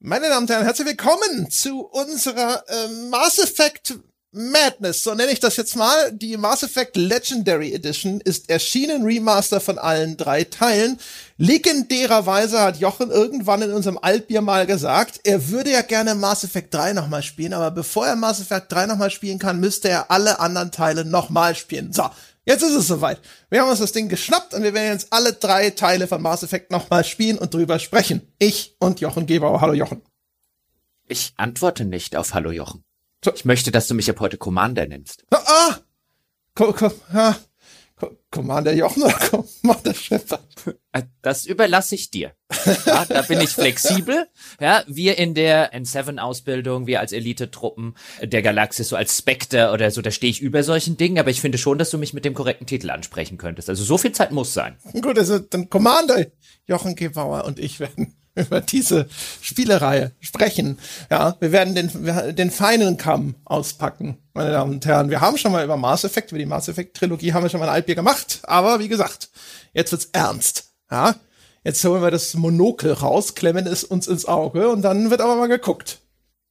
Meine Damen und Herren, herzlich willkommen zu unserer äh, Mass Effect Madness, so nenne ich das jetzt mal. Die Mass Effect Legendary Edition ist erschienen, Remaster von allen drei Teilen. Legendärerweise hat Jochen irgendwann in unserem Altbier mal gesagt, er würde ja gerne Mass Effect 3 nochmal spielen, aber bevor er Mass Effect 3 nochmal spielen kann, müsste er alle anderen Teile nochmal spielen. So, Jetzt ist es soweit. Wir haben uns das Ding geschnappt und wir werden jetzt alle drei Teile von Mass Effect nochmal spielen und drüber sprechen. Ich und Jochen Gebauer. Hallo Jochen. Ich antworte nicht auf Hallo Jochen. Ich möchte, dass du mich ab heute Commander nennst. Ah! ah. Ko ko ja. Commander Jochen oder Commander Shepard? Äh, das überlasse ich dir. Ja, da bin ich flexibel. Ja, wir in der N7-Ausbildung, wir als Elite-Truppen der Galaxis, so als Spectre oder so, da stehe ich über solchen Dingen, aber ich finde schon, dass du mich mit dem korrekten Titel ansprechen könntest. Also so viel Zeit muss sein. Gut, also dann Commander Jochen Gebauer und ich werden über diese Spielereihe sprechen. Ja, wir werden den, den feinen Kamm auspacken, meine Damen und Herren. Wir haben schon mal über Mass Effect, über die Mass Effect Trilogie haben wir schon mal ein Altbier gemacht. Aber wie gesagt, jetzt wird's ernst. Ja, jetzt holen wir das Monokel raus, klemmen es uns ins Auge und dann wird aber mal geguckt.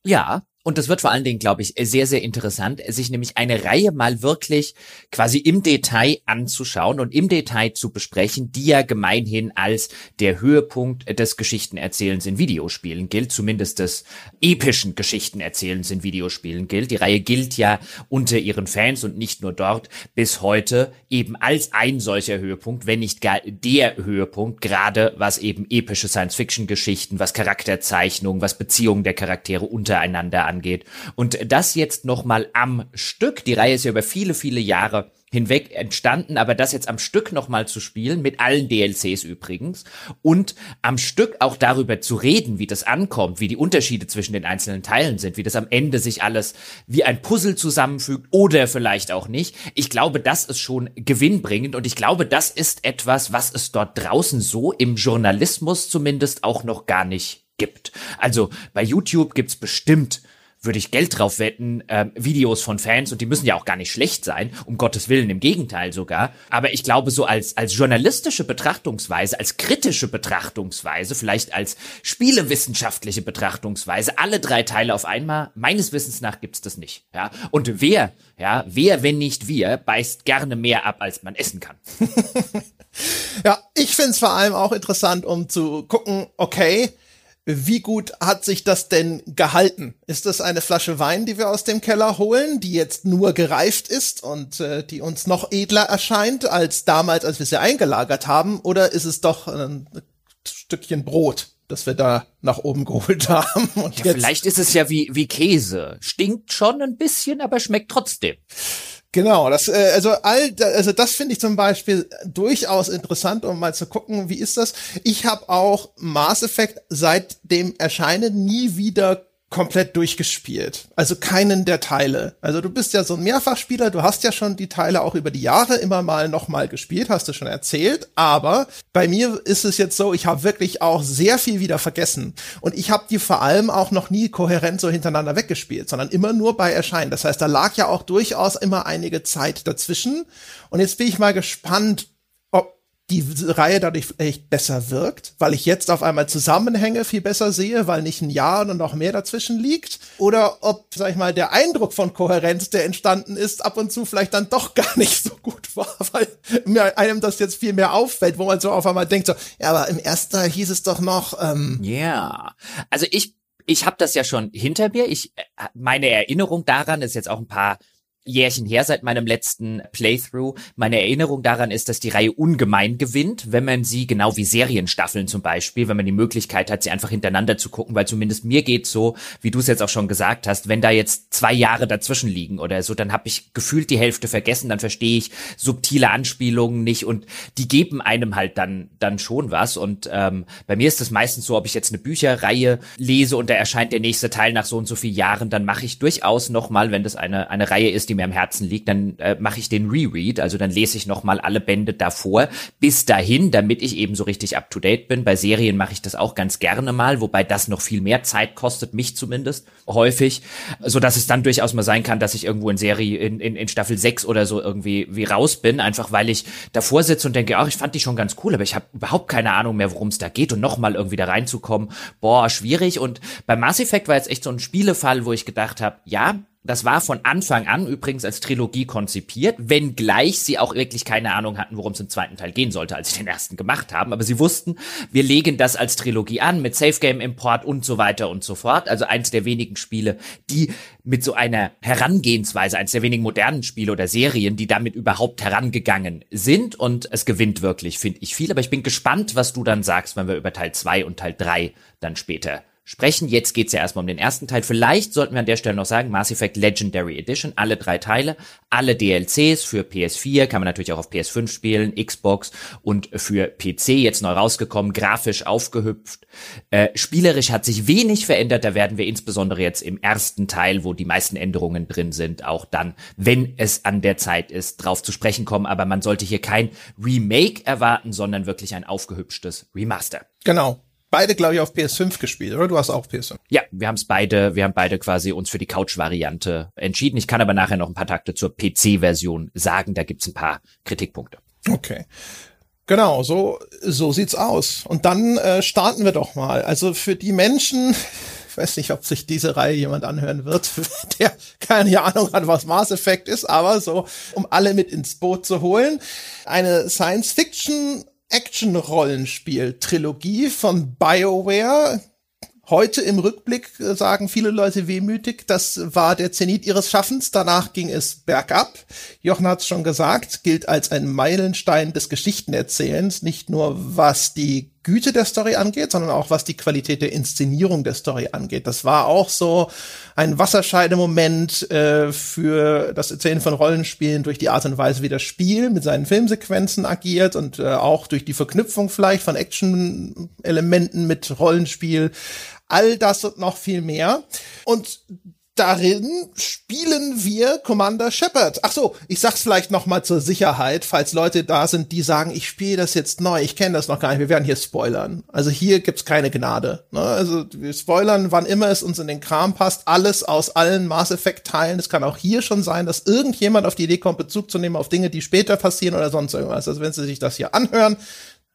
Ja, und das wird vor allen Dingen, glaube ich, sehr, sehr interessant, sich nämlich eine Reihe mal wirklich quasi im Detail anzuschauen und im Detail zu besprechen, die ja gemeinhin als der Höhepunkt des Geschichtenerzählens in Videospielen gilt, zumindest des epischen Geschichtenerzählens in Videospielen gilt. Die Reihe gilt ja unter ihren Fans und nicht nur dort bis heute eben als ein solcher Höhepunkt, wenn nicht gar der Höhepunkt, gerade was eben epische Science-Fiction-Geschichten, was Charakterzeichnungen, was Beziehungen der Charaktere untereinander angeht angeht. Und das jetzt nochmal am Stück, die Reihe ist ja über viele, viele Jahre hinweg entstanden, aber das jetzt am Stück nochmal zu spielen, mit allen DLCs übrigens, und am Stück auch darüber zu reden, wie das ankommt, wie die Unterschiede zwischen den einzelnen Teilen sind, wie das am Ende sich alles wie ein Puzzle zusammenfügt oder vielleicht auch nicht. Ich glaube, das ist schon gewinnbringend und ich glaube, das ist etwas, was es dort draußen so im Journalismus zumindest auch noch gar nicht gibt. Also bei YouTube gibt's bestimmt würde ich Geld drauf wetten, äh, Videos von Fans und die müssen ja auch gar nicht schlecht sein, um Gottes Willen, im Gegenteil sogar. Aber ich glaube, so als, als journalistische Betrachtungsweise, als kritische Betrachtungsweise, vielleicht als spielewissenschaftliche Betrachtungsweise, alle drei Teile auf einmal, meines Wissens nach gibt's das nicht. Ja? Und wer, ja, wer, wenn nicht wir, beißt gerne mehr ab, als man essen kann. ja, ich finde es vor allem auch interessant, um zu gucken, okay, wie gut hat sich das denn gehalten? Ist das eine Flasche Wein, die wir aus dem Keller holen, die jetzt nur gereift ist und äh, die uns noch edler erscheint als damals, als wir sie eingelagert haben? Oder ist es doch ein Stückchen Brot, das wir da nach oben geholt haben? Und ja, vielleicht ist es ja wie, wie Käse. Stinkt schon ein bisschen, aber schmeckt trotzdem. Genau, das, äh, also all, also das finde ich zum Beispiel durchaus interessant, um mal zu gucken, wie ist das. Ich habe auch Mass Effect seit dem Erscheinen nie wieder komplett durchgespielt. Also keinen der Teile. Also du bist ja so ein Mehrfachspieler, du hast ja schon die Teile auch über die Jahre immer mal nochmal gespielt, hast du schon erzählt. Aber bei mir ist es jetzt so, ich habe wirklich auch sehr viel wieder vergessen. Und ich habe die vor allem auch noch nie kohärent so hintereinander weggespielt, sondern immer nur bei Erscheinen. Das heißt, da lag ja auch durchaus immer einige Zeit dazwischen. Und jetzt bin ich mal gespannt, die Reihe dadurch echt besser wirkt, weil ich jetzt auf einmal Zusammenhänge viel besser sehe, weil nicht ein Jahr und noch mehr dazwischen liegt, oder ob, sag ich mal, der Eindruck von Kohärenz, der entstanden ist, ab und zu vielleicht dann doch gar nicht so gut war, weil mir einem das jetzt viel mehr auffällt, wo man so auf einmal denkt, so, ja, aber im ersten Teil hieß es doch noch, ähm, ja, yeah. also ich ich habe das ja schon hinter mir. Ich äh, meine Erinnerung daran ist jetzt auch ein paar Jährchen her seit meinem letzten Playthrough. Meine Erinnerung daran ist, dass die Reihe ungemein gewinnt, wenn man sie genau wie Serienstaffeln zum Beispiel, wenn man die Möglichkeit hat, sie einfach hintereinander zu gucken, weil zumindest mir geht's so, wie du es jetzt auch schon gesagt hast, wenn da jetzt zwei Jahre dazwischen liegen oder so, dann habe ich gefühlt die Hälfte vergessen, dann verstehe ich subtile Anspielungen nicht und die geben einem halt dann dann schon was. Und ähm, bei mir ist es meistens so, ob ich jetzt eine Bücherreihe lese und da erscheint der nächste Teil nach so und so vielen Jahren, dann mache ich durchaus noch mal, wenn das eine eine Reihe ist, die mir am Herzen liegt, dann äh, mache ich den Reread, also dann lese ich nochmal alle Bände davor bis dahin, damit ich eben so richtig up to date bin. Bei Serien mache ich das auch ganz gerne mal, wobei das noch viel mehr Zeit kostet, mich zumindest häufig, so dass es dann durchaus mal sein kann, dass ich irgendwo in Serie in, in, in Staffel 6 oder so irgendwie wie raus bin, einfach weil ich davor sitze und denke, ach, ich fand die schon ganz cool, aber ich habe überhaupt keine Ahnung mehr, worum es da geht und nochmal irgendwie da reinzukommen, boah, schwierig. Und bei Mass Effect war jetzt echt so ein Spielefall, wo ich gedacht habe, ja, das war von Anfang an übrigens als Trilogie konzipiert, wenngleich sie auch wirklich keine Ahnung hatten, worum es im zweiten Teil gehen sollte, als sie den ersten gemacht haben. Aber sie wussten, wir legen das als Trilogie an mit Safe Game Import und so weiter und so fort. Also eins der wenigen Spiele, die mit so einer Herangehensweise, eins der wenigen modernen Spiele oder Serien, die damit überhaupt herangegangen sind. Und es gewinnt wirklich, finde ich viel. Aber ich bin gespannt, was du dann sagst, wenn wir über Teil zwei und Teil drei dann später sprechen. Jetzt geht's ja erstmal um den ersten Teil. Vielleicht sollten wir an der Stelle noch sagen, Mass Effect Legendary Edition, alle drei Teile, alle DLCs für PS4, kann man natürlich auch auf PS5 spielen, Xbox und für PC jetzt neu rausgekommen, grafisch aufgehüpft. Äh, spielerisch hat sich wenig verändert, da werden wir insbesondere jetzt im ersten Teil, wo die meisten Änderungen drin sind, auch dann, wenn es an der Zeit ist, drauf zu sprechen kommen. Aber man sollte hier kein Remake erwarten, sondern wirklich ein aufgehübschtes Remaster. Genau beide, glaube ich, auf PS5 gespielt, oder? Du hast auch PS5. Ja, wir haben es beide, wir haben beide quasi uns für die Couch-Variante entschieden. Ich kann aber nachher noch ein paar Takte zur PC-Version sagen. Da gibt's ein paar Kritikpunkte. Okay. Genau, so, so sieht's aus. Und dann äh, starten wir doch mal. Also für die Menschen, ich weiß nicht, ob sich diese Reihe jemand anhören wird, der keine Ahnung hat, was Mass Effect ist, aber so, um alle mit ins Boot zu holen. Eine Science-Fiction Action-Rollenspiel-Trilogie von BioWare. Heute im Rückblick äh, sagen viele Leute wehmütig, das war der Zenit ihres Schaffens. Danach ging es bergab. Jochen hat es schon gesagt, gilt als ein Meilenstein des Geschichtenerzählens, nicht nur was die Güte der Story angeht, sondern auch was die Qualität der Inszenierung der Story angeht. Das war auch so ein Wasserscheidemoment äh, für das Erzählen von Rollenspielen durch die Art und Weise, wie das Spiel mit seinen Filmsequenzen agiert und äh, auch durch die Verknüpfung vielleicht von Action-Elementen mit Rollenspiel. All das und noch viel mehr. Und darin spielen wir Commander Shepard. Ach so, ich sag's vielleicht noch mal zur Sicherheit, falls Leute da sind, die sagen, ich spiele das jetzt neu, ich kenne das noch gar nicht, wir werden hier spoilern. Also hier gibt's keine Gnade. Ne? Also wir spoilern, wann immer es uns in den Kram passt, alles aus allen Mass Effect Teilen. Es kann auch hier schon sein, dass irgendjemand auf die Idee kommt, Bezug zu nehmen auf Dinge, die später passieren oder sonst irgendwas. Also wenn Sie sich das hier anhören,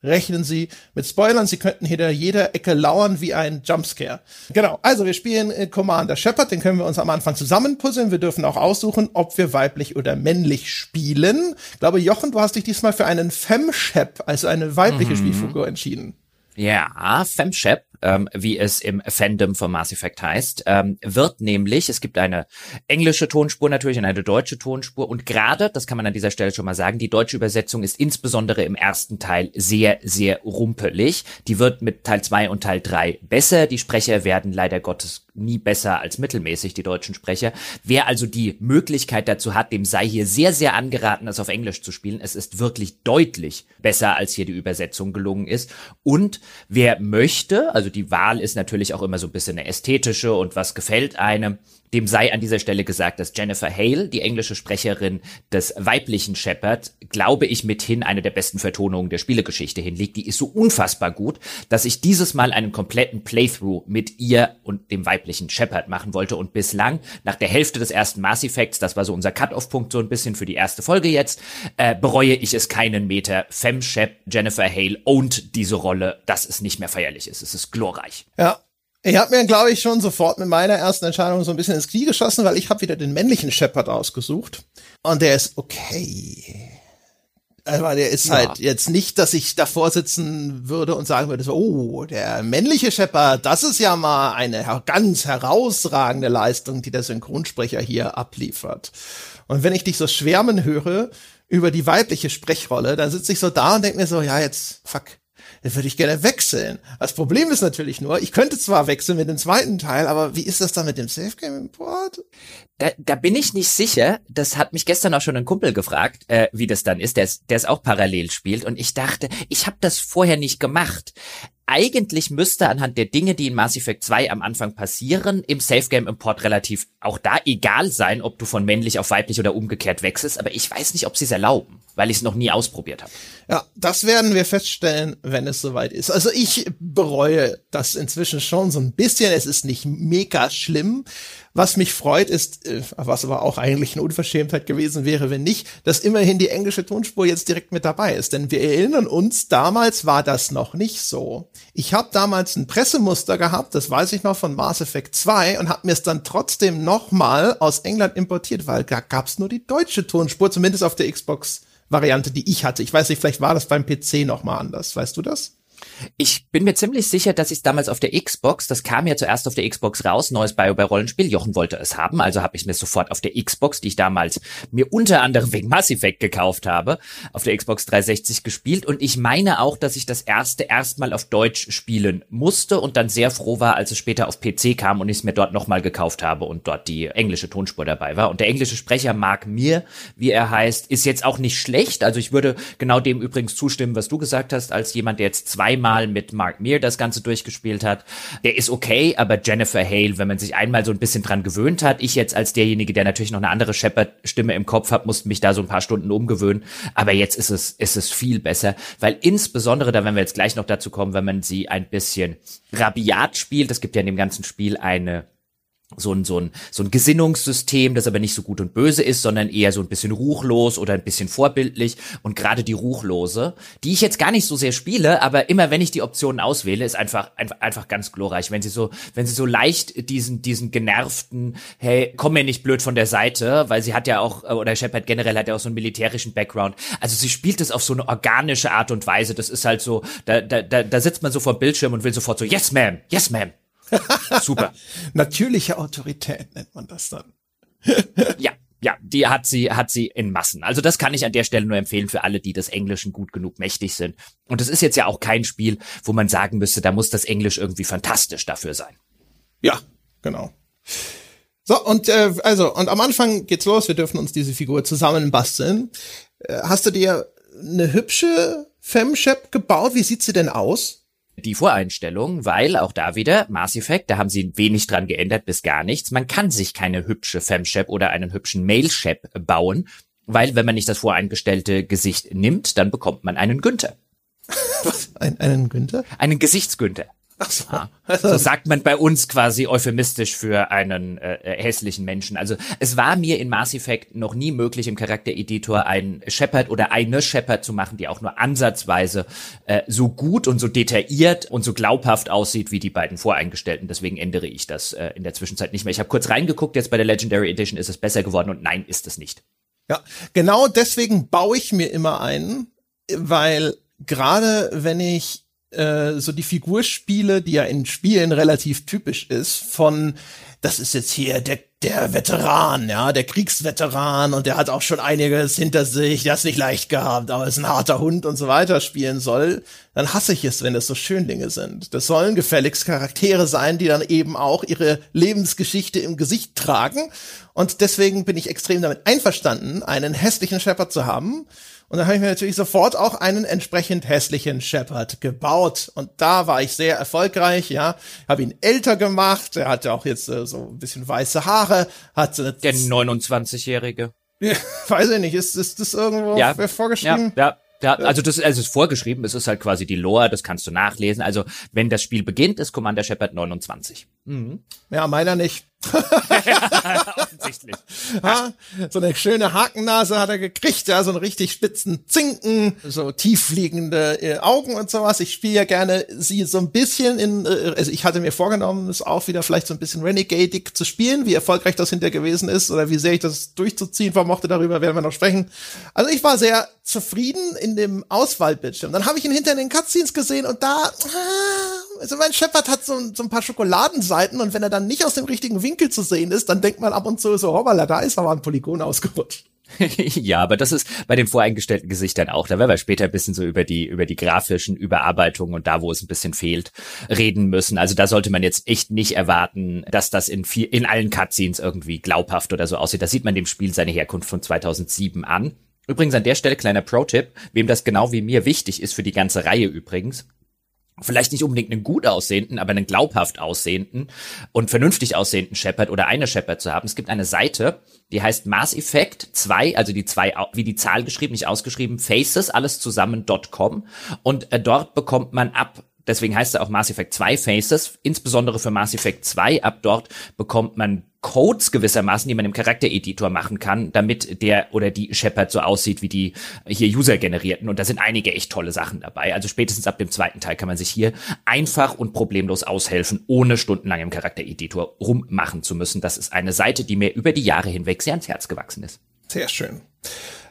rechnen Sie mit Spoilern. Sie könnten hinter jeder Ecke lauern wie ein Jumpscare. Genau. Also wir spielen äh, Commander Shepard. Den können wir uns am Anfang zusammenpuzzeln. Wir dürfen auch aussuchen, ob wir weiblich oder männlich spielen. Ich glaube, Jochen, du hast dich diesmal für einen Femshep, also eine weibliche mhm. Spielfigur entschieden. Ja, Femshep ähm, wie es im Fandom von Mass Effect heißt, ähm, wird nämlich, es gibt eine englische Tonspur natürlich und eine deutsche Tonspur und gerade, das kann man an dieser Stelle schon mal sagen, die deutsche Übersetzung ist insbesondere im ersten Teil sehr, sehr rumpelig. Die wird mit Teil 2 und Teil 3 besser. Die Sprecher werden leider Gottes nie besser als mittelmäßig, die deutschen Sprecher. Wer also die Möglichkeit dazu hat, dem sei hier sehr, sehr angeraten, das auf Englisch zu spielen. Es ist wirklich deutlich besser, als hier die Übersetzung gelungen ist. Und wer möchte, also die Wahl ist natürlich auch immer so ein bisschen eine ästhetische und was gefällt einem. Dem sei an dieser Stelle gesagt, dass Jennifer Hale, die englische Sprecherin des weiblichen Shepard, glaube ich mithin eine der besten Vertonungen der Spielegeschichte hinlegt. Die ist so unfassbar gut, dass ich dieses Mal einen kompletten Playthrough mit ihr und dem weiblichen Shepard machen wollte. Und bislang, nach der Hälfte des ersten Mass Effects, das war so unser Cut-Off-Punkt so ein bisschen für die erste Folge jetzt, äh, bereue ich es keinen Meter. Femshep, Jennifer Hale owned diese Rolle, dass es nicht mehr feierlich ist. Es ist glorreich. Ja, ich habe mir, glaube ich, schon sofort mit meiner ersten Entscheidung so ein bisschen ins Knie geschossen, weil ich habe wieder den männlichen Shepard ausgesucht. Und der ist okay. Aber der ist ja. halt jetzt nicht, dass ich davor sitzen würde und sagen würde, so, oh, der männliche Shepard, das ist ja mal eine ganz herausragende Leistung, die der Synchronsprecher hier abliefert. Und wenn ich dich so schwärmen höre über die weibliche Sprechrolle, dann sitze ich so da und denke mir so, ja, jetzt, fuck, dann würde ich gerne wechseln. Das Problem ist natürlich nur, ich könnte zwar wechseln mit dem zweiten Teil, aber wie ist das dann mit dem Safe Game Import? Da, da bin ich nicht sicher. Das hat mich gestern auch schon ein Kumpel gefragt, äh, wie das dann ist, der es auch parallel spielt. Und ich dachte, ich habe das vorher nicht gemacht. Eigentlich müsste anhand der Dinge, die in Mass Effect 2 am Anfang passieren, im Safe Game Import relativ auch da egal sein, ob du von männlich auf weiblich oder umgekehrt wechselst, aber ich weiß nicht, ob sie es erlauben, weil ich es noch nie ausprobiert habe. Ja, das werden wir feststellen, wenn es soweit ist. Also ich bereue das inzwischen schon so ein bisschen. Es ist nicht mega schlimm. Was mich freut, ist, äh, was aber auch eigentlich eine Unverschämtheit gewesen wäre, wenn nicht, dass immerhin die englische Tonspur jetzt direkt mit dabei ist. Denn wir erinnern uns, damals war das noch nicht so. Ich habe damals ein Pressemuster gehabt, das weiß ich noch von Mass Effect 2 und habe mir es dann trotzdem nochmal aus England importiert, weil da gab's nur die deutsche Tonspur, zumindest auf der Xbox Variante, die ich hatte. Ich weiß nicht, vielleicht war das beim PC nochmal anders. Weißt du das? Ich bin mir ziemlich sicher, dass ich es damals auf der Xbox, das kam ja zuerst auf der Xbox raus, neues BioWare-Rollenspiel, Jochen wollte es haben, also habe ich mir sofort auf der Xbox, die ich damals mir unter anderem wegen Mass Effect gekauft habe, auf der Xbox 360 gespielt. Und ich meine auch, dass ich das erste erstmal auf Deutsch spielen musste und dann sehr froh war, als es später auf PC kam und ich es mir dort nochmal gekauft habe und dort die englische Tonspur dabei war. Und der englische Sprecher Mark Mir, wie er heißt, ist jetzt auch nicht schlecht, also ich würde genau dem übrigens zustimmen, was du gesagt hast, als jemand, der jetzt zweimal Mal mit Mark Meir das Ganze durchgespielt hat. Der ist okay, aber Jennifer Hale, wenn man sich einmal so ein bisschen dran gewöhnt hat, ich jetzt als derjenige, der natürlich noch eine andere Shepard-Stimme im Kopf hat, musste mich da so ein paar Stunden umgewöhnen. Aber jetzt ist es, ist es viel besser, weil insbesondere, da werden wir jetzt gleich noch dazu kommen, wenn man sie ein bisschen rabiat spielt, es gibt ja in dem ganzen Spiel eine so ein, so ein, so ein Gesinnungssystem, das aber nicht so gut und böse ist, sondern eher so ein bisschen ruchlos oder ein bisschen vorbildlich. Und gerade die Ruchlose, die ich jetzt gar nicht so sehr spiele, aber immer wenn ich die Optionen auswähle, ist einfach, einfach, einfach ganz glorreich. Wenn sie so, wenn sie so leicht diesen, diesen genervten, hey, komm mir nicht blöd von der Seite, weil sie hat ja auch, oder Shepard generell hat ja auch so einen militärischen Background. Also sie spielt es auf so eine organische Art und Weise. Das ist halt so, da, da, da, da sitzt man so vor dem Bildschirm und will sofort so, yes, ma'am, yes, ma'am. Super. Natürliche Autorität nennt man das dann. ja. Ja, die hat sie, hat sie in Massen. Also das kann ich an der Stelle nur empfehlen für alle, die des Englischen gut genug mächtig sind. Und es ist jetzt ja auch kein Spiel, wo man sagen müsste, da muss das Englisch irgendwie fantastisch dafür sein. Ja, genau. So, und äh, also, und am Anfang geht's los, wir dürfen uns diese Figur zusammenbasteln. Äh, hast du dir eine hübsche Femshep gebaut? Wie sieht sie denn aus? Die Voreinstellung, weil auch da wieder Mass Effect, da haben sie wenig dran geändert bis gar nichts. Man kann sich keine hübsche Femshep oder einen hübschen Male-Shep bauen, weil wenn man nicht das voreingestellte Gesicht nimmt, dann bekommt man einen Günther. Was? Ein, einen Günther? Einen Gesichtsgünther. Ach so. Ah, so sagt man bei uns quasi euphemistisch für einen äh, äh, hässlichen Menschen. Also es war mir in Mass Effect noch nie möglich, im Charaktereditor einen Shepard oder eine Shepard zu machen, die auch nur ansatzweise äh, so gut und so detailliert und so glaubhaft aussieht wie die beiden voreingestellten. Deswegen ändere ich das äh, in der Zwischenzeit nicht mehr. Ich habe kurz reingeguckt, jetzt bei der Legendary Edition ist es besser geworden und nein, ist es nicht. Ja, genau deswegen baue ich mir immer einen, weil gerade wenn ich äh, so die Figurspiele, die ja in Spielen relativ typisch ist, von das ist jetzt hier der, der Veteran, ja, der Kriegsveteran und der hat auch schon einiges hinter sich, der hat's nicht leicht gehabt, aber ist ein harter Hund und so weiter spielen soll, dann hasse ich es, wenn es so Schönlinge sind. Das sollen gefälligst Charaktere sein, die dann eben auch ihre Lebensgeschichte im Gesicht tragen und deswegen bin ich extrem damit einverstanden, einen hässlichen Shepherd zu haben und dann habe ich mir natürlich sofort auch einen entsprechend hässlichen Shepherd gebaut. Und da war ich sehr erfolgreich, ja. Habe ihn älter gemacht. Er hatte auch jetzt äh, so ein bisschen weiße Haare. Hat äh, Der 29-Jährige. weiß ich nicht, ist, ist das irgendwo ja. vorgeschrieben? Ja, ja. Ja, also das also ist vorgeschrieben, es ist halt quasi die Lore, das kannst du nachlesen. Also wenn das Spiel beginnt, ist Commander Shepard 29. Mhm. Ja, meiner nicht. Offensichtlich. Ha, so eine schöne Hakennase hat er gekriegt, ja, so einen richtig spitzen Zinken, so tiefliegende äh, Augen und sowas. Ich spiele ja gerne sie so ein bisschen in, äh, also ich hatte mir vorgenommen, es auch wieder vielleicht so ein bisschen Renegadig zu spielen, wie erfolgreich das hinterher gewesen ist oder wie sehr ich das durchzuziehen vermochte, darüber werden wir noch sprechen. Also ich war sehr zufrieden in dem Auswahlbildschirm. Dann habe ich ihn hinter den Cutscenes gesehen und da, ah, also mein Shepard hat so, so ein paar Schokoladenseiten und wenn er dann nicht aus dem richtigen Winkel zu sehen ist, dann denkt man ab und zu so, hoppala, da ist aber ein Polygon ausgerutscht. ja, aber das ist bei den voreingestellten Gesichtern auch. Da werden wir später ein bisschen so über die, über die grafischen Überarbeitungen und da, wo es ein bisschen fehlt, reden müssen. Also da sollte man jetzt echt nicht erwarten, dass das in viel, in allen Cutscenes irgendwie glaubhaft oder so aussieht. Da sieht man dem Spiel seine Herkunft von 2007 an. Übrigens an der Stelle kleiner Pro-Tipp, wem das genau wie mir wichtig ist für die ganze Reihe übrigens. Vielleicht nicht unbedingt einen gut aussehenden, aber einen glaubhaft aussehenden und vernünftig aussehenden Shepard oder eine Shepard zu haben. Es gibt eine Seite, die heißt Mass Effect 2, also die zwei, wie die Zahl geschrieben, nicht ausgeschrieben, Faces, alles zusammen.com und äh, dort bekommt man ab deswegen heißt er auch Mass Effect 2 Faces, insbesondere für Mass Effect 2. Ab dort bekommt man Codes gewissermaßen, die man im Charaktereditor machen kann, damit der oder die Shepard so aussieht wie die hier User generierten. Und da sind einige echt tolle Sachen dabei. Also spätestens ab dem zweiten Teil kann man sich hier einfach und problemlos aushelfen, ohne stundenlang im Charaktereditor rummachen zu müssen. Das ist eine Seite, die mir über die Jahre hinweg sehr ans Herz gewachsen ist. Sehr schön.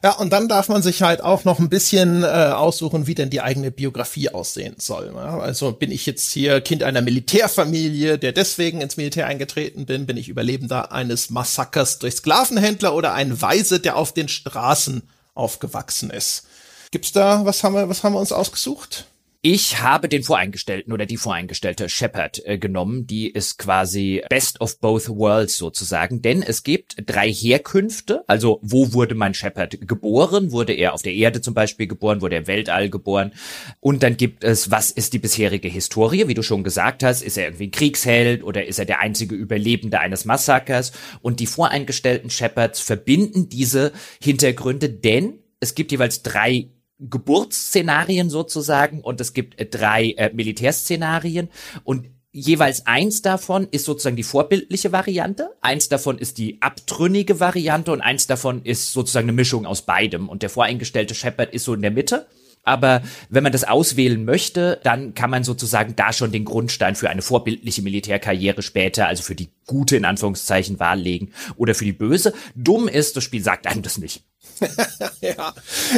Ja, und dann darf man sich halt auch noch ein bisschen äh, aussuchen, wie denn die eigene Biografie aussehen soll. Ja? Also bin ich jetzt hier Kind einer Militärfamilie, der deswegen ins Militär eingetreten bin? Bin ich Überlebender eines Massakers durch Sklavenhändler oder ein Weise, der auf den Straßen aufgewachsen ist? Gibt's da, was haben wir, was haben wir uns ausgesucht? Ich habe den Voreingestellten oder die Voreingestellte Shepard äh, genommen. Die ist quasi Best of both worlds sozusagen, denn es gibt drei Herkünfte. Also wo wurde mein Shepard geboren? Wurde er auf der Erde zum Beispiel geboren? Wurde er im Weltall geboren? Und dann gibt es, was ist die bisherige Historie? Wie du schon gesagt hast, ist er irgendwie ein Kriegsheld oder ist er der einzige Überlebende eines Massakers? Und die voreingestellten Shepards verbinden diese Hintergründe, denn es gibt jeweils drei Geburtsszenarien sozusagen und es gibt äh, drei äh, Militärszenarien und jeweils eins davon ist sozusagen die vorbildliche Variante, eins davon ist die abtrünnige Variante und eins davon ist sozusagen eine Mischung aus beidem und der voreingestellte Shepard ist so in der Mitte. Aber wenn man das auswählen möchte, dann kann man sozusagen da schon den Grundstein für eine vorbildliche Militärkarriere später, also für die gute in Anführungszeichen Wahl legen oder für die böse. Dumm ist, das Spiel sagt einem das nicht. ja,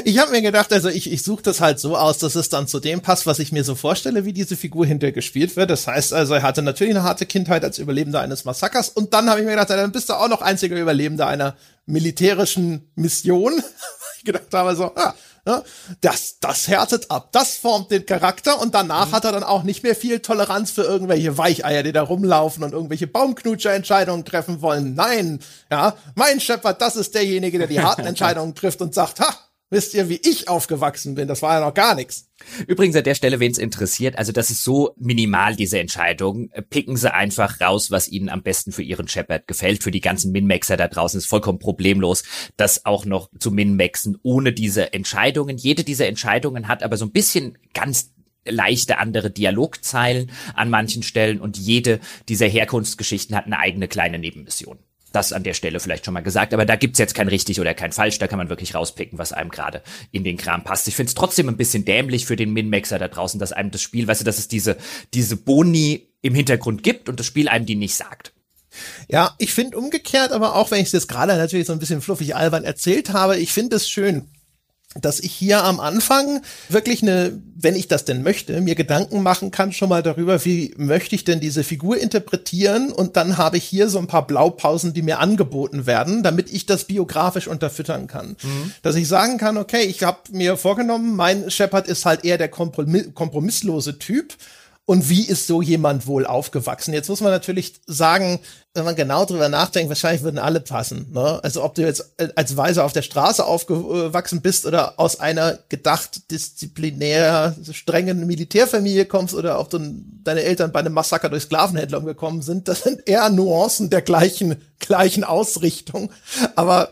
ich habe mir gedacht, also ich, ich suche das halt so aus, dass es dann zu dem passt, was ich mir so vorstelle, wie diese Figur hinterher gespielt wird. Das heißt also, er hatte natürlich eine harte Kindheit als Überlebender eines Massakers und dann habe ich mir gedacht, dann bist du auch noch einziger Überlebender einer militärischen Mission. ich gedacht habe so, ah, Ne? Das, das härtet ab, das formt den Charakter und danach mhm. hat er dann auch nicht mehr viel Toleranz für irgendwelche Weicheier, die da rumlaufen und irgendwelche Baumknutscher-Entscheidungen treffen wollen. Nein, ja, mein Shepard, das ist derjenige, der die harten Entscheidungen trifft und sagt, ha, wisst ihr, wie ich aufgewachsen bin? Das war ja noch gar nichts. Übrigens an der Stelle, wen es interessiert, also das ist so minimal, diese Entscheidung. Picken Sie einfach raus, was Ihnen am besten für Ihren Shepard gefällt. Für die ganzen Min-Maxer da draußen ist vollkommen problemlos, das auch noch zu Min-Maxen ohne diese Entscheidungen. Jede dieser Entscheidungen hat aber so ein bisschen ganz leichte andere Dialogzeilen an manchen Stellen und jede dieser Herkunftsgeschichten hat eine eigene kleine Nebenmission. Das an der Stelle vielleicht schon mal gesagt, aber da gibt's jetzt kein richtig oder kein falsch, da kann man wirklich rauspicken, was einem gerade in den Kram passt. Ich finde es trotzdem ein bisschen dämlich für den Min-Maxer da draußen, dass einem das Spiel, weißt du, dass es diese, diese Boni im Hintergrund gibt und das Spiel einem die nicht sagt. Ja, ich finde umgekehrt, aber auch wenn ich es jetzt gerade natürlich so ein bisschen fluffig albern erzählt habe, ich finde es schön, dass ich hier am Anfang wirklich eine, wenn ich das denn möchte, mir Gedanken machen kann schon mal darüber, wie möchte ich denn diese Figur interpretieren und dann habe ich hier so ein paar Blaupausen, die mir angeboten werden, damit ich das biografisch unterfüttern kann. Mhm. Dass ich sagen kann, okay, ich habe mir vorgenommen, mein Shepard ist halt eher der kompromisslose Typ und wie ist so jemand wohl aufgewachsen? Jetzt muss man natürlich sagen, wenn man genau drüber nachdenkt, wahrscheinlich würden alle passen. Ne? Also ob du jetzt als Weise auf der Straße aufgewachsen bist oder aus einer gedacht disziplinär strengen Militärfamilie kommst oder ob du deine Eltern bei einem Massaker durch Sklavenhändler umgekommen sind, das sind eher Nuancen der gleichen, gleichen Ausrichtung. Aber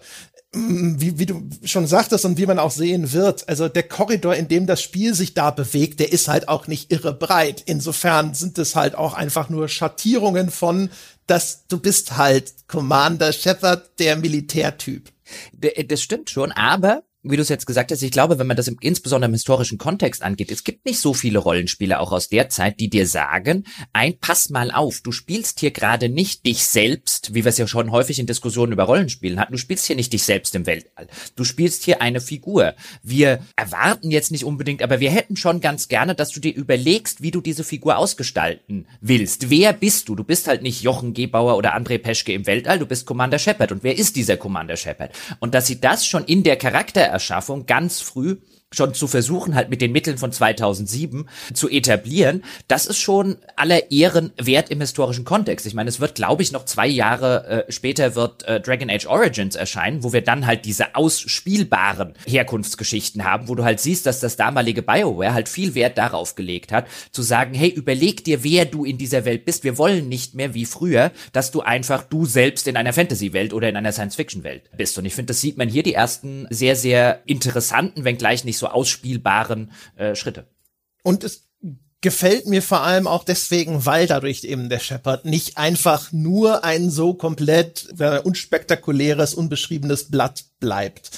wie, wie du schon sagtest und wie man auch sehen wird, also der Korridor, in dem das Spiel sich da bewegt, der ist halt auch nicht irre breit. Insofern sind es halt auch einfach nur Schattierungen von, dass du bist halt Commander Shepard, der Militärtyp. Das stimmt schon, aber wie du es jetzt gesagt hast, ich glaube, wenn man das im, insbesondere im historischen Kontext angeht, es gibt nicht so viele Rollenspiele auch aus der Zeit, die dir sagen, ein, pass mal auf, du spielst hier gerade nicht dich selbst, wie wir es ja schon häufig in Diskussionen über Rollenspielen hatten, du spielst hier nicht dich selbst im Weltall. Du spielst hier eine Figur. Wir erwarten jetzt nicht unbedingt, aber wir hätten schon ganz gerne, dass du dir überlegst, wie du diese Figur ausgestalten willst. Wer bist du? Du bist halt nicht Jochen Gebauer oder André Peschke im Weltall, du bist Commander Shepard. Und wer ist dieser Commander Shepard? Und dass sie das schon in der Charakter Erschaffung ganz früh schon zu versuchen, halt mit den Mitteln von 2007 zu etablieren, das ist schon aller Ehren wert im historischen Kontext. Ich meine, es wird, glaube ich, noch zwei Jahre äh, später wird äh, Dragon Age Origins erscheinen, wo wir dann halt diese ausspielbaren Herkunftsgeschichten haben, wo du halt siehst, dass das damalige BioWare halt viel Wert darauf gelegt hat, zu sagen, hey, überleg dir, wer du in dieser Welt bist. Wir wollen nicht mehr wie früher, dass du einfach du selbst in einer Fantasy-Welt oder in einer Science-Fiction-Welt bist. Und ich finde, das sieht man hier die ersten sehr, sehr interessanten, wenngleich nicht so ausspielbaren äh, Schritte. Und es gefällt mir vor allem auch deswegen, weil dadurch eben der Shepard nicht einfach nur ein so komplett äh, unspektakuläres, unbeschriebenes Blatt bleibt.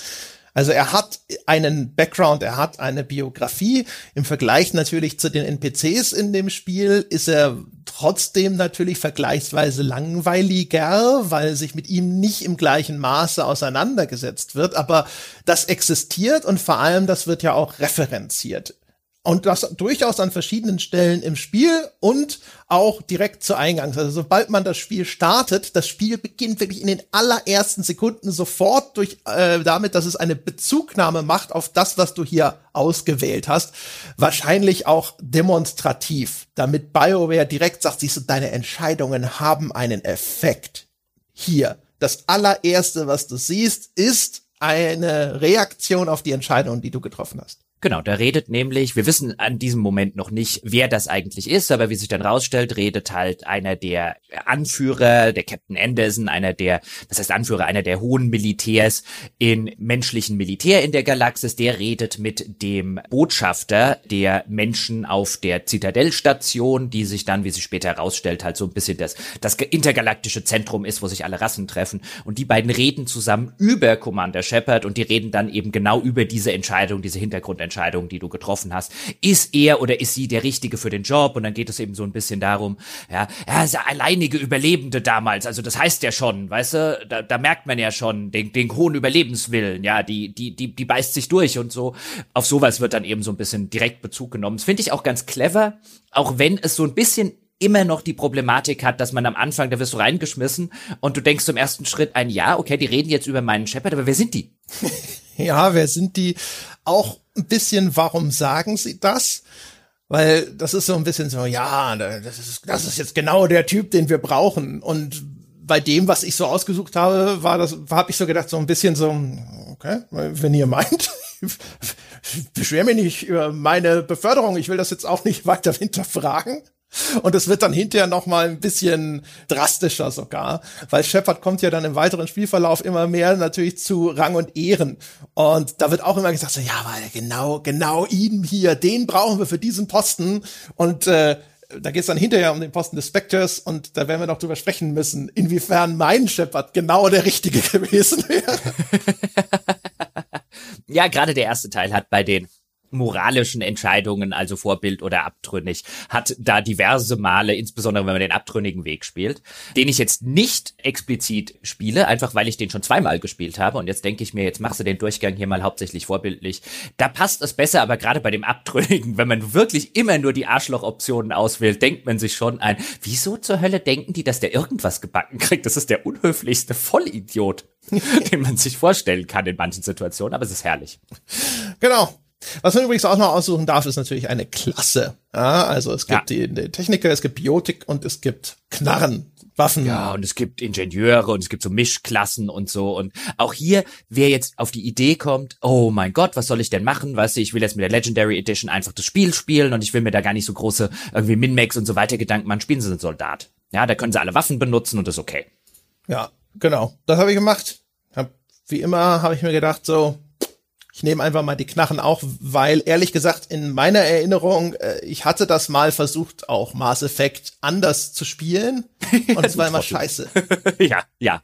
Also er hat einen Background, er hat eine Biografie. Im Vergleich natürlich zu den NPCs in dem Spiel ist er trotzdem natürlich vergleichsweise langweiliger, weil sich mit ihm nicht im gleichen Maße auseinandergesetzt wird. Aber das existiert und vor allem das wird ja auch referenziert. Und das durchaus an verschiedenen Stellen im Spiel und auch direkt zu Eingangs. Also sobald man das Spiel startet, das Spiel beginnt wirklich in den allerersten Sekunden sofort durch äh, damit, dass es eine Bezugnahme macht auf das, was du hier ausgewählt hast. Wahrscheinlich auch demonstrativ, damit BioWare direkt sagt, siehst du, deine Entscheidungen haben einen Effekt. Hier. Das allererste, was du siehst, ist eine Reaktion auf die Entscheidung, die du getroffen hast. Genau, da redet nämlich, wir wissen an diesem Moment noch nicht, wer das eigentlich ist, aber wie sich dann rausstellt, redet halt einer der Anführer, der Captain Anderson, einer der, das heißt Anführer, einer der hohen Militärs in menschlichen Militär in der Galaxis, der redet mit dem Botschafter der Menschen auf der Zitadellstation, die sich dann, wie sich später herausstellt, halt so ein bisschen das, das intergalaktische Zentrum ist, wo sich alle Rassen treffen. Und die beiden reden zusammen über Commander Shepard und die reden dann eben genau über diese Entscheidung, diese Hintergrundentscheidung Entscheidung, die du getroffen hast. Ist er oder ist sie der Richtige für den Job? Und dann geht es eben so ein bisschen darum, ja, er ist der alleinige Überlebende damals. Also das heißt ja schon, weißt du, da, da merkt man ja schon den, den hohen Überlebenswillen, ja, die, die, die, die beißt sich durch und so. Auf sowas wird dann eben so ein bisschen direkt Bezug genommen. Das finde ich auch ganz clever, auch wenn es so ein bisschen immer noch die Problematik hat, dass man am Anfang, da wirst du reingeschmissen und du denkst zum ersten Schritt ein, ja, okay, die reden jetzt über meinen Shepard, aber wer sind die? ja, wer sind die? Auch ein bisschen, warum sagen sie das? Weil das ist so ein bisschen so, ja, das ist, das ist jetzt genau der Typ, den wir brauchen. Und bei dem, was ich so ausgesucht habe, war das, habe ich so gedacht, so ein bisschen so, okay, wenn ihr meint, beschwer mich nicht über meine Beförderung, ich will das jetzt auch nicht weiter hinterfragen. Und es wird dann hinterher noch mal ein bisschen drastischer sogar, weil Shepard kommt ja dann im weiteren Spielverlauf immer mehr natürlich zu Rang und Ehren. Und da wird auch immer gesagt, so, ja, weil genau, genau ihn hier, den brauchen wir für diesen Posten. Und äh, da geht es dann hinterher um den Posten des Spectres und da werden wir noch drüber sprechen müssen, inwiefern mein Shepard genau der richtige gewesen wäre. ja, gerade der erste Teil hat bei den moralischen Entscheidungen, also Vorbild oder abtrünnig, hat da diverse Male, insbesondere wenn man den abtrünnigen Weg spielt, den ich jetzt nicht explizit spiele, einfach weil ich den schon zweimal gespielt habe und jetzt denke ich mir, jetzt machst du den Durchgang hier mal hauptsächlich vorbildlich. Da passt es besser, aber gerade bei dem abtrünnigen, wenn man wirklich immer nur die Arschloch-Optionen auswählt, denkt man sich schon ein, wieso zur Hölle denken die, dass der irgendwas gebacken kriegt? Das ist der unhöflichste Vollidiot, den man sich vorstellen kann in manchen Situationen, aber es ist herrlich. Genau. Was man übrigens auch noch aussuchen darf, ist natürlich eine Klasse. Ja, also es gibt ja. die, die Techniker, es gibt Biotik und es gibt Knarren. Waffen. Ja, und es gibt Ingenieure und es gibt so Mischklassen und so. Und auch hier, wer jetzt auf die Idee kommt, oh mein Gott, was soll ich denn machen? Weißt du, ich will jetzt mit der Legendary Edition einfach das Spiel spielen und ich will mir da gar nicht so große irgendwie Min-Max und so weiter Gedanken machen. Spielen Sie einen Soldat. Ja, da können sie alle Waffen benutzen und das ist okay. Ja, genau. Das habe ich gemacht. Hab, wie immer habe ich mir gedacht, so, ich nehme einfach mal die Knarren auch, weil ehrlich gesagt in meiner Erinnerung, äh, ich hatte das mal versucht, auch Mass Effect anders zu spielen und es war immer scheiße. ja, ja.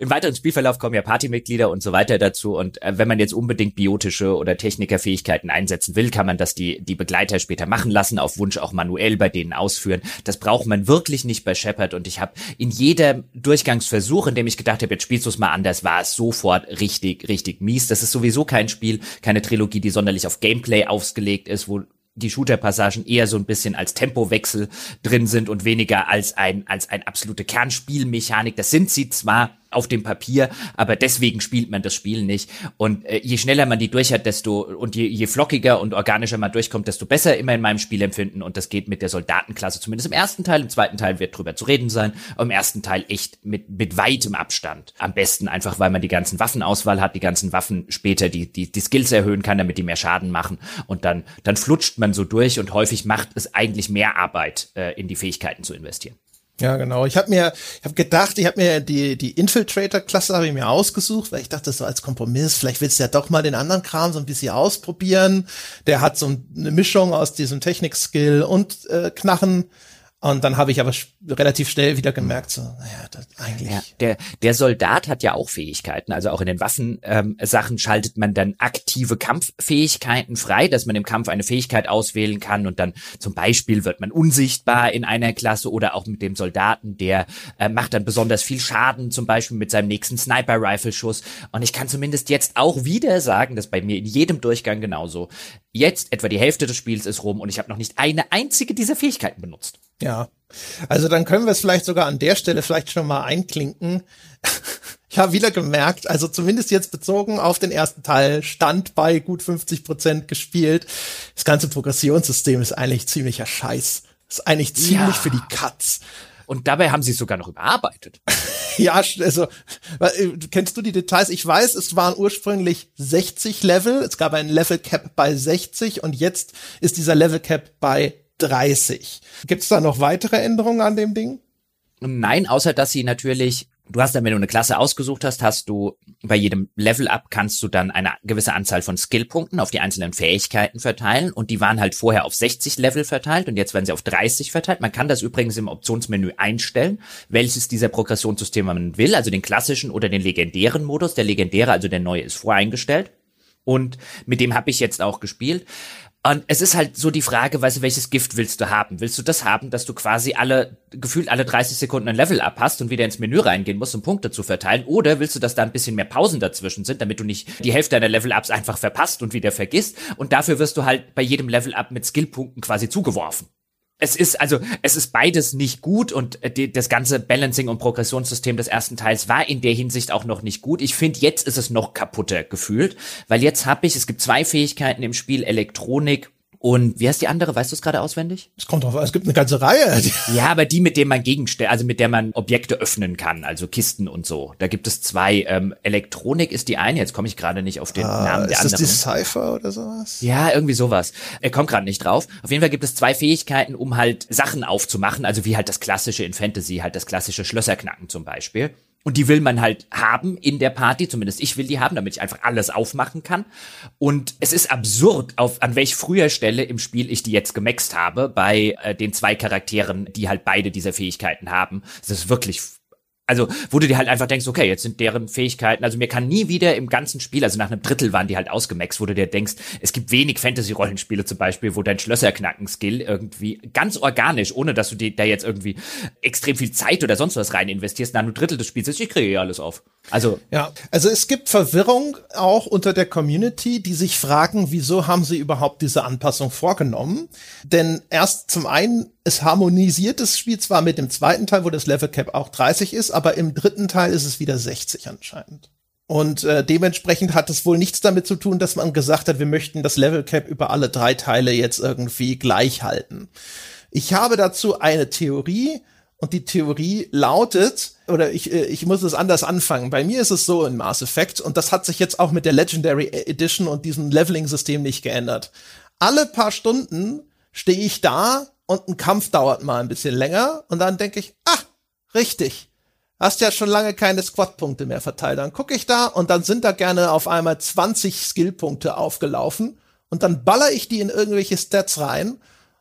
Im weiteren Spielverlauf kommen ja Partymitglieder und so weiter dazu und äh, wenn man jetzt unbedingt biotische oder Technikerfähigkeiten einsetzen will, kann man das die, die Begleiter später machen lassen, auf Wunsch auch manuell bei denen ausführen. Das braucht man wirklich nicht bei Shepard und ich habe in jeder Durchgangsversuch, in dem ich gedacht habe, jetzt spielst du es mal anders, war es sofort richtig, richtig mies. Das ist sowieso kein Spiel, Spiel, keine Trilogie, die sonderlich auf Gameplay ausgelegt ist, wo die Shooter-Passagen eher so ein bisschen als Tempowechsel drin sind und weniger als ein, als ein absolute Kernspielmechanik. Das sind sie zwar, auf dem Papier, aber deswegen spielt man das Spiel nicht. Und äh, je schneller man die durch hat, desto und je, je flockiger und organischer man durchkommt, desto besser immer in meinem Spielempfinden. Und das geht mit der Soldatenklasse, zumindest im ersten Teil. Im zweiten Teil wird drüber zu reden sein, aber im ersten Teil echt mit, mit weitem Abstand. Am besten einfach, weil man die ganzen Waffenauswahl hat, die ganzen Waffen später die, die, die Skills erhöhen kann, damit die mehr Schaden machen. Und dann, dann flutscht man so durch und häufig macht es eigentlich mehr Arbeit, äh, in die Fähigkeiten zu investieren. Ja, genau. Ich habe mir, ich habe gedacht, ich habe mir die die Infiltrator-Klasse habe ich mir ausgesucht, weil ich dachte, so als Kompromiss, vielleicht willst du ja doch mal den anderen Kram so ein bisschen ausprobieren. Der hat so eine Mischung aus diesem Technik-Skill und äh, Knarren. Und dann habe ich aber relativ schnell wieder gemerkt, so, naja, das eigentlich. Ja, der, der Soldat hat ja auch Fähigkeiten. Also auch in den Waffensachen ähm, schaltet man dann aktive Kampffähigkeiten frei, dass man im Kampf eine Fähigkeit auswählen kann und dann zum Beispiel wird man unsichtbar in einer Klasse oder auch mit dem Soldaten, der äh, macht dann besonders viel Schaden, zum Beispiel mit seinem nächsten Sniper-Rifle-Schuss. Und ich kann zumindest jetzt auch wieder sagen, dass bei mir in jedem Durchgang genauso. Jetzt etwa die Hälfte des Spiels ist rum und ich habe noch nicht eine einzige dieser Fähigkeiten benutzt. Ja, also dann können wir es vielleicht sogar an der Stelle vielleicht schon mal einklinken. Ich habe wieder gemerkt, also zumindest jetzt bezogen auf den ersten Teil, stand bei gut 50 Prozent gespielt. Das ganze Progressionssystem ist eigentlich ziemlicher Scheiß. Ist eigentlich ziemlich ja. für die Katz. Und dabei haben sie es sogar noch überarbeitet. ja, also äh, kennst du die Details? Ich weiß, es waren ursprünglich 60 Level. Es gab ein Level Cap bei 60 und jetzt ist dieser Level Cap bei 30. Gibt es da noch weitere Änderungen an dem Ding? Nein, außer dass sie natürlich Du hast dann, wenn du eine Klasse ausgesucht hast, hast du bei jedem Level-Up kannst du dann eine gewisse Anzahl von Skillpunkten auf die einzelnen Fähigkeiten verteilen und die waren halt vorher auf 60 Level verteilt und jetzt werden sie auf 30 verteilt. Man kann das übrigens im Optionsmenü einstellen, welches dieser Progressionssysteme man will, also den klassischen oder den legendären Modus. Der legendäre, also der neue, ist voreingestellt und mit dem habe ich jetzt auch gespielt. Und es ist halt so die Frage, weißt du, welches Gift willst du haben? Willst du das haben, dass du quasi alle, gefühlt alle 30 Sekunden ein Level up hast und wieder ins Menü reingehen musst, um Punkte zu verteilen? Oder willst du, dass da ein bisschen mehr Pausen dazwischen sind, damit du nicht die Hälfte deiner Level ups einfach verpasst und wieder vergisst? Und dafür wirst du halt bei jedem Level up mit Skillpunkten quasi zugeworfen es ist also es ist beides nicht gut und äh, die, das ganze Balancing und Progressionssystem des ersten Teils war in der Hinsicht auch noch nicht gut. Ich finde jetzt ist es noch kaputter gefühlt, weil jetzt habe ich es gibt zwei Fähigkeiten im Spiel Elektronik und wie heißt die andere? Weißt du es gerade auswendig? Es kommt drauf an, es gibt eine ganze Reihe. Ja, aber die, mit denen man Gegenstände, also mit der man Objekte öffnen kann, also Kisten und so. Da gibt es zwei. Ähm, Elektronik ist die eine, jetzt komme ich gerade nicht auf den ah, Namen der ist anderen. Ist das die Cypher oder sowas? Ja, irgendwie sowas. Er kommt gerade nicht drauf. Auf jeden Fall gibt es zwei Fähigkeiten, um halt Sachen aufzumachen, also wie halt das klassische in Fantasy, halt das klassische Schlösserknacken zum Beispiel. Und die will man halt haben in der Party, zumindest ich will die haben, damit ich einfach alles aufmachen kann. Und es ist absurd, auf an welch früher Stelle im Spiel ich die jetzt gemaxt habe, bei äh, den zwei Charakteren, die halt beide diese Fähigkeiten haben. Es ist wirklich also, wo du dir halt einfach denkst, okay, jetzt sind deren Fähigkeiten, also mir kann nie wieder im ganzen Spiel, also nach einem Drittel waren die halt ausgemaxt, wo du dir denkst, es gibt wenig Fantasy-Rollenspiele zum Beispiel, wo dein Schlösserknacken-Skill irgendwie ganz organisch, ohne dass du dir da jetzt irgendwie extrem viel Zeit oder sonst was rein investierst, nach einem Drittel des Spiels ist, ich kriege ja alles auf. Also. Ja, also es gibt Verwirrung auch unter der Community, die sich fragen, wieso haben sie überhaupt diese Anpassung vorgenommen? Denn erst zum einen es harmonisiert das Spiel zwar mit dem zweiten Teil, wo das Level Cap auch 30 ist, aber im dritten Teil ist es wieder 60 anscheinend. Und äh, dementsprechend hat es wohl nichts damit zu tun, dass man gesagt hat, wir möchten das Level Cap über alle drei Teile jetzt irgendwie gleich halten. Ich habe dazu eine Theorie und die Theorie lautet, oder ich, äh, ich muss es anders anfangen. Bei mir ist es so in Mass Effect und das hat sich jetzt auch mit der Legendary Edition und diesem Leveling-System nicht geändert. Alle paar Stunden stehe ich da und ein Kampf dauert mal ein bisschen länger und dann denke ich, ah, richtig. Hast ja schon lange keine Squad-Punkte mehr verteilt. Dann gucke ich da und dann sind da gerne auf einmal 20 Skill-Punkte aufgelaufen und dann baller ich die in irgendwelche Stats rein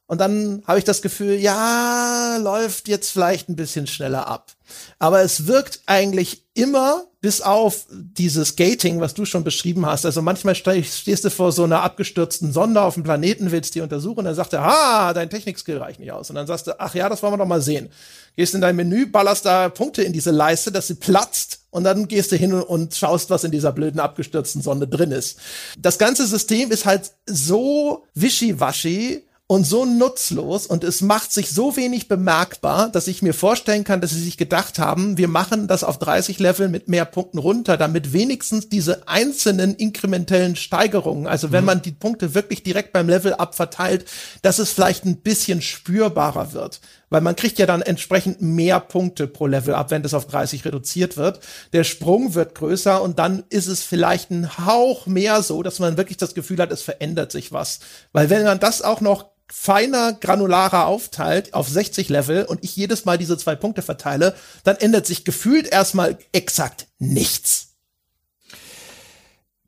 und dann habe ich das Gefühl, ja, läuft jetzt vielleicht ein bisschen schneller ab. Aber es wirkt eigentlich immer, bis auf dieses Gating, was du schon beschrieben hast. Also manchmal stehst du vor so einer abgestürzten Sonde auf dem Planeten, willst die untersuchen, dann sagt er, ha, dein Technikskill reicht nicht aus. Und dann sagst du, ach ja, das wollen wir doch mal sehen. Gehst in dein Menü, ballerst da Punkte in diese Leiste, dass sie platzt, und dann gehst du hin und schaust, was in dieser blöden abgestürzten Sonde drin ist. Das ganze System ist halt so wischiwaschi, und so nutzlos und es macht sich so wenig bemerkbar, dass ich mir vorstellen kann, dass sie sich gedacht haben, wir machen das auf 30 Level mit mehr Punkten runter, damit wenigstens diese einzelnen inkrementellen Steigerungen, also wenn mhm. man die Punkte wirklich direkt beim Level up verteilt, dass es vielleicht ein bisschen spürbarer wird. Weil man kriegt ja dann entsprechend mehr Punkte pro Level up, wenn das auf 30 reduziert wird. Der Sprung wird größer und dann ist es vielleicht ein Hauch mehr so, dass man wirklich das Gefühl hat, es verändert sich was. Weil wenn man das auch noch feiner, granularer aufteilt auf 60 Level und ich jedes Mal diese zwei Punkte verteile, dann ändert sich gefühlt erstmal exakt nichts.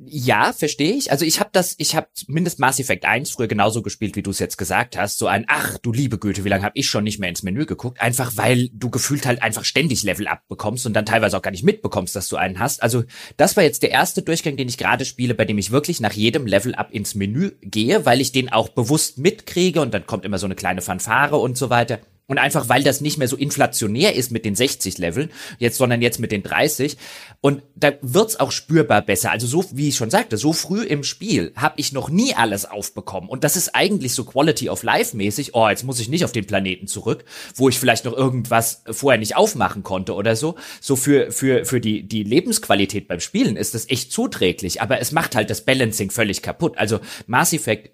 Ja, verstehe ich. Also ich habe das, ich habe zumindest Mass Effect 1 früher genauso gespielt, wie du es jetzt gesagt hast. So ein, ach du liebe Güte, wie lange habe ich schon nicht mehr ins Menü geguckt? Einfach weil du gefühlt halt einfach ständig Level up bekommst und dann teilweise auch gar nicht mitbekommst, dass du einen hast. Also das war jetzt der erste Durchgang, den ich gerade spiele, bei dem ich wirklich nach jedem Level up ins Menü gehe, weil ich den auch bewusst mitkriege und dann kommt immer so eine kleine Fanfare und so weiter. Und einfach, weil das nicht mehr so inflationär ist mit den 60 Leveln, jetzt, sondern jetzt mit den 30. Und da wird's auch spürbar besser. Also so, wie ich schon sagte, so früh im Spiel habe ich noch nie alles aufbekommen. Und das ist eigentlich so Quality of Life mäßig. Oh, jetzt muss ich nicht auf den Planeten zurück, wo ich vielleicht noch irgendwas vorher nicht aufmachen konnte oder so. So für, für, für die, die Lebensqualität beim Spielen ist das echt zuträglich. Aber es macht halt das Balancing völlig kaputt. Also Mass Effect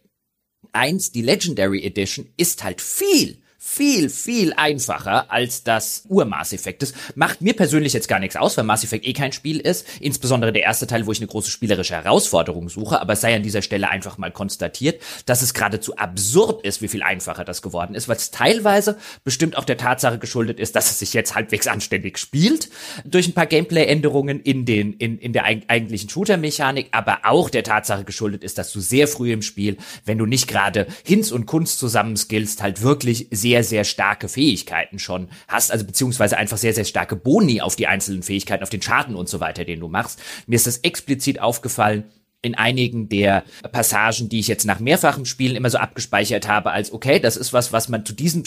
1, die Legendary Edition, ist halt viel viel, viel einfacher als das Ur-Mass Effect. Das macht mir persönlich jetzt gar nichts aus, weil Mass Effect eh kein Spiel ist. Insbesondere der erste Teil, wo ich eine große spielerische Herausforderung suche. Aber es sei an dieser Stelle einfach mal konstatiert, dass es geradezu absurd ist, wie viel einfacher das geworden ist, weil es teilweise bestimmt auch der Tatsache geschuldet ist, dass es sich jetzt halbwegs anständig spielt. Durch ein paar Gameplay-Änderungen in den, in, in der eigentlichen Shooter-Mechanik, aber auch der Tatsache geschuldet ist, dass du sehr früh im Spiel, wenn du nicht gerade Hinz und Kunst zusammenskillst, halt wirklich sehr sehr, sehr starke Fähigkeiten schon hast, also beziehungsweise einfach sehr, sehr starke Boni auf die einzelnen Fähigkeiten, auf den Schaden und so weiter, den du machst. Mir ist das explizit aufgefallen, in einigen der Passagen, die ich jetzt nach mehrfachem Spielen immer so abgespeichert habe, als okay, das ist was, was man zu diesem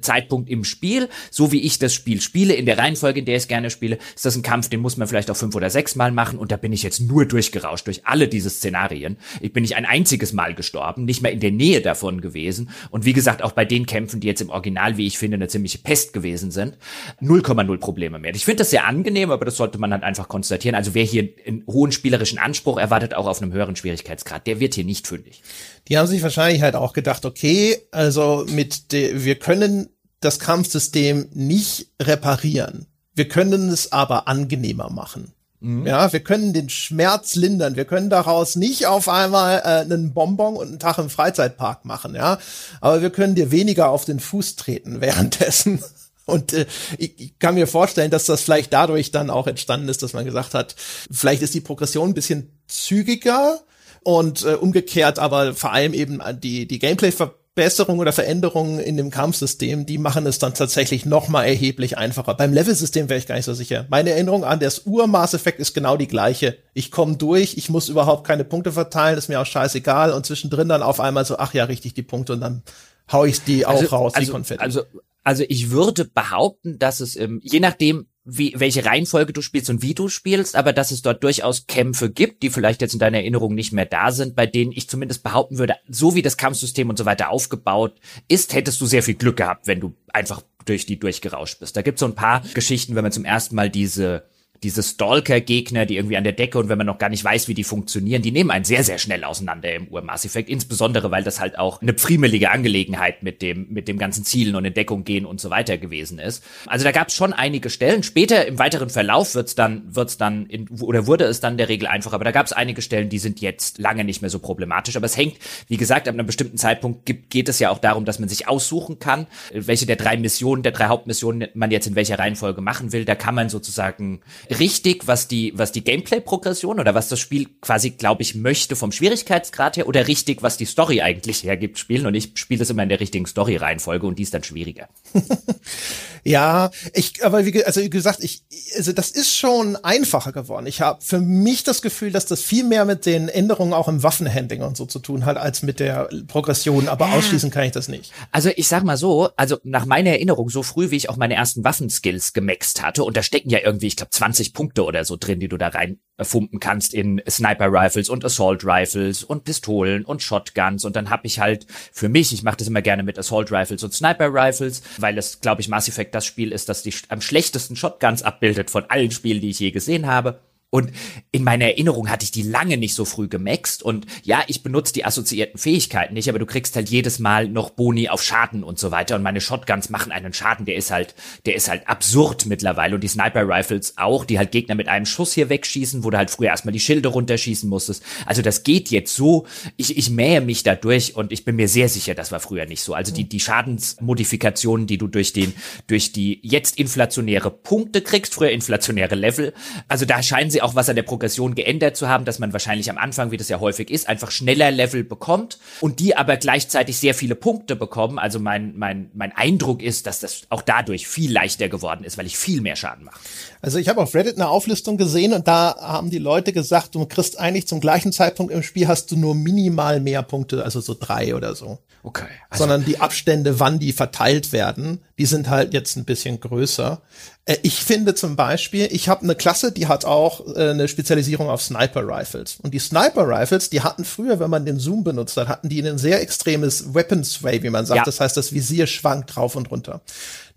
Zeitpunkt im Spiel, so wie ich das Spiel spiele, in der Reihenfolge, in der ich es gerne spiele, ist das ein Kampf, den muss man vielleicht auch fünf oder sechs Mal machen und da bin ich jetzt nur durchgerauscht durch alle diese Szenarien. Ich bin nicht ein einziges Mal gestorben, nicht mal in der Nähe davon gewesen und wie gesagt auch bei den Kämpfen, die jetzt im Original, wie ich finde, eine ziemliche Pest gewesen sind, 0,0 Probleme mehr. Ich finde das sehr angenehm, aber das sollte man halt einfach konstatieren. Also wer hier einen hohen spielerischen Anspruch erwartet, auch auf einem höheren Schwierigkeitsgrad, der wird hier nicht fündig. Die haben sich wahrscheinlich halt auch gedacht, okay, also mit wir können das Kampfsystem nicht reparieren. Wir können es aber angenehmer machen. Mhm. Ja, wir können den Schmerz lindern. Wir können daraus nicht auf einmal äh, einen Bonbon und einen Tag im Freizeitpark machen, ja. Aber wir können dir weniger auf den Fuß treten währenddessen. Und äh, ich, ich kann mir vorstellen, dass das vielleicht dadurch dann auch entstanden ist, dass man gesagt hat, vielleicht ist die Progression ein bisschen zügiger und äh, umgekehrt, aber vor allem eben die, die Gameplay-Verbesserung oder Veränderungen in dem Kampfsystem, die machen es dann tatsächlich noch mal erheblich einfacher. Beim Level-System wäre ich gar nicht so sicher. Meine Erinnerung an das Ur-Maß-Effekt ist genau die gleiche. Ich komme durch, ich muss überhaupt keine Punkte verteilen, ist mir auch scheißegal und zwischendrin dann auf einmal so, ach ja, richtig die Punkte und dann hau ich die auch also, raus, also, die Konfetti. Also, also ich würde behaupten, dass es, ähm, je nachdem, wie, welche Reihenfolge du spielst und wie du spielst, aber dass es dort durchaus Kämpfe gibt, die vielleicht jetzt in deiner Erinnerung nicht mehr da sind, bei denen ich zumindest behaupten würde, so wie das Kampfsystem und so weiter aufgebaut ist, hättest du sehr viel Glück gehabt, wenn du einfach durch die durchgerauscht bist. Da gibt's so ein paar Geschichten, wenn man zum ersten Mal diese diese Stalker-Gegner, die irgendwie an der Decke und wenn man noch gar nicht weiß, wie die funktionieren, die nehmen einen sehr, sehr schnell auseinander im Ur-Mass Effect, insbesondere weil das halt auch eine friemelige Angelegenheit mit dem, mit dem ganzen Zielen und Entdeckung gehen und so weiter gewesen ist. Also da gab es schon einige Stellen. Später im weiteren Verlauf wird's dann, wird's dann in, oder wurde es dann der Regel einfacher, aber da gab es einige Stellen, die sind jetzt lange nicht mehr so problematisch. Aber es hängt, wie gesagt, ab einem bestimmten Zeitpunkt gibt, geht es ja auch darum, dass man sich aussuchen kann, welche der drei Missionen, der drei Hauptmissionen man jetzt in welcher Reihenfolge machen will. Da kann man sozusagen richtig, was die, was die Gameplay-Progression oder was das Spiel quasi, glaube ich, möchte vom Schwierigkeitsgrad her oder richtig, was die Story eigentlich hergibt, spielen. Und ich spiele es immer in der richtigen Story-Reihenfolge und die ist dann schwieriger. ja, ich, aber wie, also wie gesagt, ich, also das ist schon einfacher geworden. Ich habe für mich das Gefühl, dass das viel mehr mit den Änderungen auch im Waffenhandling und so zu tun hat, als mit der Progression. Aber ausschließen kann ich das nicht. Also ich sag mal so, also nach meiner Erinnerung, so früh wie ich auch meine ersten Waffenskills gemaxt hatte, und da stecken ja irgendwie, ich glaube, 20 20 Punkte oder so drin, die du da rein fumpen kannst in Sniper Rifles und Assault Rifles und Pistolen und Shotguns und dann habe ich halt für mich, ich mache das immer gerne mit Assault Rifles und Sniper Rifles, weil es glaube ich Mass Effect das Spiel ist, das die am schlechtesten Shotguns abbildet von allen Spielen, die ich je gesehen habe. Und in meiner Erinnerung hatte ich die lange nicht so früh gemaxt. Und ja, ich benutze die assoziierten Fähigkeiten nicht, aber du kriegst halt jedes Mal noch Boni auf Schaden und so weiter. Und meine Shotguns machen einen Schaden, der ist halt, der ist halt absurd mittlerweile. Und die Sniper Rifles auch, die halt Gegner mit einem Schuss hier wegschießen, wo du halt früher erstmal die Schilde runterschießen musstest. Also das geht jetzt so. Ich, ich mähe mich da durch und ich bin mir sehr sicher, das war früher nicht so. Also die, die Schadensmodifikationen, die du durch den, durch die jetzt inflationäre Punkte kriegst, früher inflationäre Level. Also da scheinen sie auch was an der Progression geändert zu haben, dass man wahrscheinlich am Anfang, wie das ja häufig ist, einfach schneller Level bekommt und die aber gleichzeitig sehr viele Punkte bekommen. Also mein, mein, mein Eindruck ist, dass das auch dadurch viel leichter geworden ist, weil ich viel mehr Schaden mache. Also ich habe auf Reddit eine Auflistung gesehen und da haben die Leute gesagt, du kriegst eigentlich zum gleichen Zeitpunkt im Spiel hast du nur minimal mehr Punkte, also so drei oder so. Okay. Also Sondern die Abstände, wann die verteilt werden, die sind halt jetzt ein bisschen größer. Äh, ich finde zum Beispiel, ich habe eine Klasse, die hat auch äh, eine Spezialisierung auf Sniper Rifles. Und die Sniper Rifles, die hatten früher, wenn man den Zoom benutzt hat, hatten die ein sehr extremes Weapon Sway, wie man sagt. Ja. Das heißt, das Visier schwankt drauf und runter.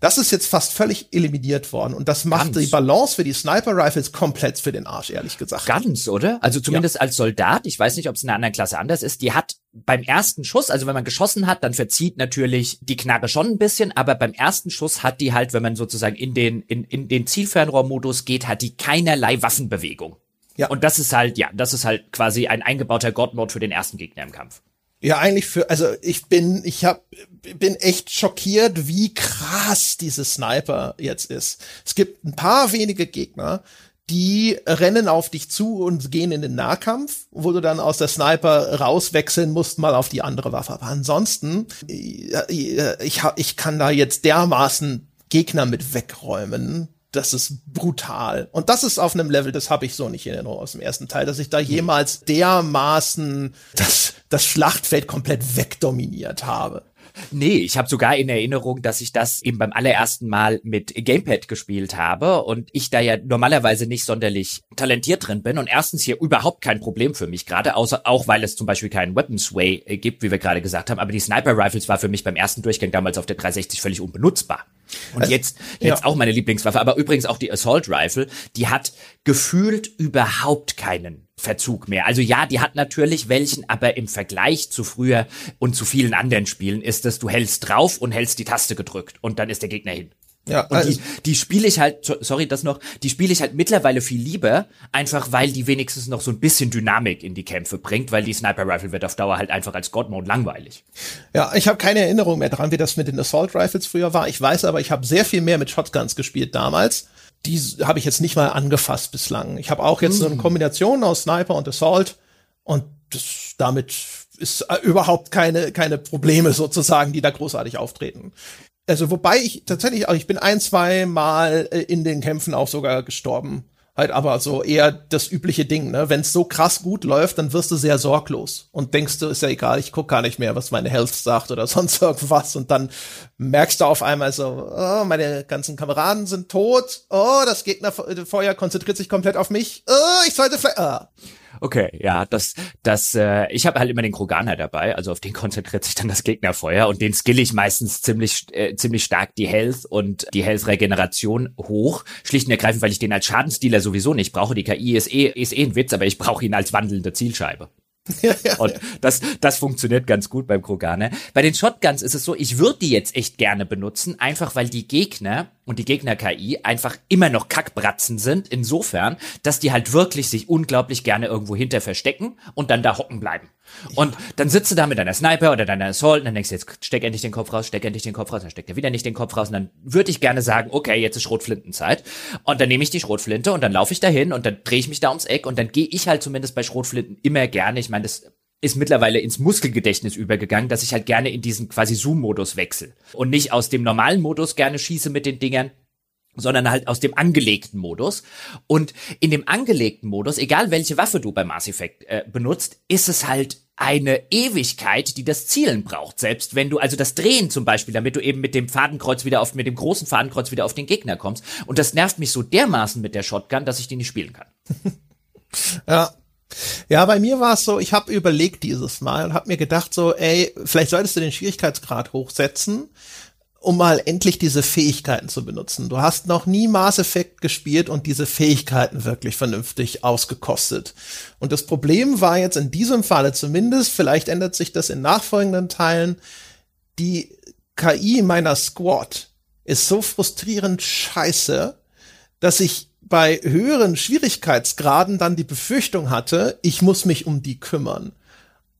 Das ist jetzt fast völlig eliminiert worden und das macht Ganz. die Balance für die Sniper Rifles komplett für den Arsch, ehrlich gesagt. Ganz, oder? Also zumindest ja. als Soldat, ich weiß nicht, ob es in einer anderen Klasse anders ist, die hat beim ersten Schuss, also wenn man geschossen hat, dann verzieht natürlich die Knarre schon ein bisschen, aber beim ersten Schuss hat die halt, wenn man sozusagen in den, in, in den Zielfernrohrmodus geht, hat die keinerlei Waffenbewegung. Ja. Und das ist halt, ja, das ist halt quasi ein eingebauter God-Mode für den ersten Gegner im Kampf. Ja, eigentlich für, also ich bin, ich hab, bin echt schockiert, wie krass diese Sniper jetzt ist. Es gibt ein paar wenige Gegner, die rennen auf dich zu und gehen in den Nahkampf, wo du dann aus der Sniper rauswechseln musst, mal auf die andere Waffe. Aber ansonsten, ich, ich, ich kann da jetzt dermaßen Gegner mit wegräumen das ist brutal. Und das ist auf einem Level, das habe ich so nicht in Erinnerung aus dem ersten Teil, dass ich da jemals dermaßen das, das Schlachtfeld komplett wegdominiert habe. Nee, ich habe sogar in Erinnerung, dass ich das eben beim allerersten Mal mit Gamepad gespielt habe und ich da ja normalerweise nicht sonderlich talentiert drin bin und erstens hier überhaupt kein Problem für mich gerade, außer auch weil es zum Beispiel keinen Weapons Way äh, gibt, wie wir gerade gesagt haben, aber die Sniper Rifles war für mich beim ersten Durchgang damals auf der 360 völlig unbenutzbar. Und also, jetzt, jetzt ja. auch meine Lieblingswaffe, aber übrigens auch die Assault Rifle, die hat gefühlt überhaupt keinen Verzug mehr. Also ja, die hat natürlich welchen, aber im Vergleich zu früher und zu vielen anderen Spielen ist es, du hältst drauf und hältst die Taste gedrückt und dann ist der Gegner hin. Ja, und also die, die spiele ich halt, sorry, das noch, die spiele ich halt mittlerweile viel lieber, einfach weil die wenigstens noch so ein bisschen Dynamik in die Kämpfe bringt, weil die Sniper Rifle wird auf Dauer halt einfach als God Mode langweilig. Ja, ich habe keine Erinnerung mehr dran, wie das mit den Assault Rifles früher war. Ich weiß aber, ich habe sehr viel mehr mit Shotguns gespielt damals die habe ich jetzt nicht mal angefasst bislang. Ich habe auch jetzt so eine hm. Kombination aus Sniper und Assault und das, damit ist äh, überhaupt keine, keine Probleme sozusagen, die da großartig auftreten. Also wobei ich tatsächlich auch, ich bin ein, zwei Mal äh, in den Kämpfen auch sogar gestorben halt aber so eher das übliche Ding, ne? Wenn es so krass gut läuft, dann wirst du sehr sorglos und denkst du, ist ja egal, ich guck gar nicht mehr, was meine Health sagt oder sonst irgendwas und dann merkst du auf einmal so, oh, meine ganzen Kameraden sind tot, oh, das Gegnerfeuer konzentriert sich komplett auf mich, oh, ich sollte ah. Okay, ja, das, das, äh, ich habe halt immer den Kroganer dabei, also auf den konzentriert sich dann das Gegnerfeuer und den skill ich meistens ziemlich, äh, ziemlich stark die Health und die Health-Regeneration hoch, schlicht und ergreifend, weil ich den als Schadensdealer sowieso nicht brauche. Die KI ist eh, ist eh ein Witz, aber ich brauche ihn als wandelnde Zielscheibe. und das, das funktioniert ganz gut beim Kroganer. Bei den Shotguns ist es so, ich würde die jetzt echt gerne benutzen, einfach weil die Gegner und die Gegner-KI einfach immer noch Kackbratzen sind, insofern, dass die halt wirklich sich unglaublich gerne irgendwo hinter verstecken und dann da hocken bleiben. Und dann sitzt du da mit deiner Sniper oder deiner Assault und dann denkst du, jetzt steck endlich den Kopf raus, steck endlich den Kopf raus, dann steckt er wieder nicht den Kopf raus und dann würde ich gerne sagen, okay, jetzt ist Schrotflintenzeit. Und dann nehme ich die Schrotflinte und dann laufe ich dahin und dann drehe ich mich da ums Eck und dann gehe ich halt zumindest bei Schrotflinten immer gerne, ich meine, das ist mittlerweile ins Muskelgedächtnis übergegangen, dass ich halt gerne in diesen quasi Zoom-Modus wechsle und nicht aus dem normalen Modus gerne schieße mit den Dingern, sondern halt aus dem angelegten Modus. Und in dem angelegten Modus, egal welche Waffe du bei Mass Effect äh, benutzt, ist es halt eine Ewigkeit, die das Zielen braucht. Selbst wenn du, also das Drehen zum Beispiel, damit du eben mit dem Fadenkreuz wieder auf, mit dem großen Fadenkreuz wieder auf den Gegner kommst. Und das nervt mich so dermaßen mit der Shotgun, dass ich die nicht spielen kann. ja. Ja, bei mir war es so, ich habe überlegt dieses Mal und habe mir gedacht so, ey, vielleicht solltest du den Schwierigkeitsgrad hochsetzen, um mal endlich diese Fähigkeiten zu benutzen. Du hast noch nie Mass Effect gespielt und diese Fähigkeiten wirklich vernünftig ausgekostet. Und das Problem war jetzt in diesem Falle zumindest, vielleicht ändert sich das in nachfolgenden Teilen, die KI meiner Squad ist so frustrierend scheiße, dass ich bei höheren Schwierigkeitsgraden dann die Befürchtung hatte, ich muss mich um die kümmern.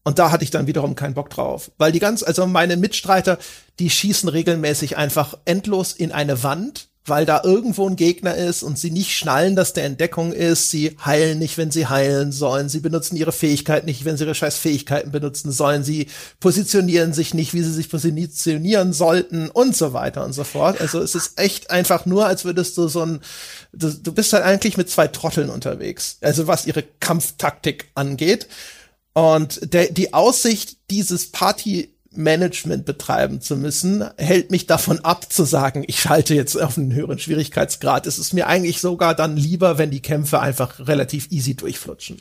Und da hatte ich dann wiederum keinen Bock drauf, weil die ganz, also meine Mitstreiter, die schießen regelmäßig einfach endlos in eine Wand, weil da irgendwo ein Gegner ist und sie nicht schnallen, dass der Entdeckung ist. Sie heilen nicht, wenn sie heilen sollen. Sie benutzen ihre Fähigkeiten nicht, wenn sie ihre scheiß Fähigkeiten benutzen sollen. Sie positionieren sich nicht, wie sie sich positionieren sollten und so weiter und so fort. Also es ist echt einfach nur, als würdest du so ein, du, du bist halt eigentlich mit zwei Trotteln unterwegs. Also was ihre Kampftaktik angeht. Und der, die Aussicht, dieses Party Management betreiben zu müssen, hält mich davon ab zu sagen, ich schalte jetzt auf einen höheren Schwierigkeitsgrad. Es ist mir eigentlich sogar dann lieber, wenn die Kämpfe einfach relativ easy durchflutschen.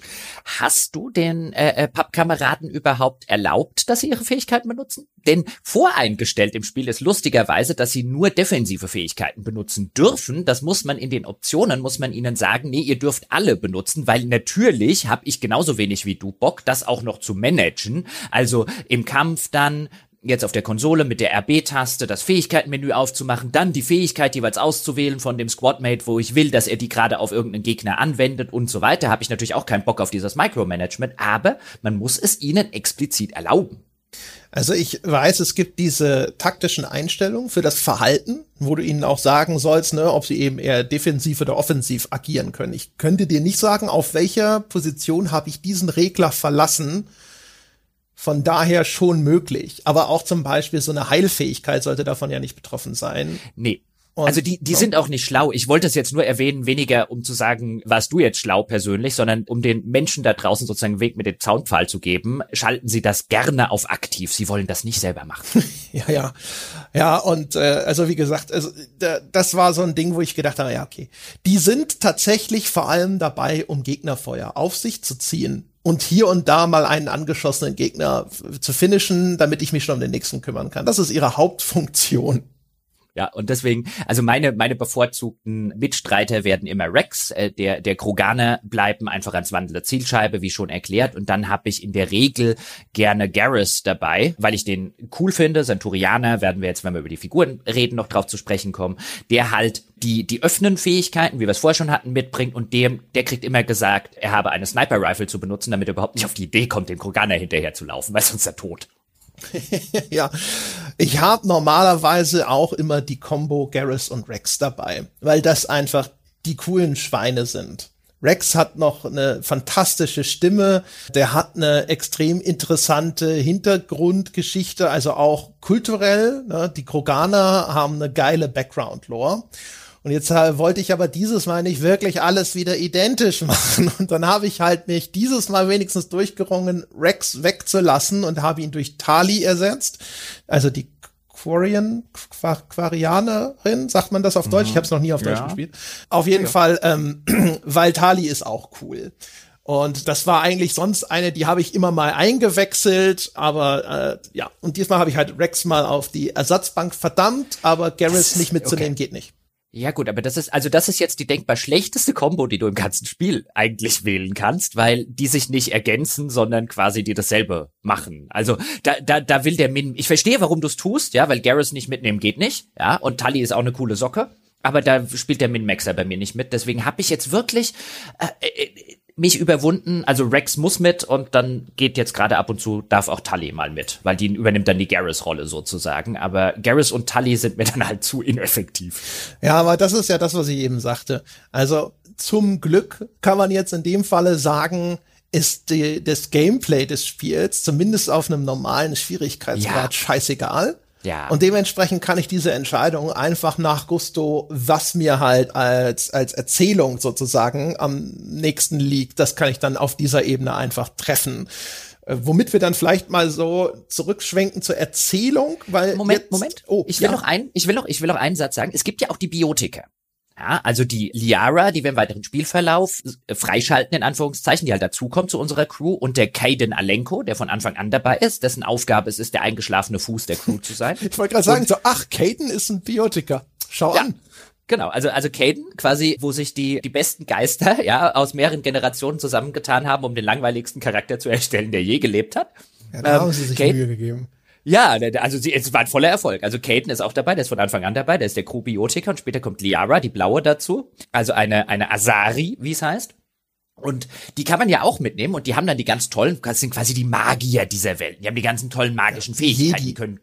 Hast du den äh, äh, Pappkameraden überhaupt erlaubt, dass sie ihre Fähigkeiten benutzen? Denn voreingestellt im Spiel ist lustigerweise, dass sie nur defensive Fähigkeiten benutzen dürfen. Das muss man in den Optionen, muss man ihnen sagen, nee, ihr dürft alle benutzen, weil natürlich habe ich genauso wenig wie du Bock, das auch noch zu managen. Also im Kampf dann jetzt auf der Konsole mit der RB-Taste das Fähigkeitenmenü aufzumachen, dann die Fähigkeit jeweils auszuwählen von dem Squadmate, wo ich will, dass er die gerade auf irgendeinen Gegner anwendet und so weiter, habe ich natürlich auch keinen Bock auf dieses Micromanagement, aber man muss es ihnen explizit erlauben. Also ich weiß, es gibt diese taktischen Einstellungen für das Verhalten, wo du ihnen auch sagen sollst, ne, ob sie eben eher defensiv oder offensiv agieren können. Ich könnte dir nicht sagen, auf welcher Position habe ich diesen Regler verlassen, von daher schon möglich. Aber auch zum Beispiel so eine Heilfähigkeit sollte davon ja nicht betroffen sein. Nee. Also die, die sind auch nicht schlau. Ich wollte es jetzt nur erwähnen, weniger um zu sagen, warst du jetzt schlau persönlich, sondern um den Menschen da draußen sozusagen einen Weg mit dem Zaunpfahl zu geben, schalten sie das gerne auf aktiv. Sie wollen das nicht selber machen. ja, ja. Ja, und äh, also wie gesagt, also, das war so ein Ding, wo ich gedacht habe, ja, okay. Die sind tatsächlich vor allem dabei, um Gegnerfeuer auf sich zu ziehen und hier und da mal einen angeschossenen Gegner zu finishen, damit ich mich schon um den nächsten kümmern kann. Das ist ihre Hauptfunktion. Ja, und deswegen, also meine, meine bevorzugten Mitstreiter werden immer Rex, äh, der, der Kroganer bleiben einfach als wandelnde Zielscheibe, wie schon erklärt. Und dann habe ich in der Regel gerne Garrus dabei, weil ich den cool finde. Santurianer werden wir jetzt, wenn wir über die Figuren reden, noch drauf zu sprechen kommen. Der halt die, die öffnen Fähigkeiten, wie wir es vorher schon hatten, mitbringt und dem, der kriegt immer gesagt, er habe eine Sniper-Rifle zu benutzen, damit er überhaupt nicht auf die Idee kommt, dem Kroganer hinterher zu laufen, weil sonst er tot. ja, ich habe normalerweise auch immer die Combo Garrus und Rex dabei, weil das einfach die coolen Schweine sind. Rex hat noch eine fantastische Stimme, der hat eine extrem interessante Hintergrundgeschichte, also auch kulturell. Ne? Die Kroganer haben eine geile Background-Lore. Und jetzt wollte ich aber dieses Mal nicht wirklich alles wieder identisch machen. Und dann habe ich halt mich dieses Mal wenigstens durchgerungen, Rex wegzulassen und habe ihn durch Tali ersetzt. Also die Quarian, Quarianerin, sagt man das auf Deutsch? Mhm. Ich habe es noch nie auf Deutsch ja. gespielt. Auf jeden ja. Fall, ähm, weil Tali ist auch cool. Und das war eigentlich sonst eine, die habe ich immer mal eingewechselt, aber äh, ja, und diesmal habe ich halt Rex mal auf die Ersatzbank verdammt, aber Garrus nicht mitzunehmen okay. geht nicht. Ja gut, aber das ist, also das ist jetzt die denkbar schlechteste Combo, die du im ganzen Spiel eigentlich wählen kannst, weil die sich nicht ergänzen, sondern quasi die dasselbe machen. Also da, da, da will der Min, ich verstehe, warum du es tust, ja, weil Garrus nicht mitnehmen geht nicht, ja, und Tully ist auch eine coole Socke, aber da spielt der Min-Maxer bei mir nicht mit, deswegen habe ich jetzt wirklich, äh, äh, mich überwunden. Also Rex muss mit und dann geht jetzt gerade ab und zu, darf auch Tully mal mit, weil die übernimmt dann die Garrus-Rolle sozusagen. Aber Garrus und Tully sind mir dann halt zu ineffektiv. Ja, aber das ist ja das, was ich eben sagte. Also zum Glück kann man jetzt in dem Falle sagen, ist die, das Gameplay des Spiels zumindest auf einem normalen Schwierigkeitsgrad ja. scheißegal. Ja. Und dementsprechend kann ich diese Entscheidung einfach nach Gusto, was mir halt als, als Erzählung sozusagen am nächsten liegt, das kann ich dann auf dieser Ebene einfach treffen. Äh, womit wir dann vielleicht mal so zurückschwenken zur Erzählung, weil. Moment, jetzt, Moment. Oh, ich will ja. noch ein, ich will noch, ich will noch einen Satz sagen. Es gibt ja auch die Biotika. Ja, also die Liara, die wir im weiteren Spielverlauf äh, freischalten, in Anführungszeichen, die halt dazukommt zu unserer Crew, und der Kaiden Alenko, der von Anfang an dabei ist, dessen Aufgabe es ist, der eingeschlafene Fuß der Crew zu sein. ich wollte gerade sagen, so, ach, Kaiden ist ein Biotiker. Schau ja. an. Genau, also also Caden, quasi, wo sich die die besten Geister ja aus mehreren Generationen zusammengetan haben, um den langweiligsten Charakter zu erstellen, der je gelebt hat. Ja, da ähm, haben sie sich Caden, Mühe gegeben. Ja, also sie, es war ein voller Erfolg. Also Caden ist auch dabei, der ist von Anfang an dabei, der ist der Crewbiotiker und später kommt Liara, die blaue dazu. Also eine, eine Asari, wie es heißt. Und die kann man ja auch mitnehmen und die haben dann die ganz tollen, das sind quasi die Magier dieser Welt. Die haben die ganzen tollen magischen Fähigkeiten, die können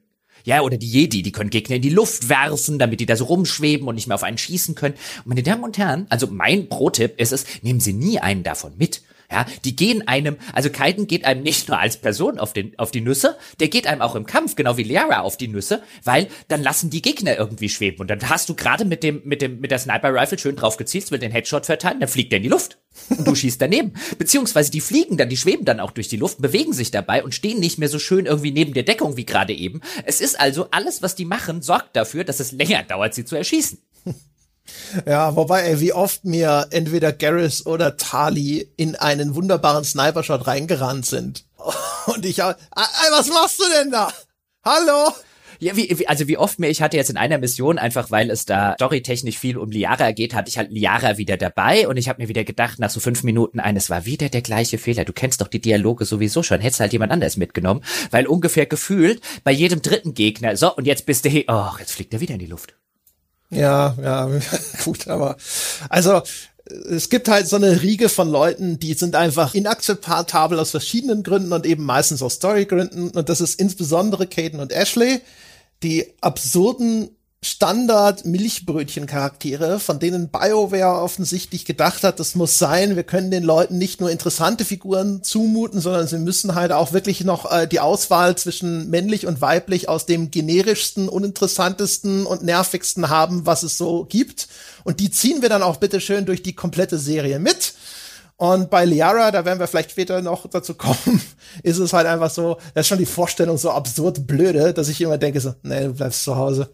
ja, oder die Jedi, die können Gegner in die Luft werfen, damit die da so rumschweben und nicht mehr auf einen schießen können. Und meine Damen und Herren, also mein Pro-Tipp ist es, nehmen Sie nie einen davon mit. Ja, die gehen einem, also Kaiden geht einem nicht nur als Person auf, den, auf die Nüsse, der geht einem auch im Kampf, genau wie Liara auf die Nüsse, weil dann lassen die Gegner irgendwie schweben. Und dann hast du gerade mit dem, mit dem, mit der Sniper Rifle schön drauf gezielt, will den Headshot verteilen, dann fliegt der in die Luft. Und du schießt daneben. Beziehungsweise die fliegen dann, die schweben dann auch durch die Luft, bewegen sich dabei und stehen nicht mehr so schön irgendwie neben der Deckung wie gerade eben. Es ist also alles, was die machen, sorgt dafür, dass es länger dauert, sie zu erschießen. Ja, wobei, ey, wie oft mir entweder Garrus oder Tali in einen wunderbaren Sniper-Shot reingerannt sind. Und ich, ey, was machst du denn da? Hallo? Ja, wie, wie, also wie oft mir, ich hatte jetzt in einer Mission, einfach weil es da storytechnisch viel um Liara geht, hatte ich halt Liara wieder dabei und ich habe mir wieder gedacht, nach so fünf Minuten ein, es war wieder der gleiche Fehler. Du kennst doch die Dialoge sowieso schon, hättest halt jemand anders mitgenommen, weil ungefähr gefühlt bei jedem dritten Gegner, so, und jetzt bist du, oh, jetzt fliegt er wieder in die Luft. Ja, ja, gut, aber also es gibt halt so eine Riege von Leuten, die sind einfach inakzeptabel aus verschiedenen Gründen und eben meistens aus Storygründen. Und das ist insbesondere Caden und Ashley, die absurden Standard-Milchbrötchen-Charaktere, von denen BioWare offensichtlich gedacht hat, das muss sein, wir können den Leuten nicht nur interessante Figuren zumuten, sondern sie müssen halt auch wirklich noch äh, die Auswahl zwischen männlich und weiblich aus dem generischsten, uninteressantesten und nervigsten haben, was es so gibt. Und die ziehen wir dann auch bitte schön durch die komplette Serie mit. Und bei Liara, da werden wir vielleicht später noch dazu kommen, ist es halt einfach so, das ist schon die Vorstellung so absurd blöde, dass ich immer denke so, nee, du bleibst zu Hause.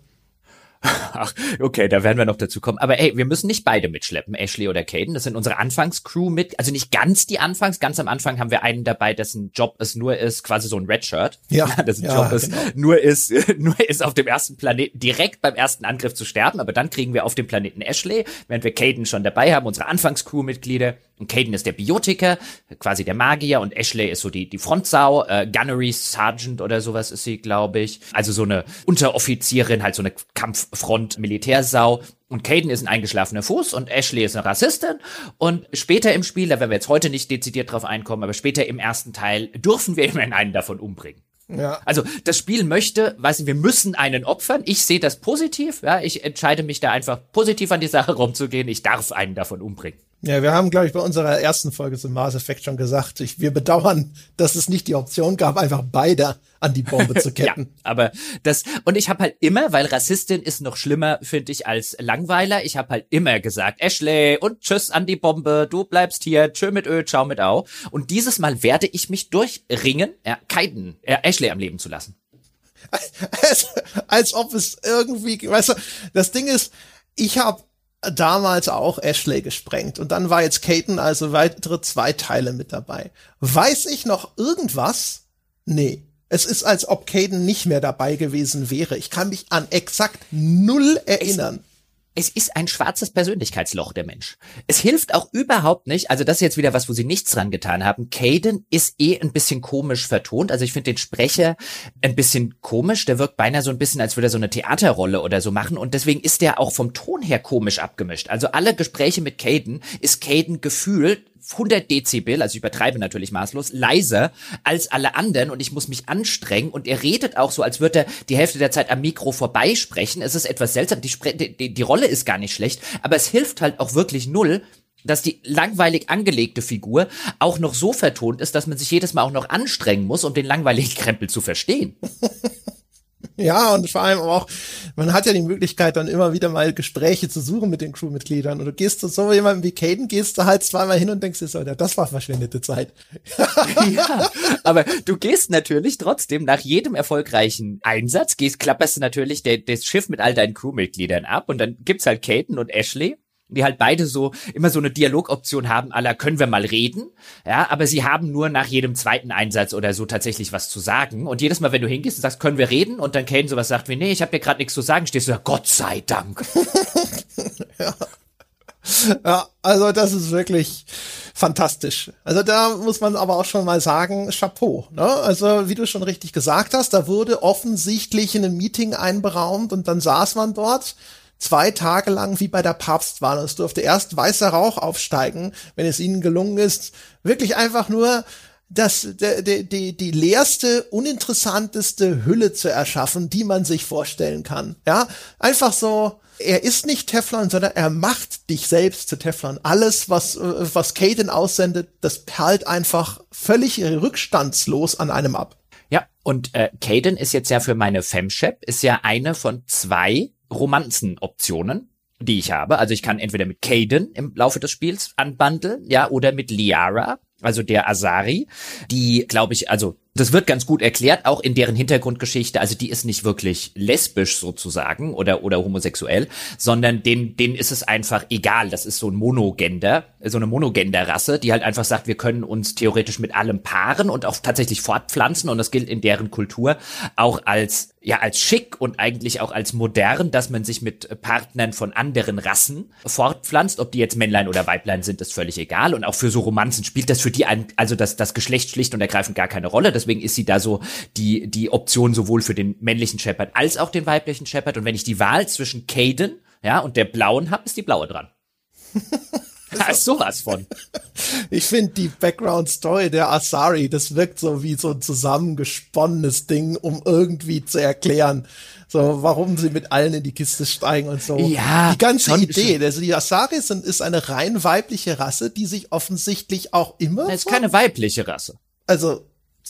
Ach, okay, da werden wir noch dazu kommen. Aber ey, wir müssen nicht beide mitschleppen, Ashley oder Caden. Das sind unsere Anfangscrew mit, also nicht ganz die Anfangs. Ganz am Anfang haben wir einen dabei, dessen Job es nur ist, quasi so ein Redshirt. Ja. dessen ja, Job es genau. nur ist, nur ist auf dem ersten Planeten direkt beim ersten Angriff zu sterben. Aber dann kriegen wir auf dem Planeten Ashley, während wir Caden schon dabei haben, unsere Anfangscrew-Mitglieder. Und Caden ist der Biotiker, quasi der Magier, und Ashley ist so die, die Frontsau, äh, Gunnery Sergeant oder sowas ist sie, glaube ich. Also so eine Unteroffizierin, halt so eine Kampffront-Militärsau. Und Caden ist ein eingeschlafener Fuß und Ashley ist eine Rassistin. Und später im Spiel, da werden wir jetzt heute nicht dezidiert drauf einkommen, aber später im ersten Teil dürfen wir immerhin einen davon umbringen. Ja. Also das Spiel möchte, weiß ich, wir müssen einen opfern. Ich sehe das positiv. Ja, ich entscheide mich da einfach positiv an die Sache rumzugehen. Ich darf einen davon umbringen. Ja, wir haben, glaube ich, bei unserer ersten Folge zum Mass Effect schon gesagt, ich, wir bedauern, dass es nicht die Option gab, einfach beide an die Bombe zu ketten. ja, aber das, und ich habe halt immer, weil Rassistin ist noch schlimmer, finde ich, als Langweiler, ich habe halt immer gesagt, Ashley und tschüss an die Bombe, du bleibst hier, tschö mit Ö, ciao mit Au. Und dieses Mal werde ich mich durchringen, ja, Kaiden, äh, Ashley am Leben zu lassen. Als, als ob es irgendwie, weißt du, das Ding ist, ich habe damals auch Ashley gesprengt. Und dann war jetzt Caton also weitere zwei Teile mit dabei. Weiß ich noch irgendwas? Nee. Es ist, als ob Caden nicht mehr dabei gewesen wäre. Ich kann mich an exakt null erinnern. Es ist ein schwarzes Persönlichkeitsloch, der Mensch. Es hilft auch überhaupt nicht, also das ist jetzt wieder was, wo sie nichts dran getan haben. Caden ist eh ein bisschen komisch vertont. Also ich finde den Sprecher ein bisschen komisch. Der wirkt beinahe so ein bisschen, als würde er so eine Theaterrolle oder so machen. Und deswegen ist der auch vom Ton her komisch abgemischt. Also alle Gespräche mit Caden ist Caden gefühlt 100 Dezibel, also ich übertreibe natürlich maßlos, leiser als alle anderen und ich muss mich anstrengen und er redet auch so, als würde er die Hälfte der Zeit am Mikro vorbeisprechen. Es ist etwas seltsam, die, die, die Rolle ist gar nicht schlecht, aber es hilft halt auch wirklich null, dass die langweilig angelegte Figur auch noch so vertont ist, dass man sich jedes Mal auch noch anstrengen muss, um den langweiligen Krempel zu verstehen. Ja, und vor allem auch, man hat ja die Möglichkeit, dann immer wieder mal Gespräche zu suchen mit den Crewmitgliedern. Und du gehst zu so jemandem wie Caden, gehst du halt zweimal hin und denkst dir so, das war verschwendete Zeit. ja, aber du gehst natürlich trotzdem nach jedem erfolgreichen Einsatz, gehst, klapperst du natürlich der, das Schiff mit all deinen Crewmitgliedern ab und dann gibt's halt Caden und Ashley die halt beide so immer so eine Dialogoption haben, aller können wir mal reden, ja, aber sie haben nur nach jedem zweiten Einsatz oder so tatsächlich was zu sagen und jedes Mal, wenn du hingehst und sagst, können wir reden und dann Kane sowas sagt wie, nee, ich habe dir gerade nichts zu sagen, stehst du da, Gott sei Dank. ja. ja, also das ist wirklich fantastisch. Also da muss man aber auch schon mal sagen, Chapeau. Ne? Also wie du schon richtig gesagt hast, da wurde offensichtlich in einem Meeting einberaumt und dann saß man dort zwei Tage lang wie bei der Papstwahl. Und es durfte erst weißer Rauch aufsteigen, wenn es ihnen gelungen ist, wirklich einfach nur das, die, die, die, leerste, uninteressanteste Hülle zu erschaffen, die man sich vorstellen kann. Ja, einfach so, er ist nicht Teflon, sondern er macht dich selbst zu Teflon. Alles, was, was Kaden aussendet, das perlt einfach völlig rückstandslos an einem ab. Ja, und äh, Caden ist jetzt ja für meine Femshep, ist ja eine von zwei Romanzenoptionen, die ich habe. Also ich kann entweder mit Caden im Laufe des Spiels anbandeln, ja, oder mit Liara, also der Asari, die, glaube ich, also das wird ganz gut erklärt, auch in deren Hintergrundgeschichte. Also die ist nicht wirklich lesbisch sozusagen oder, oder homosexuell, sondern denen, denen ist es einfach egal. Das ist so ein Monogender, so eine Monogender-Rasse, die halt einfach sagt, wir können uns theoretisch mit allem paaren und auch tatsächlich fortpflanzen. Und das gilt in deren Kultur auch als ja als schick und eigentlich auch als modern, dass man sich mit Partnern von anderen Rassen fortpflanzt. Ob die jetzt Männlein oder Weiblein sind, ist völlig egal. Und auch für so Romanzen spielt das für die ein, also das, das Geschlecht schlicht und ergreifend gar keine Rolle. Das deswegen ist sie da so die, die Option sowohl für den männlichen Shepherd als auch den weiblichen Shepherd. Und wenn ich die Wahl zwischen Caden, ja, und der blauen habe, ist die blaue dran. Da ist sowas von. Ich finde die Background Story der Asari, das wirkt so wie so ein zusammengesponnenes Ding, um irgendwie zu erklären, so warum sie mit allen in die Kiste steigen und so. Ja. Die ganze Idee, also die Asari sind ist eine rein weibliche Rasse, die sich offensichtlich auch immer. Es ist keine weibliche Rasse. Also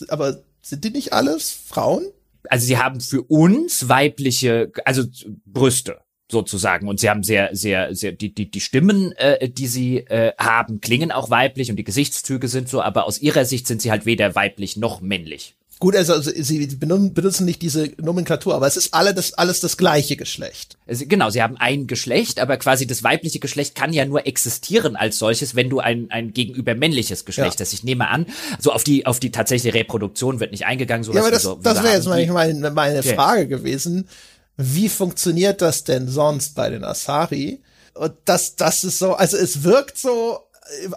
aber sind die nicht alles Frauen? Also sie haben für uns weibliche, also Brüste sozusagen. Und sie haben sehr sehr sehr die die die Stimmen äh, die sie äh, haben klingen auch weiblich und die Gesichtszüge sind so. Aber aus ihrer Sicht sind sie halt weder weiblich noch männlich Gut, also, also sie benutzen nicht diese Nomenklatur, aber es ist alle das, alles das gleiche Geschlecht. Also, genau, sie haben ein Geschlecht, aber quasi das weibliche Geschlecht kann ja nur existieren als solches, wenn du ein, ein gegenüber männliches Geschlecht ja. hast. Ich nehme an, so auf die, auf die tatsächliche Reproduktion wird nicht eingegangen. So ja, aber das, so, das wäre jetzt meine, meine Frage gewesen. Wie funktioniert das denn sonst bei den Asari? Und das, das ist so, also es wirkt so,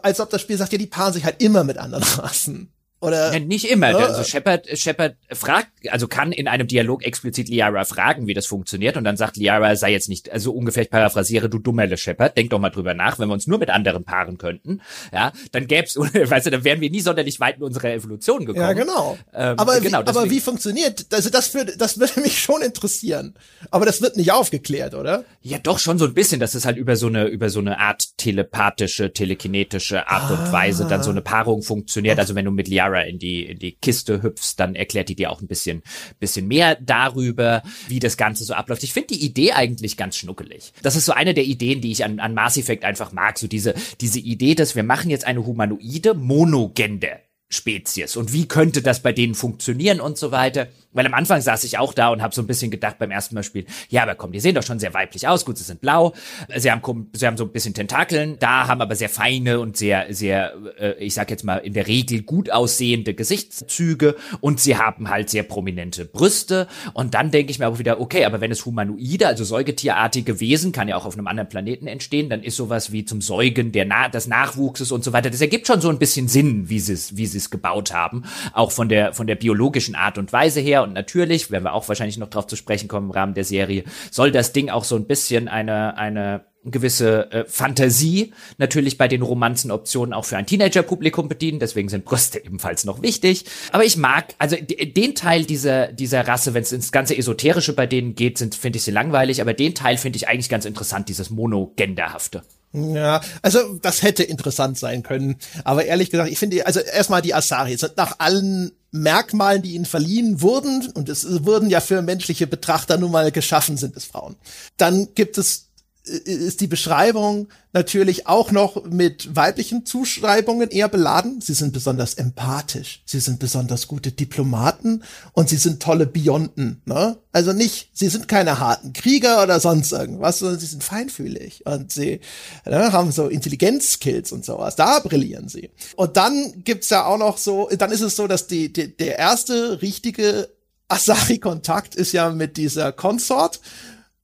als ob das Spiel sagt, ja, die paaren sich halt immer mit anderen Rassen. Oder? Ja, nicht immer. Ja. Also Shepard, Shepard fragt, also kann in einem Dialog explizit Liara fragen, wie das funktioniert. Und dann sagt Liara, sei jetzt nicht, also ungefähr ich paraphrasiere, du dummerle Shepard, denk doch mal drüber nach, wenn wir uns nur mit anderen paaren könnten, ja, dann gäb's, weißt du, dann wären wir nie sonderlich weit in unserer Evolution gekommen. Ja, genau. Ähm, aber, genau, wie, aber wie funktioniert, also das würde, das würde mich schon interessieren. Aber das wird nicht aufgeklärt, oder? Ja, doch schon so ein bisschen, dass es halt über so eine, über so eine Art telepathische, telekinetische Art ah. und Weise dann so eine Paarung funktioniert. Also wenn du mit Liara Sarah in die, in die Kiste hüpfst, dann erklärt die dir auch ein bisschen, bisschen mehr darüber, wie das Ganze so abläuft. Ich finde die Idee eigentlich ganz schnuckelig. Das ist so eine der Ideen, die ich an, an Mass Effect einfach mag. So diese, diese Idee, dass wir machen jetzt eine humanoide Monogender Spezies und wie könnte das bei denen funktionieren und so weiter. Weil am Anfang saß ich auch da und habe so ein bisschen gedacht beim ersten Mal spielen, ja, aber komm, die sehen doch schon sehr weiblich aus. Gut, sie sind blau, sie haben, sie haben so ein bisschen Tentakeln, da haben aber sehr feine und sehr, sehr, äh, ich sag jetzt mal in der Regel gut aussehende Gesichtszüge und sie haben halt sehr prominente Brüste. Und dann denke ich mir auch wieder, okay, aber wenn es humanoide, also säugetierartige Wesen, kann ja auch auf einem anderen Planeten entstehen, dann ist sowas wie zum Säugen der Na des Nachwuchses und so weiter. Das ergibt schon so ein bisschen Sinn, wie sie es, wie es gebaut haben, auch von der von der biologischen Art und Weise her und natürlich, werden wir auch wahrscheinlich noch drauf zu sprechen kommen im Rahmen der Serie, soll das Ding auch so ein bisschen eine, eine gewisse äh, Fantasie natürlich bei den Romanzenoptionen auch für ein Teenager-Publikum bedienen. Deswegen sind Brüste ebenfalls noch wichtig. Aber ich mag, also den Teil dieser, dieser Rasse, wenn es ins ganze Esoterische bei denen geht, sind finde ich sie langweilig. Aber den Teil finde ich eigentlich ganz interessant, dieses Monogenderhafte. Ja, also das hätte interessant sein können. Aber ehrlich gesagt, ich finde, also erstmal die Asari nach allen Merkmalen, die ihnen verliehen wurden, und es wurden ja für menschliche Betrachter nun mal geschaffen, sind es Frauen. Dann gibt es ist die Beschreibung natürlich auch noch mit weiblichen Zuschreibungen eher beladen. Sie sind besonders empathisch, sie sind besonders gute Diplomaten und sie sind tolle Bionden. Ne? Also nicht, sie sind keine harten Krieger oder sonst irgendwas, sondern sie sind feinfühlig und sie ne, haben so Intelligenzskills und sowas. Da brillieren sie. Und dann gibt's ja auch noch so, dann ist es so, dass die, die der erste richtige Asari-Kontakt ist ja mit dieser Consort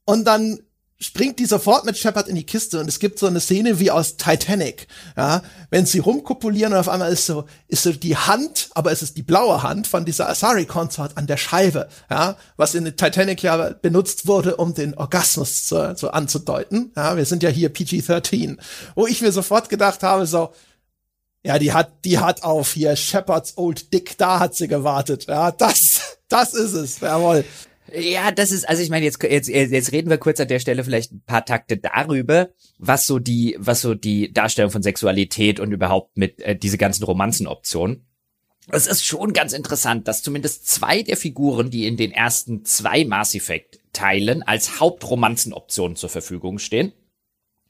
und dann springt die sofort mit Shepard in die Kiste und es gibt so eine Szene wie aus Titanic, ja, wenn sie rumkopulieren und auf einmal ist so, ist so die Hand, aber es ist die blaue Hand von dieser Asari Consort an der Scheibe, ja, was in Titanic ja benutzt wurde, um den Orgasmus zu, so anzudeuten, ja, wir sind ja hier PG-13, wo ich mir sofort gedacht habe, so, ja, die hat, die hat auf hier Shepards Old Dick, da hat sie gewartet, ja, das, das ist es, jawohl. Ja, das ist, also ich meine, jetzt, jetzt, jetzt reden wir kurz an der Stelle vielleicht ein paar Takte darüber, was so die, was so die Darstellung von Sexualität und überhaupt mit äh, diese ganzen Romanzenoptionen. Es ist schon ganz interessant, dass zumindest zwei der Figuren, die in den ersten zwei Mass Effect Teilen als Hauptromanzenoptionen zur Verfügung stehen,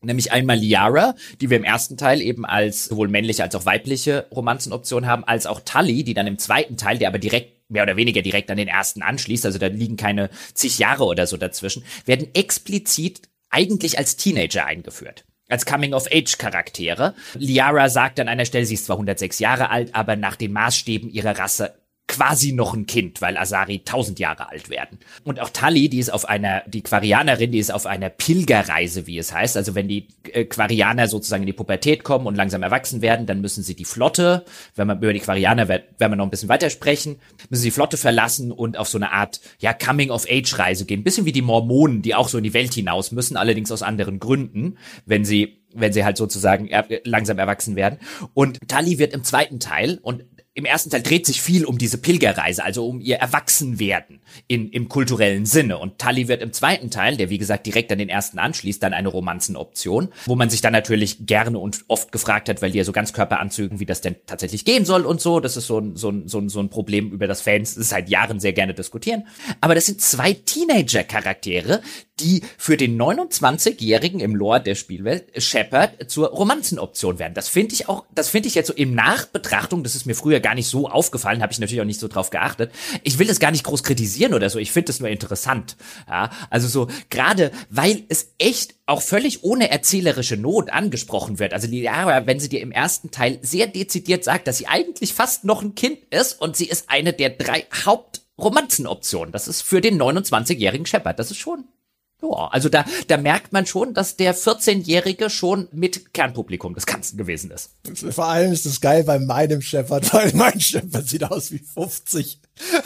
Nämlich einmal Liara, die wir im ersten Teil eben als sowohl männliche als auch weibliche Romanzenoption haben, als auch Tully, die dann im zweiten Teil, der aber direkt mehr oder weniger direkt an den ersten anschließt, also da liegen keine zig Jahre oder so dazwischen, werden explizit eigentlich als Teenager eingeführt. Als Coming-of-Age-Charaktere. Liara sagt an einer Stelle, sie ist zwar 106 Jahre alt, aber nach den Maßstäben ihrer Rasse quasi noch ein Kind, weil Asari tausend Jahre alt werden. Und auch Tali, die ist auf einer, die Quarianerin, die ist auf einer Pilgerreise, wie es heißt. Also wenn die äh, Quarianer sozusagen in die Pubertät kommen und langsam erwachsen werden, dann müssen sie die Flotte, wenn man über die Quarianer werden wir noch ein bisschen weiter sprechen, müssen sie die Flotte verlassen und auf so eine Art, ja, Coming-of-Age-Reise gehen. Bisschen wie die Mormonen, die auch so in die Welt hinaus müssen, allerdings aus anderen Gründen, wenn sie wenn sie halt sozusagen er langsam erwachsen werden. Und Tali wird im zweiten Teil, und im ersten Teil dreht sich viel um diese Pilgerreise, also um ihr Erwachsenwerden in, im kulturellen Sinne. Und Tully wird im zweiten Teil, der wie gesagt direkt an den ersten anschließt, dann eine Romanzenoption, wo man sich dann natürlich gerne und oft gefragt hat, weil die ja so ganz Körperanzügen, wie das denn tatsächlich gehen soll und so. Das ist so ein, so ein, so ein, so ein Problem, über das Fans seit Jahren sehr gerne diskutieren. Aber das sind zwei Teenager-Charaktere, die für den 29-Jährigen im Lore der Spielwelt Shepard zur Romanzenoption werden. Das finde ich auch, das finde ich jetzt so im Nachbetrachtung, das ist mir früher gar nicht so aufgefallen, habe ich natürlich auch nicht so drauf geachtet. Ich will das gar nicht groß kritisieren oder so, ich finde das nur interessant. Ja, also so gerade, weil es echt auch völlig ohne erzählerische Not angesprochen wird. Also Liara, wenn sie dir im ersten Teil sehr dezidiert sagt, dass sie eigentlich fast noch ein Kind ist und sie ist eine der drei Hauptromanzenoptionen. Das ist für den 29-jährigen Shepard. Das ist schon ja, also da, da merkt man schon, dass der 14-Jährige schon mit Kernpublikum des Ganzen gewesen ist. Vor allem ist es geil bei meinem Shepard, weil mein Shepard sieht aus wie 50.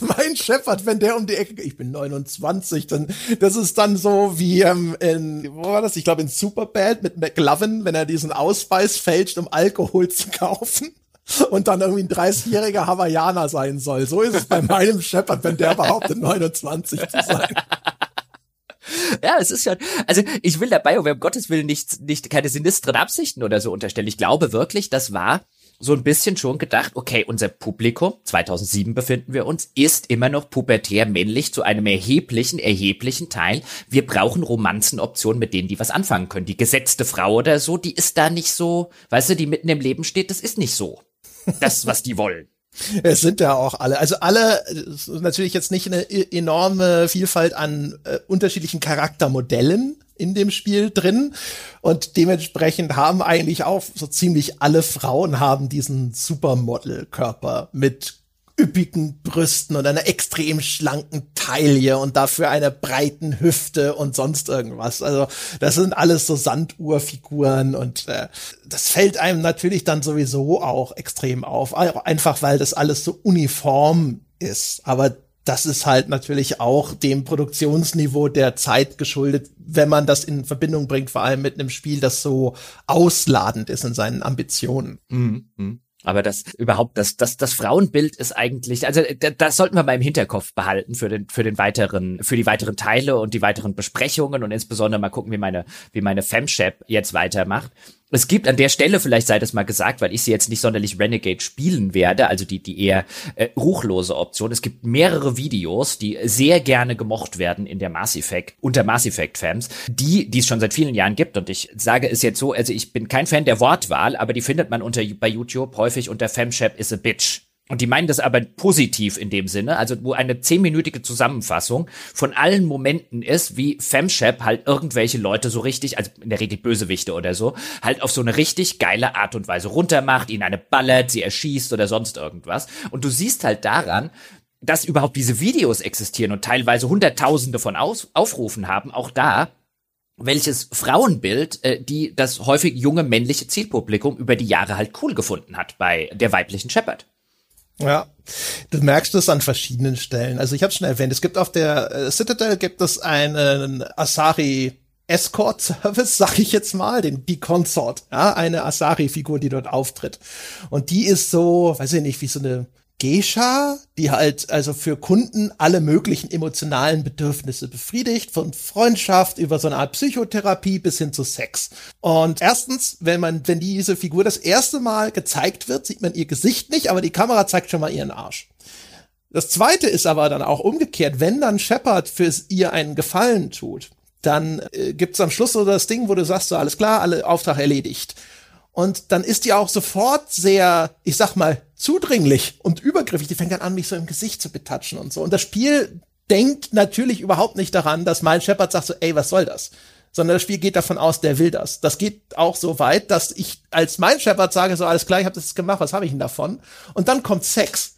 mein Shepard, wenn der um die Ecke, ich bin 29, dann, das ist dann so wie ähm, in, wo war das? Ich glaube in Superbad mit McLovin, wenn er diesen Ausweis fälscht, um Alkohol zu kaufen und dann irgendwie ein 30-jähriger Hawaiianer sein soll. So ist es bei meinem Shepard, wenn der behauptet, 29 zu sein. Ja, es ist ja, also ich will dabei, um Gottes Willen nicht, nicht keine sinistren Absichten oder so unterstellen. Ich glaube wirklich, das war so ein bisschen schon gedacht, okay, unser Publikum, 2007 befinden wir uns, ist immer noch pubertär männlich zu einem erheblichen, erheblichen Teil. Wir brauchen Romanzenoptionen, mit denen die was anfangen können. Die gesetzte Frau oder so, die ist da nicht so, weißt du, die mitten im Leben steht, das ist nicht so das, was die wollen. Es sind ja auch alle, also alle, natürlich jetzt nicht eine e-, enorme Vielfalt an äh, unterschiedlichen Charaktermodellen in dem Spiel drin und dementsprechend haben eigentlich auch so ziemlich alle Frauen haben diesen Supermodel-Körper mit üppigen Brüsten und einer extrem schlanken Taille und dafür einer breiten Hüfte und sonst irgendwas. Also das sind alles so Sanduhrfiguren und äh, das fällt einem natürlich dann sowieso auch extrem auf, einfach weil das alles so uniform ist. Aber das ist halt natürlich auch dem Produktionsniveau der Zeit geschuldet, wenn man das in Verbindung bringt, vor allem mit einem Spiel, das so ausladend ist in seinen Ambitionen. Mhm. Aber das überhaupt, das, das, das Frauenbild ist eigentlich, also das sollten wir mal im Hinterkopf behalten für den, für den weiteren, für die weiteren Teile und die weiteren Besprechungen und insbesondere mal gucken, wie meine, wie meine Femshap jetzt weitermacht. Es gibt an der Stelle, vielleicht sei das mal gesagt, weil ich sie jetzt nicht sonderlich Renegade spielen werde, also die, die eher äh, ruchlose Option. Es gibt mehrere Videos, die sehr gerne gemocht werden in der Mass Effect, unter Mass Effect Fans, die, die es schon seit vielen Jahren gibt. Und ich sage es jetzt so, also ich bin kein Fan der Wortwahl, aber die findet man unter, bei YouTube häufig unter Femshap is a bitch. Und die meinen das aber positiv in dem Sinne, also wo eine zehnminütige Zusammenfassung von allen Momenten ist, wie Femshap halt irgendwelche Leute so richtig, also in der Regel Bösewichte oder so, halt auf so eine richtig geile Art und Weise runtermacht, ihnen eine ballert, sie erschießt oder sonst irgendwas. Und du siehst halt daran, dass überhaupt diese Videos existieren und teilweise Hunderttausende von Aus Aufrufen haben, auch da, welches Frauenbild äh, die das häufig junge männliche Zielpublikum über die Jahre halt cool gefunden hat bei der weiblichen Shepard. Ja, du merkst es an verschiedenen Stellen. Also ich habe schon erwähnt, es gibt auf der äh, Citadel gibt es einen Asari Escort Service, sag ich jetzt mal, den die Consort, ja, eine Asari Figur, die dort auftritt. Und die ist so, weiß ich nicht, wie so eine Geisha, die halt also für Kunden alle möglichen emotionalen Bedürfnisse befriedigt, von Freundschaft über so eine Art Psychotherapie bis hin zu Sex. Und erstens, wenn man, wenn diese Figur das erste Mal gezeigt wird, sieht man ihr Gesicht nicht, aber die Kamera zeigt schon mal ihren Arsch. Das zweite ist aber dann auch umgekehrt, wenn dann Shepard für ihr einen Gefallen tut, dann äh, gibt's am Schluss so das Ding, wo du sagst, so alles klar, alle Auftrag erledigt. Und dann ist die auch sofort sehr, ich sag mal, zudringlich und übergriffig. Die fängt dann an, mich so im Gesicht zu betatschen und so. Und das Spiel denkt natürlich überhaupt nicht daran, dass mein Shepard sagt so, ey, was soll das? Sondern das Spiel geht davon aus, der will das. Das geht auch so weit, dass ich als mein Shepard sage, so alles klar, ich habe das gemacht, was habe ich denn davon? Und dann kommt Sex.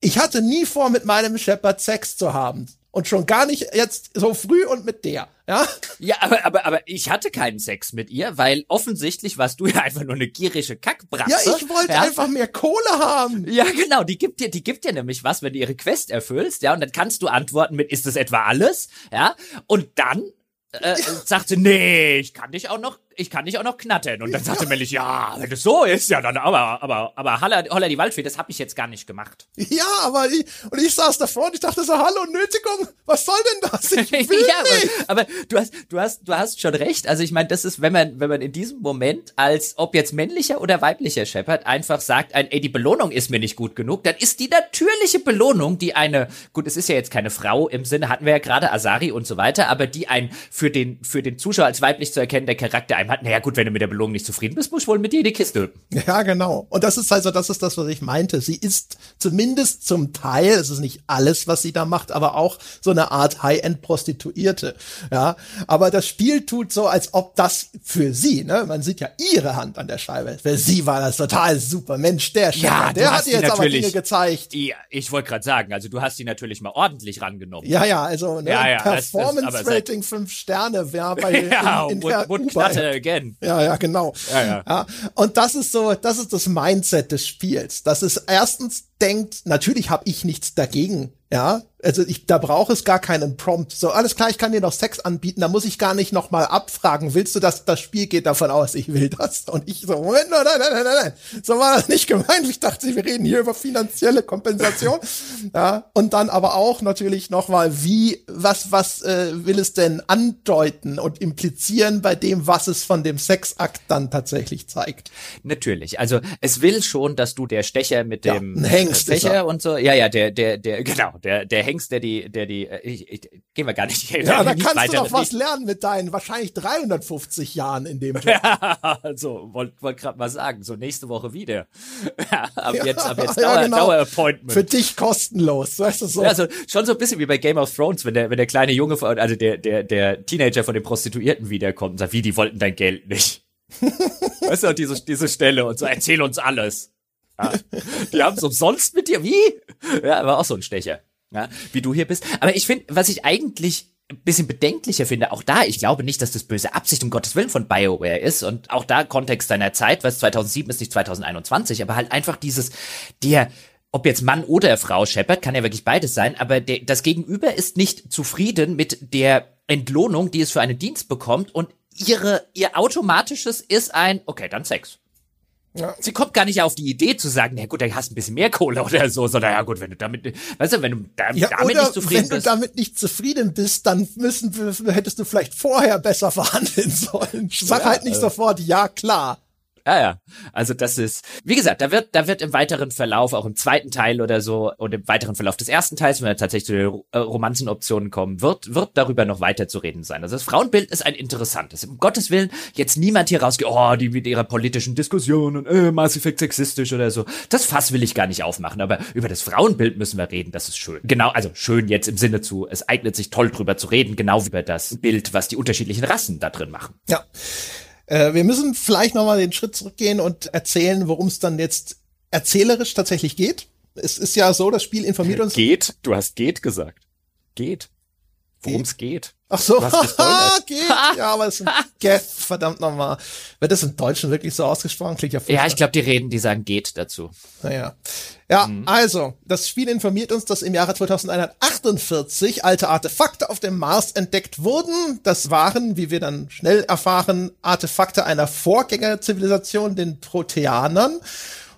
Ich hatte nie vor, mit meinem Shepard Sex zu haben. Und schon gar nicht jetzt so früh und mit der, ja? Ja, aber, aber, aber ich hatte keinen Sex mit ihr, weil offensichtlich warst du ja einfach nur eine gierige Kackbratze. Ja, ich wollte ja? einfach mehr Kohle haben. Ja, genau, die gibt dir, die gibt dir nämlich was, wenn du ihre Quest erfüllst, ja, und dann kannst du antworten mit, ist das etwa alles? Ja, und dann äh, sagt sie, nee, ich kann dich auch noch ich kann dich auch noch knattern. Und dann sagte Mellich, ja, wenn das so ist, ja, dann aber, aber, aber Holla, Holla die Waldfee, das habe ich jetzt gar nicht gemacht. Ja, aber ich, und ich saß davor und ich dachte so, hallo, Nötigung, was soll denn das? Ich will ja, nicht. Aber, aber, du hast, du hast, du hast schon recht. Also ich meine, das ist, wenn man, wenn man in diesem Moment als, ob jetzt männlicher oder weiblicher Shepard einfach sagt, ein, ey, die Belohnung ist mir nicht gut genug, dann ist die natürliche Belohnung, die eine, gut, es ist ja jetzt keine Frau im Sinne, hatten wir ja gerade Asari und so weiter, aber die ein für den, für den Zuschauer als weiblich zu erkennender Charakter einem hat, naja gut, wenn du mit der Belohnung nicht zufrieden bist, muss ich wohl mit dir die Kiste. Ja, genau. Und das ist also, das ist das, was ich meinte. Sie ist zumindest zum Teil, es ist nicht alles, was sie da macht, aber auch so eine Art High-End-Prostituierte. Ja, aber das Spiel tut so, als ob das für sie, ne, man sieht ja ihre Hand an der Scheibe. Für sie war das total super. Mensch, der Chef, ja, der hat ihr jetzt aber Dinge gezeigt. Ja, ich wollte gerade sagen, also du hast die natürlich mal ordentlich rangenommen. Ja, ja, also ne, ja, ja, Performance-Rating fünf Sterne, ja, bei ja, in, in would, again. Ja, ja, genau. Ja, ja. ja, und das ist so, das ist das Mindset des Spiels. Das ist erstens denkt, natürlich habe ich nichts dagegen, ja, also ich, da braucht es gar keinen Prompt. So, alles klar, ich kann dir noch Sex anbieten, da muss ich gar nicht nochmal abfragen, willst du das? Das Spiel geht davon aus, ich will das. Und ich so, Moment, nein, nein, nein, nein, nein. So war das nicht gemeint. Ich dachte, wir reden hier über finanzielle Kompensation. ja, und dann aber auch natürlich nochmal, wie, was, was äh, will es denn andeuten und implizieren bei dem, was es von dem Sexakt dann tatsächlich zeigt? Natürlich. Also es will schon, dass du der Stecher mit dem ja, Hengst Stecher und so, ja, ja, der, der, der, genau, der, der Hengst, der die, der die, äh, ich, ich, gehen wir gar nicht. Ja, da kannst weiter, du doch was lernen mit deinen wahrscheinlich 350 Jahren in dem Job. Ja, also wollte wollt gerade mal sagen, so nächste Woche wieder. Ja, ab ja, jetzt, ab jetzt Dauer, ja, genau. Dauerappointment. Für dich kostenlos, weißt du so. Ja, also schon so ein bisschen wie bei Game of Thrones, wenn der, wenn der kleine Junge, also der, der, der Teenager von den Prostituierten wiederkommt und sagt, wie, die wollten dein Geld nicht. weißt du, diese, diese Stelle und so, erzähl uns alles. Ja, die haben es umsonst mit dir, wie? Ja, war auch so ein Stecher ja, wie du hier bist. Aber ich finde, was ich eigentlich ein bisschen bedenklicher finde, auch da, ich glaube nicht, dass das böse Absicht um Gottes Willen von BioWare ist und auch da Kontext seiner Zeit, was 2007 ist nicht 2021, aber halt einfach dieses, der, ob jetzt Mann oder Frau Shepard, kann ja wirklich beides sein, aber der, das Gegenüber ist nicht zufrieden mit der Entlohnung, die es für einen Dienst bekommt und ihre, ihr automatisches ist ein, okay, dann Sex. Ja. Sie kommt gar nicht auf die Idee zu sagen, na gut, da hast ein bisschen mehr Kohle oder so, sondern ja gut, wenn du damit, weißt du, wenn du da, ja, damit nicht zufrieden bist. Wenn du damit nicht zufrieden bist, dann müssen wir, hättest du vielleicht vorher besser verhandeln sollen. Sag ja, halt nicht also. sofort, ja klar. Ja, ja. Also das ist, wie gesagt, da wird, da wird im weiteren Verlauf, auch im zweiten Teil oder so, und im weiteren Verlauf des ersten Teils, wenn wir tatsächlich zu den äh, Romanzenoptionen kommen, wird, wird darüber noch weiter zu reden sein. Also das Frauenbild ist ein interessantes. Um Gottes Willen, jetzt niemand hier rausgeht, oh, die mit ihrer politischen Diskussion und äh, Mass Effect sexistisch oder so. Das Fass will ich gar nicht aufmachen, aber über das Frauenbild müssen wir reden, das ist schön. Genau, also schön jetzt im Sinne zu, es eignet sich toll drüber zu reden, genau wie über das Bild, was die unterschiedlichen Rassen da drin machen. Ja. Äh, wir müssen vielleicht nochmal den Schritt zurückgehen und erzählen, worum es dann jetzt erzählerisch tatsächlich geht. Es ist ja so, das Spiel informiert uns. Geht? Du hast geht gesagt. Geht. Worum es geht. Ach so, geht. Ja, aber es ist ein Geth, verdammt nochmal. Wird das im Deutschen wirklich so ausgesprochen? Klingt ja Ja, ich glaube, die reden, die sagen geht dazu. Naja. Ja, mhm. also, das Spiel informiert uns, dass im Jahre 2148 alte Artefakte auf dem Mars entdeckt wurden. Das waren, wie wir dann schnell erfahren, Artefakte einer Vorgängerzivilisation, den Proteanern.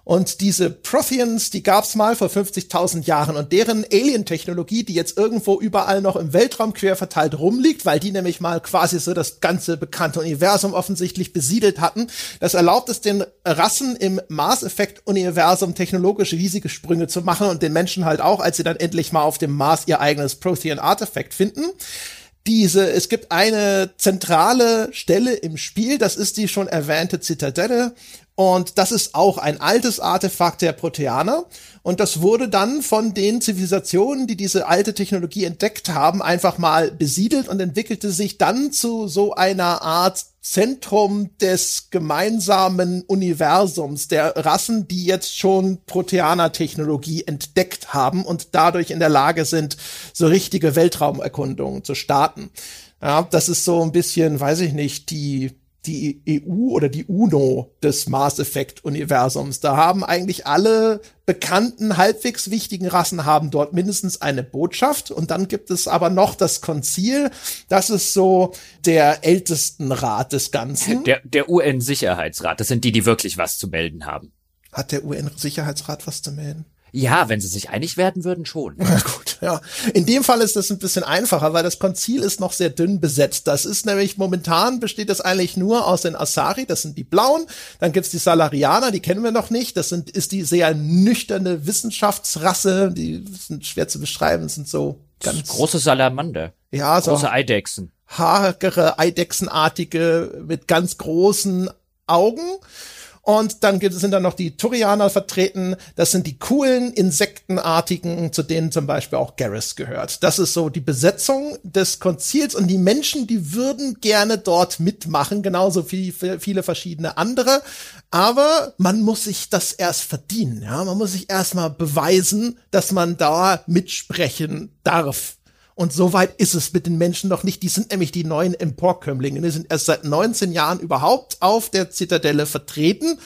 Und diese Protheans, die gab's mal vor 50.000 Jahren. Und deren Alien-Technologie, die jetzt irgendwo überall noch im Weltraum quer verteilt rumliegt, weil die nämlich mal quasi so das ganze bekannte Universum offensichtlich besiedelt hatten, das erlaubt es den Rassen im Mars-Effekt-Universum technologisch riesige Sprünge zu machen und den Menschen halt auch, als sie dann endlich mal auf dem Mars ihr eigenes Prothean-Artefakt finden. Diese, es gibt eine zentrale Stelle im Spiel, das ist die schon erwähnte Zitadelle, und das ist auch ein altes Artefakt der Proteaner. Und das wurde dann von den Zivilisationen, die diese alte Technologie entdeckt haben, einfach mal besiedelt und entwickelte sich dann zu so einer Art Zentrum des gemeinsamen Universums der Rassen, die jetzt schon Proteaner-Technologie entdeckt haben und dadurch in der Lage sind, so richtige Weltraumerkundungen zu starten. Ja, das ist so ein bisschen, weiß ich nicht, die die EU oder die UNO des Mass Effect Universums. Da haben eigentlich alle bekannten, halbwegs wichtigen Rassen haben dort mindestens eine Botschaft. Und dann gibt es aber noch das Konzil. Das ist so der ältesten Rat des Ganzen. Der, der UN-Sicherheitsrat. Das sind die, die wirklich was zu melden haben. Hat der UN-Sicherheitsrat was zu melden? Ja, wenn sie sich einig werden würden, schon. Ja, gut, ja. In dem Fall ist das ein bisschen einfacher, weil das Konzil ist noch sehr dünn besetzt. Das ist nämlich momentan besteht das eigentlich nur aus den Asari, das sind die Blauen. Dann gibt's die Salarianer, die kennen wir noch nicht. Das sind, ist die sehr nüchterne Wissenschaftsrasse, die sind schwer zu beschreiben, sind so ganz. Große Salamander. Ja, so. Große Eidechsen. Hagere, Eidechsenartige mit ganz großen Augen. Und dann gibt, sind da noch die Turianer vertreten. Das sind die coolen Insektenartigen, zu denen zum Beispiel auch Garrus gehört. Das ist so die Besetzung des Konzils und die Menschen, die würden gerne dort mitmachen, genauso wie viele verschiedene andere. Aber man muss sich das erst verdienen. Ja, man muss sich erstmal beweisen, dass man da mitsprechen darf. Und so weit ist es mit den Menschen noch nicht. Die sind nämlich die neuen Emporkömmlinge. Die sind erst seit 19 Jahren überhaupt auf der Zitadelle vertreten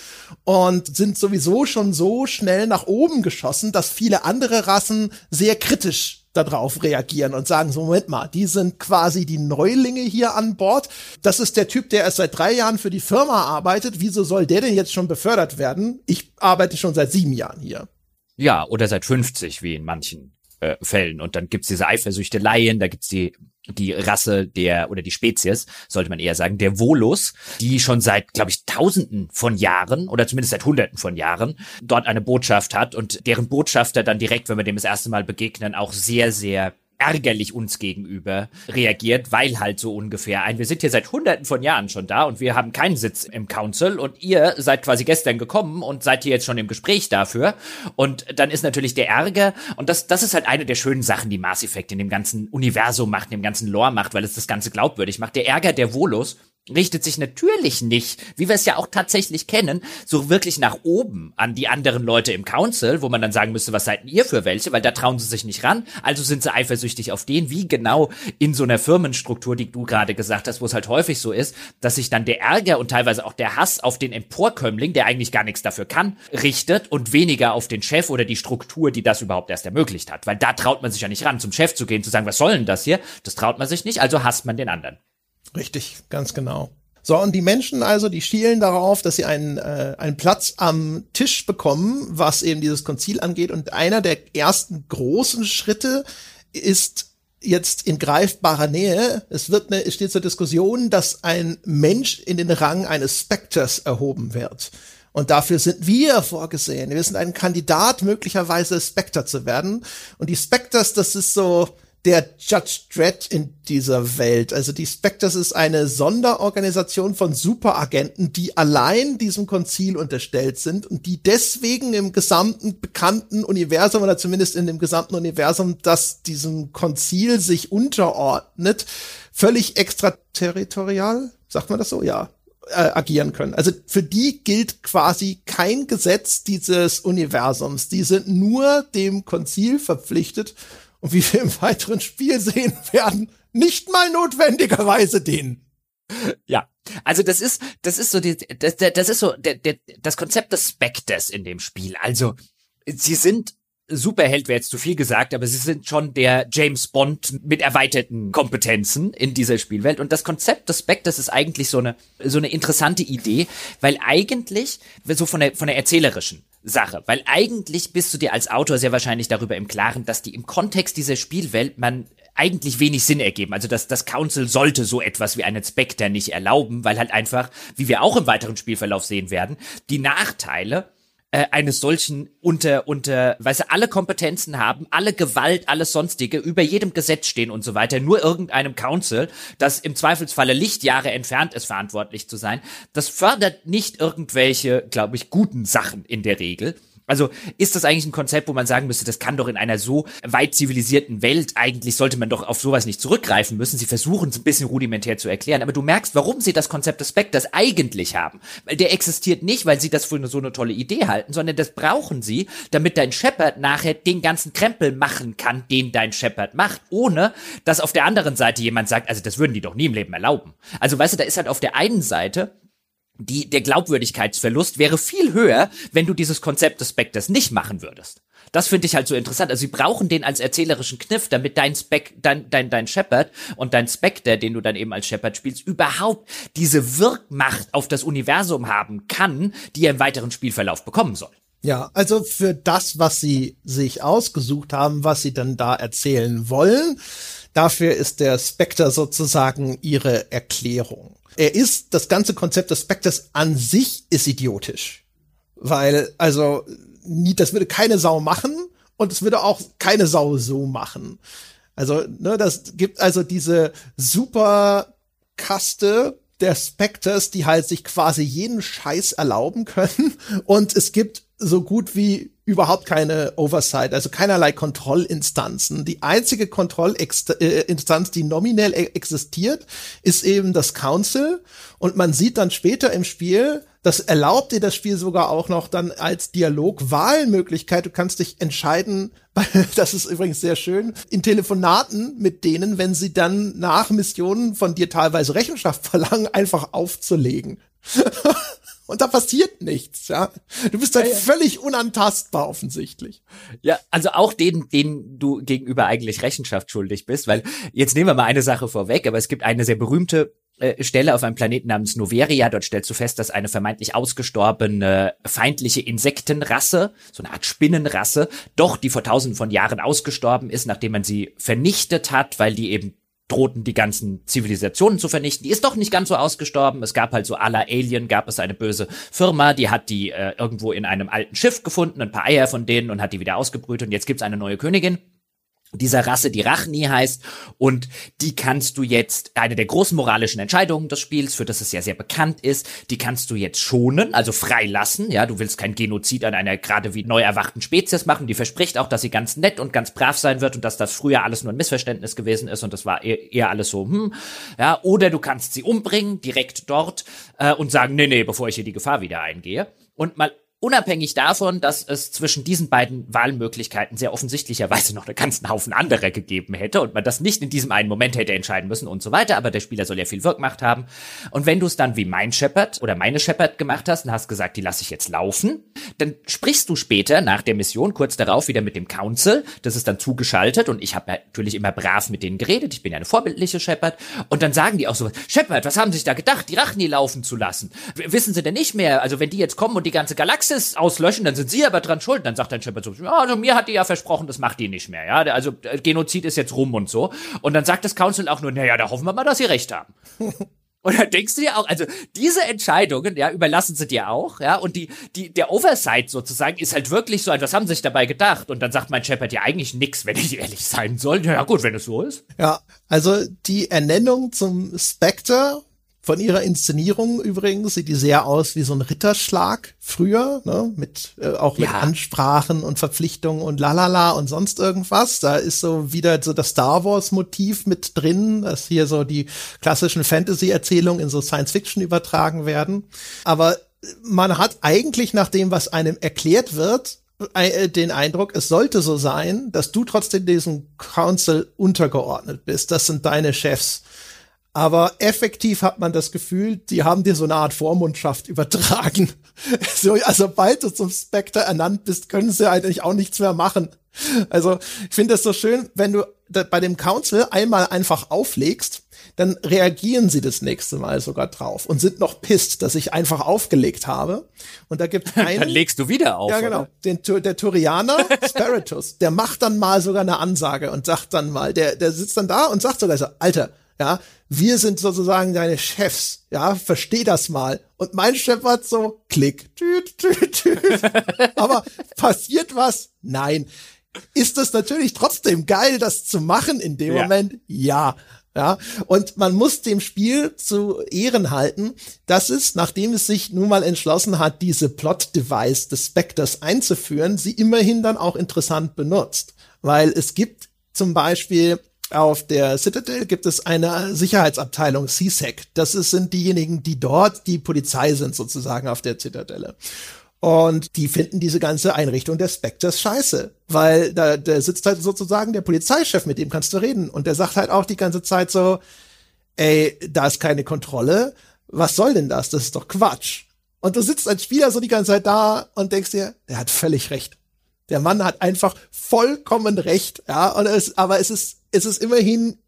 und sind sowieso schon so schnell nach oben geschossen, dass viele andere Rassen sehr kritisch darauf reagieren und sagen so, Moment mal, die sind quasi die Neulinge hier an Bord. Das ist der Typ, der erst seit drei Jahren für die Firma arbeitet. Wieso soll der denn jetzt schon befördert werden? Ich arbeite schon seit sieben Jahren hier. Ja, oder seit 50, wie in manchen äh, Fällen. Und dann gibt's diese Eifersüchteleien, da gibt's die die Rasse der oder die Spezies, sollte man eher sagen, der Volus, die schon seit, glaube ich, Tausenden von Jahren oder zumindest seit Hunderten von Jahren dort eine Botschaft hat und deren Botschafter dann direkt, wenn wir dem das erste Mal begegnen, auch sehr, sehr ärgerlich uns gegenüber reagiert, weil halt so ungefähr ein, wir sind hier seit hunderten von Jahren schon da und wir haben keinen Sitz im Council und ihr seid quasi gestern gekommen und seid hier jetzt schon im Gespräch dafür und dann ist natürlich der Ärger und das, das ist halt eine der schönen Sachen, die Mass Effect in dem ganzen Universum macht, in dem ganzen Lore macht, weil es das Ganze glaubwürdig macht. Der Ärger der Volus richtet sich natürlich nicht, wie wir es ja auch tatsächlich kennen, so wirklich nach oben an die anderen Leute im Council, wo man dann sagen müsste, was seid ihr für welche, weil da trauen sie sich nicht ran, also sind sie eifersüchtig auf den, wie genau in so einer Firmenstruktur, die du gerade gesagt hast, wo es halt häufig so ist, dass sich dann der Ärger und teilweise auch der Hass auf den Emporkömmling, der eigentlich gar nichts dafür kann, richtet und weniger auf den Chef oder die Struktur, die das überhaupt erst ermöglicht hat, weil da traut man sich ja nicht ran, zum Chef zu gehen, zu sagen, was soll denn das hier? Das traut man sich nicht, also hasst man den anderen. Richtig, ganz genau. So, und die Menschen also, die schielen darauf, dass sie einen, äh, einen Platz am Tisch bekommen, was eben dieses Konzil angeht. Und einer der ersten großen Schritte ist jetzt in greifbarer Nähe. Es wird eine, es steht zur Diskussion, dass ein Mensch in den Rang eines Spectres erhoben wird. Und dafür sind wir vorgesehen. Wir sind ein Kandidat, möglicherweise Spectre zu werden. Und die Spectres, das ist so, der Judge Dredd in dieser Welt. Also die Spectres ist eine Sonderorganisation von Superagenten, die allein diesem Konzil unterstellt sind und die deswegen im gesamten bekannten Universum oder zumindest in dem gesamten Universum, das diesem Konzil sich unterordnet, völlig extraterritorial, sagt man das so? Ja, äh, agieren können. Also für die gilt quasi kein Gesetz dieses Universums. Die sind nur dem Konzil verpflichtet und wie wir im weiteren Spiel sehen werden, nicht mal notwendigerweise den. Ja, also das ist, das ist so die, das, das ist so der, der, das Konzept des Spectres in dem Spiel. Also sie sind Superheld wäre jetzt zu viel gesagt, aber sie sind schon der James Bond mit erweiterten Kompetenzen in dieser Spielwelt. Und das Konzept des Spectres ist eigentlich so eine, so eine interessante Idee, weil eigentlich, so von der, von der erzählerischen Sache, weil eigentlich bist du dir als Autor sehr wahrscheinlich darüber im Klaren, dass die im Kontext dieser Spielwelt man eigentlich wenig Sinn ergeben. Also das, das Council sollte so etwas wie einen Spectre nicht erlauben, weil halt einfach, wie wir auch im weiteren Spielverlauf sehen werden, die Nachteile äh, eines solchen unter, unter, weil sie alle Kompetenzen haben, alle Gewalt, alles sonstige, über jedem Gesetz stehen und so weiter, nur irgendeinem Council, das im Zweifelsfalle Lichtjahre entfernt ist, verantwortlich zu sein, das fördert nicht irgendwelche, glaube ich, guten Sachen in der Regel. Also ist das eigentlich ein Konzept, wo man sagen müsste, das kann doch in einer so weit zivilisierten Welt, eigentlich sollte man doch auf sowas nicht zurückgreifen müssen. Sie versuchen es ein bisschen rudimentär zu erklären, aber du merkst, warum sie das Konzept des Spectres eigentlich haben. Weil der existiert nicht, weil sie das für so eine tolle Idee halten, sondern das brauchen sie, damit dein Shepard nachher den ganzen Krempel machen kann, den dein Shepard macht, ohne dass auf der anderen Seite jemand sagt, also das würden die doch nie im Leben erlauben. Also weißt du, da ist halt auf der einen Seite die, der Glaubwürdigkeitsverlust wäre viel höher, wenn du dieses Konzept des Spectres nicht machen würdest. Das finde ich halt so interessant. Also sie brauchen den als erzählerischen Kniff, damit dein Spec, dein, dein, dein Shepard und dein Spectre, den du dann eben als Shepard spielst, überhaupt diese Wirkmacht auf das Universum haben kann, die er im weiteren Spielverlauf bekommen soll. Ja, also für das, was sie sich ausgesucht haben, was sie dann da erzählen wollen, dafür ist der Spectre sozusagen ihre Erklärung er ist, das ganze Konzept des Spectres an sich ist idiotisch. Weil, also, das würde keine Sau machen und es würde auch keine Sau so machen. Also, ne, das gibt also diese super Kaste der Spectres, die halt sich quasi jeden Scheiß erlauben können. Und es gibt so gut wie überhaupt keine Oversight, also keinerlei Kontrollinstanzen. Die einzige Kontrollinstanz, die nominell e-, existiert, ist eben das Council. Und man sieht dann später im Spiel, das erlaubt dir das Spiel sogar auch noch dann als Dialogwahlmöglichkeit. Du kannst dich entscheiden, das ist übrigens sehr schön, in Telefonaten mit denen, wenn sie dann nach Missionen von dir teilweise Rechenschaft verlangen, einfach aufzulegen. und da passiert nichts, ja. Du bist halt ja, ja. völlig unantastbar offensichtlich. Ja, also auch denen, denen du gegenüber eigentlich Rechenschaft schuldig bist, weil jetzt nehmen wir mal eine Sache vorweg, aber es gibt eine sehr berühmte äh, Stelle auf einem Planeten namens Noveria. Dort stellst du fest, dass eine vermeintlich ausgestorbene feindliche Insektenrasse, so eine Art Spinnenrasse, doch die vor tausenden von Jahren ausgestorben ist, nachdem man sie vernichtet hat, weil die eben drohten die ganzen Zivilisationen zu vernichten. Die ist doch nicht ganz so ausgestorben. Es gab halt so aller Alien, gab es eine böse Firma, die hat die äh, irgendwo in einem alten Schiff gefunden, ein paar Eier von denen und hat die wieder ausgebrütet und jetzt gibt's eine neue Königin dieser Rasse, die Rachni heißt, und die kannst du jetzt, eine der großen moralischen Entscheidungen des Spiels, für das es ja sehr bekannt ist, die kannst du jetzt schonen, also freilassen, ja, du willst kein Genozid an einer gerade wie neu erwachten Spezies machen, die verspricht auch, dass sie ganz nett und ganz brav sein wird und dass das früher alles nur ein Missverständnis gewesen ist und das war eher, eher alles so, hm, ja, oder du kannst sie umbringen, direkt dort, äh, und sagen, nee, nee, bevor ich hier die Gefahr wieder eingehe. Und mal unabhängig davon, dass es zwischen diesen beiden Wahlmöglichkeiten sehr offensichtlicherweise noch einen ganzen Haufen anderer gegeben hätte und man das nicht in diesem einen Moment hätte entscheiden müssen und so weiter, aber der Spieler soll ja viel Wirkmacht haben. Und wenn du es dann wie mein Shepard oder meine Shepard gemacht hast und hast gesagt, die lasse ich jetzt laufen, dann sprichst du später nach der Mission kurz darauf wieder mit dem Council, das ist dann zugeschaltet und ich habe natürlich immer brav mit denen geredet, ich bin ja eine vorbildliche Shepard und dann sagen die auch so, Shepard, was haben Sie sich da gedacht, die Rachni laufen zu lassen? Wissen Sie denn nicht mehr, also wenn die jetzt kommen und die ganze Galaxie Praxis auslöschen, dann sind sie aber dran schuld. Dann sagt dein Shepard so, ja, also mir hat die ja versprochen, das macht die nicht mehr. Ja, also äh, Genozid ist jetzt rum und so. Und dann sagt das Council auch nur, naja, da hoffen wir mal, dass sie recht haben. Und dann denkst du dir auch, also diese Entscheidungen, ja, überlassen sie dir auch, ja, und die, die, der Oversight sozusagen ist halt wirklich so, was haben sie sich dabei gedacht? Und dann sagt mein Shepard ja eigentlich nix, wenn ich ehrlich sein soll. Ja gut, wenn es so ist. Ja, also die Ernennung zum Spectre von ihrer Inszenierung übrigens sieht die sehr aus wie so ein Ritterschlag früher, ne? mit äh, auch mit ja. Ansprachen und Verpflichtungen und lalala und sonst irgendwas. Da ist so wieder so das Star Wars Motiv mit drin, dass hier so die klassischen Fantasy Erzählungen in so Science Fiction übertragen werden. Aber man hat eigentlich nach dem, was einem erklärt wird, äh, den Eindruck, es sollte so sein, dass du trotzdem diesem Council untergeordnet bist. Das sind deine Chefs. Aber effektiv hat man das Gefühl, die haben dir so eine Art Vormundschaft übertragen. so, also sobald du zum Spectre ernannt bist, können sie eigentlich auch nichts mehr machen. Also ich finde das so schön, wenn du bei dem Council einmal einfach auflegst, dann reagieren sie das nächste Mal sogar drauf und sind noch pisst, dass ich einfach aufgelegt habe. Und da gibt einen. dann legst du wieder auf. Ja, genau. Den, der Turianer, Spiritus, der macht dann mal sogar eine Ansage und sagt dann mal, der, der sitzt dann da und sagt sogar so, Alter, ja, wir sind sozusagen deine Chefs, ja, versteh das mal. Und mein Chef hat so, klick, tüt, tüt, tüt. Aber passiert was? Nein. Ist es natürlich trotzdem geil, das zu machen in dem ja. Moment? Ja. Ja, und man muss dem Spiel zu Ehren halten, dass es, nachdem es sich nun mal entschlossen hat, diese Plot-Device des Spectres einzuführen, sie immerhin dann auch interessant benutzt. Weil es gibt zum Beispiel auf der Citadel gibt es eine Sicherheitsabteilung, CSEC. Das ist, sind diejenigen, die dort die Polizei sind, sozusagen auf der Zitadelle. Und die finden diese ganze Einrichtung der Spectres scheiße. Weil da, da sitzt halt sozusagen der Polizeichef, mit dem kannst du reden. Und der sagt halt auch die ganze Zeit so, ey, da ist keine Kontrolle. Was soll denn das? Das ist doch Quatsch. Und du sitzt als Spieler so die ganze Zeit da und denkst dir, der hat völlig recht. Der Mann hat einfach vollkommen recht, ja, und es, aber es ist, es ist immerhin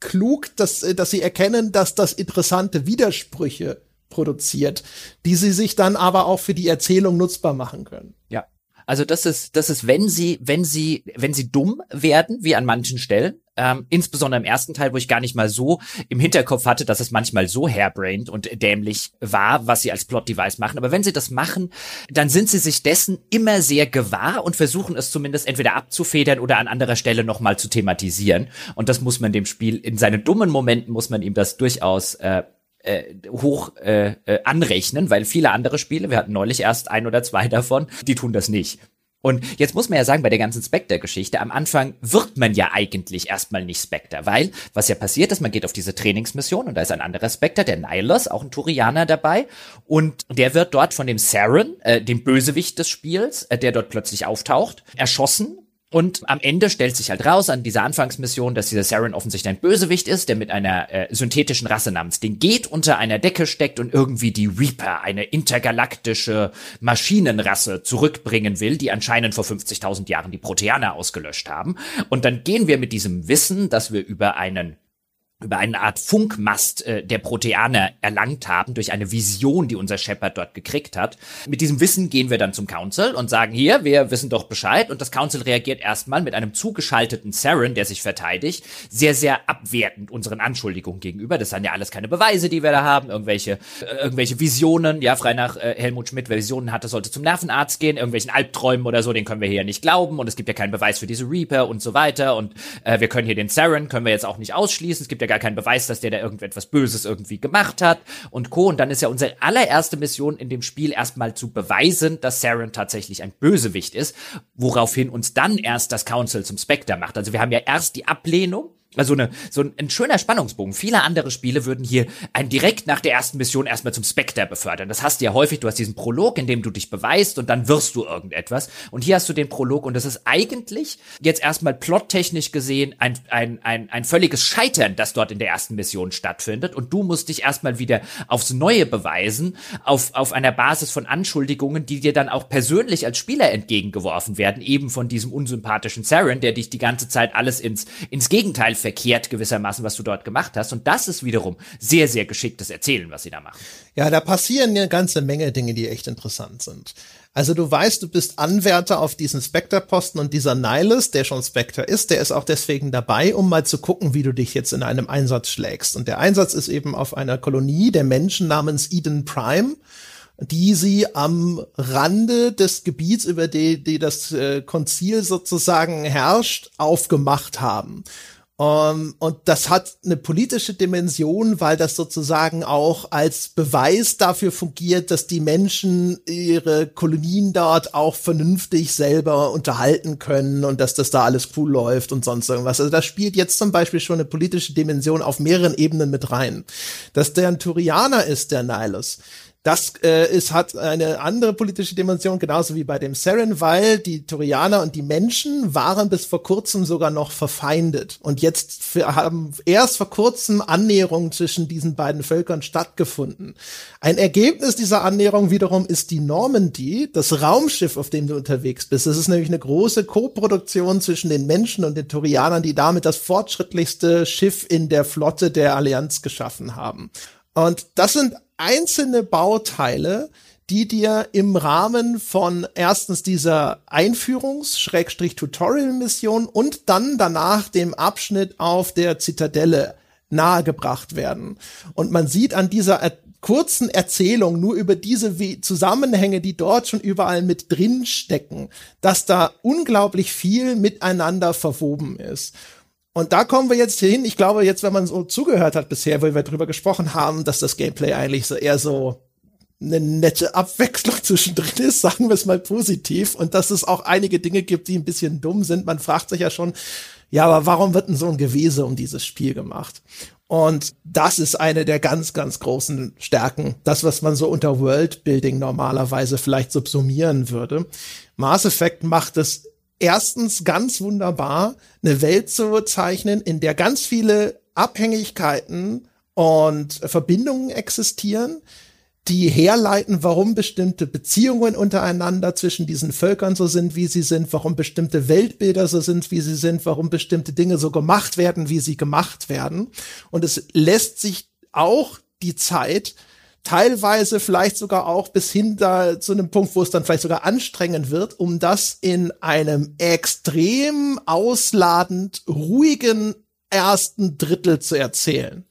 klug, dass, dass sie erkennen, dass das interessante Widersprüche produziert, die sie sich dann aber auch für die Erzählung nutzbar machen können. Ja. Also das ist, das ist, wenn sie, wenn sie, wenn sie dumm werden, wie an manchen Stellen, ähm, insbesondere im ersten Teil, wo ich gar nicht mal so im Hinterkopf hatte, dass es manchmal so hairbrained und dämlich war, was sie als Plot-Device machen. Aber wenn sie das machen, dann sind sie sich dessen immer sehr gewahr und versuchen es zumindest entweder abzufedern oder an anderer Stelle nochmal zu thematisieren. Und das muss man dem Spiel, in seinen dummen Momenten muss man ihm das durchaus äh, äh, hoch äh, äh, anrechnen, weil viele andere Spiele, wir hatten neulich erst ein oder zwei davon, die tun das nicht. Und jetzt muss man ja sagen, bei der ganzen Spectre-Geschichte, am Anfang wird man ja eigentlich erstmal nicht Spectre, weil was ja passiert ist, man geht auf diese Trainingsmission und da ist ein anderer Spectre, der Nihilus, auch ein Turianer dabei und der wird dort von dem Saren, äh, dem Bösewicht des Spiels, äh, der dort plötzlich auftaucht, erschossen und am Ende stellt sich halt raus an dieser Anfangsmission, dass dieser Saren offensichtlich ein Bösewicht ist, der mit einer äh, synthetischen Rasse namens den Geht unter einer Decke steckt und irgendwie die Reaper, eine intergalaktische Maschinenrasse, zurückbringen will, die anscheinend vor 50.000 Jahren die Proteaner ausgelöscht haben. Und dann gehen wir mit diesem Wissen, dass wir über einen über eine Art Funkmast äh, der Proteaner erlangt haben durch eine Vision, die unser Shepard dort gekriegt hat. Mit diesem Wissen gehen wir dann zum Council und sagen hier, wir wissen doch Bescheid und das Council reagiert erstmal mit einem zugeschalteten Saren, der sich verteidigt, sehr sehr abwertend unseren Anschuldigungen gegenüber. Das sind ja alles keine Beweise, die wir da haben, irgendwelche äh, irgendwelche Visionen, ja, frei nach äh, Helmut Schmidt, wer Visionen hatte, sollte zum Nervenarzt gehen, irgendwelchen Albträumen oder so, den können wir hier nicht glauben und es gibt ja keinen Beweis für diese Reaper und so weiter und äh, wir können hier den Saren können wir jetzt auch nicht ausschließen. Es gibt ja gar keinen Beweis, dass der da irgendetwas Böses irgendwie gemacht hat und Co. Und dann ist ja unsere allererste Mission in dem Spiel erstmal zu beweisen, dass Saren tatsächlich ein Bösewicht ist, woraufhin uns dann erst das Council zum Spectre macht. Also wir haben ja erst die Ablehnung Also eine, so ein, ein, schöner Spannungsbogen. Viele andere Spiele würden hier einen direkt nach der ersten Mission erstmal zum Spectre befördern. Das hast du ja häufig. Du hast diesen Prolog, in dem du dich beweist und dann wirst du irgendetwas. Und hier hast du den Prolog und das ist eigentlich jetzt erstmal plottechnisch gesehen ein, ein, ein, ein völliges Scheitern, das dort in der ersten Mission stattfindet. Und du musst dich erstmal wieder aufs Neue beweisen, auf, auf einer Basis von Anschuldigungen, die dir dann auch persönlich als Spieler entgegengeworfen werden, eben von diesem unsympathischen Saren, der dich die ganze Zeit alles ins, ins Gegenteil verkehrt gewissermaßen, was du dort gemacht hast. Und das ist wiederum sehr, sehr geschicktes Erzählen, was sie da machen. Ja, da passieren eine ganze Menge Dinge, die echt interessant sind. Also du weißt, du bist Anwärter auf diesen Spectre-Posten und dieser Nihilus, der schon Spectre ist, der ist auch deswegen dabei, um mal zu gucken, wie du dich jetzt in einem Einsatz schlägst. Und der Einsatz ist eben auf einer Kolonie der Menschen namens Eden Prime die sie am Rande des Gebiets, über die, die das äh, Konzil sozusagen herrscht, aufgemacht haben. Um, ähm, und das hat eine politische Dimension, weil das sozusagen auch als Beweis dafür fungiert, dass die Menschen ihre Kolonien dort auch vernünftig selber unterhalten können und dass das da alles cool läuft und sonst irgendwas. Also das spielt jetzt zum Beispiel schon eine politische Dimension auf mehreren Ebenen mit rein. Dass der ein Turianer ist, der Nihilus, das äh, ist, hat eine andere politische Dimension, genauso wie bei dem Seren, weil die Turianer und die Menschen waren bis vor kurzem sogar noch verfeindet. Und jetzt haben erst vor kurzem Annäherungen zwischen diesen beiden Völkern stattgefunden. Ein Ergebnis dieser Annäherung wiederum ist die Normandy, das Raumschiff, auf dem du unterwegs bist. Das ist nämlich eine große Koproduktion zwischen den Menschen und den Turianern, die damit das fortschrittlichste Schiff in der Flotte der Allianz geschaffen haben. Und das sind einzelne Bauteile, die dir im Rahmen von erstens dieser Einführungs-Tutorial-Mission und dann danach dem Abschnitt auf der Zitadelle nahegebracht werden. Und man sieht an dieser er kurzen Erzählung nur über diese We Zusammenhänge, die dort schon überall mit drin stecken, dass da unglaublich viel miteinander verwoben ist. Und da kommen wir jetzt hin. Ich glaube, jetzt, wenn man so zugehört hat bisher, weil wir drüber gesprochen haben, dass das Gameplay eigentlich so eher so eine nette Abwechslung zwischendrin ist, sagen wir es mal positiv, und dass es auch einige Dinge gibt, die ein bisschen dumm sind. Man fragt sich ja schon, ja, aber warum wird denn so ein Gewese um dieses Spiel gemacht? Und das ist eine der ganz, ganz großen Stärken. Das, was man so unter Worldbuilding normalerweise vielleicht subsumieren würde. Mass Effect macht es erstens ganz wunderbar, eine Welt zu zeichnen, in der ganz viele Abhängigkeiten und Verbindungen existieren, die herleiten, warum bestimmte Beziehungen untereinander zwischen diesen Völkern so sind, wie sie sind, warum bestimmte Weltbilder so sind, wie sie sind, warum bestimmte Dinge so gemacht werden, wie sie gemacht werden. Und es lässt sich auch die Zeit teilweise vielleicht sogar auch bis hin da zu einem Punkt, wo es dann vielleicht sogar anstrengend wird, um das in einem extrem ausladend ruhigen ersten Drittel zu erzählen.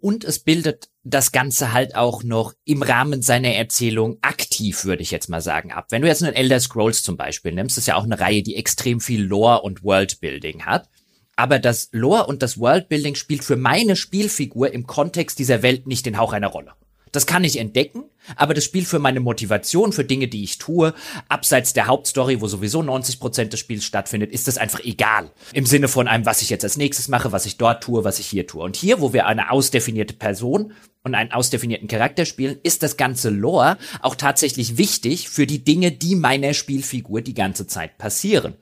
Und es bildet das Ganze halt auch noch im Rahmen seiner Erzählung aktiv, würde ich jetzt mal sagen, ab. Wenn du jetzt einen Elder Scrolls zum Beispiel nimmst, ist ja auch eine Reihe, die extrem viel Lore und Worldbuilding hat. Aber das Lore und das Worldbuilding spielt für meine Spielfigur im Kontext dieser Welt nicht den Hauch einer Rolle. Das kann ich entdecken, aber das Spiel für meine Motivation, für Dinge, die ich tue, abseits der Hauptstory, wo sowieso 90 Prozent des Spiels stattfindet, ist das einfach egal. Im Sinne von einem, was ich jetzt als nächstes mache, was ich dort tue, was ich hier tue. Und hier, wo wir eine ausdefinierte Person und einen ausdefinierten Charakter spielen, ist das ganze Lore auch tatsächlich wichtig für die Dinge, die meiner Spielfigur die ganze Zeit passieren.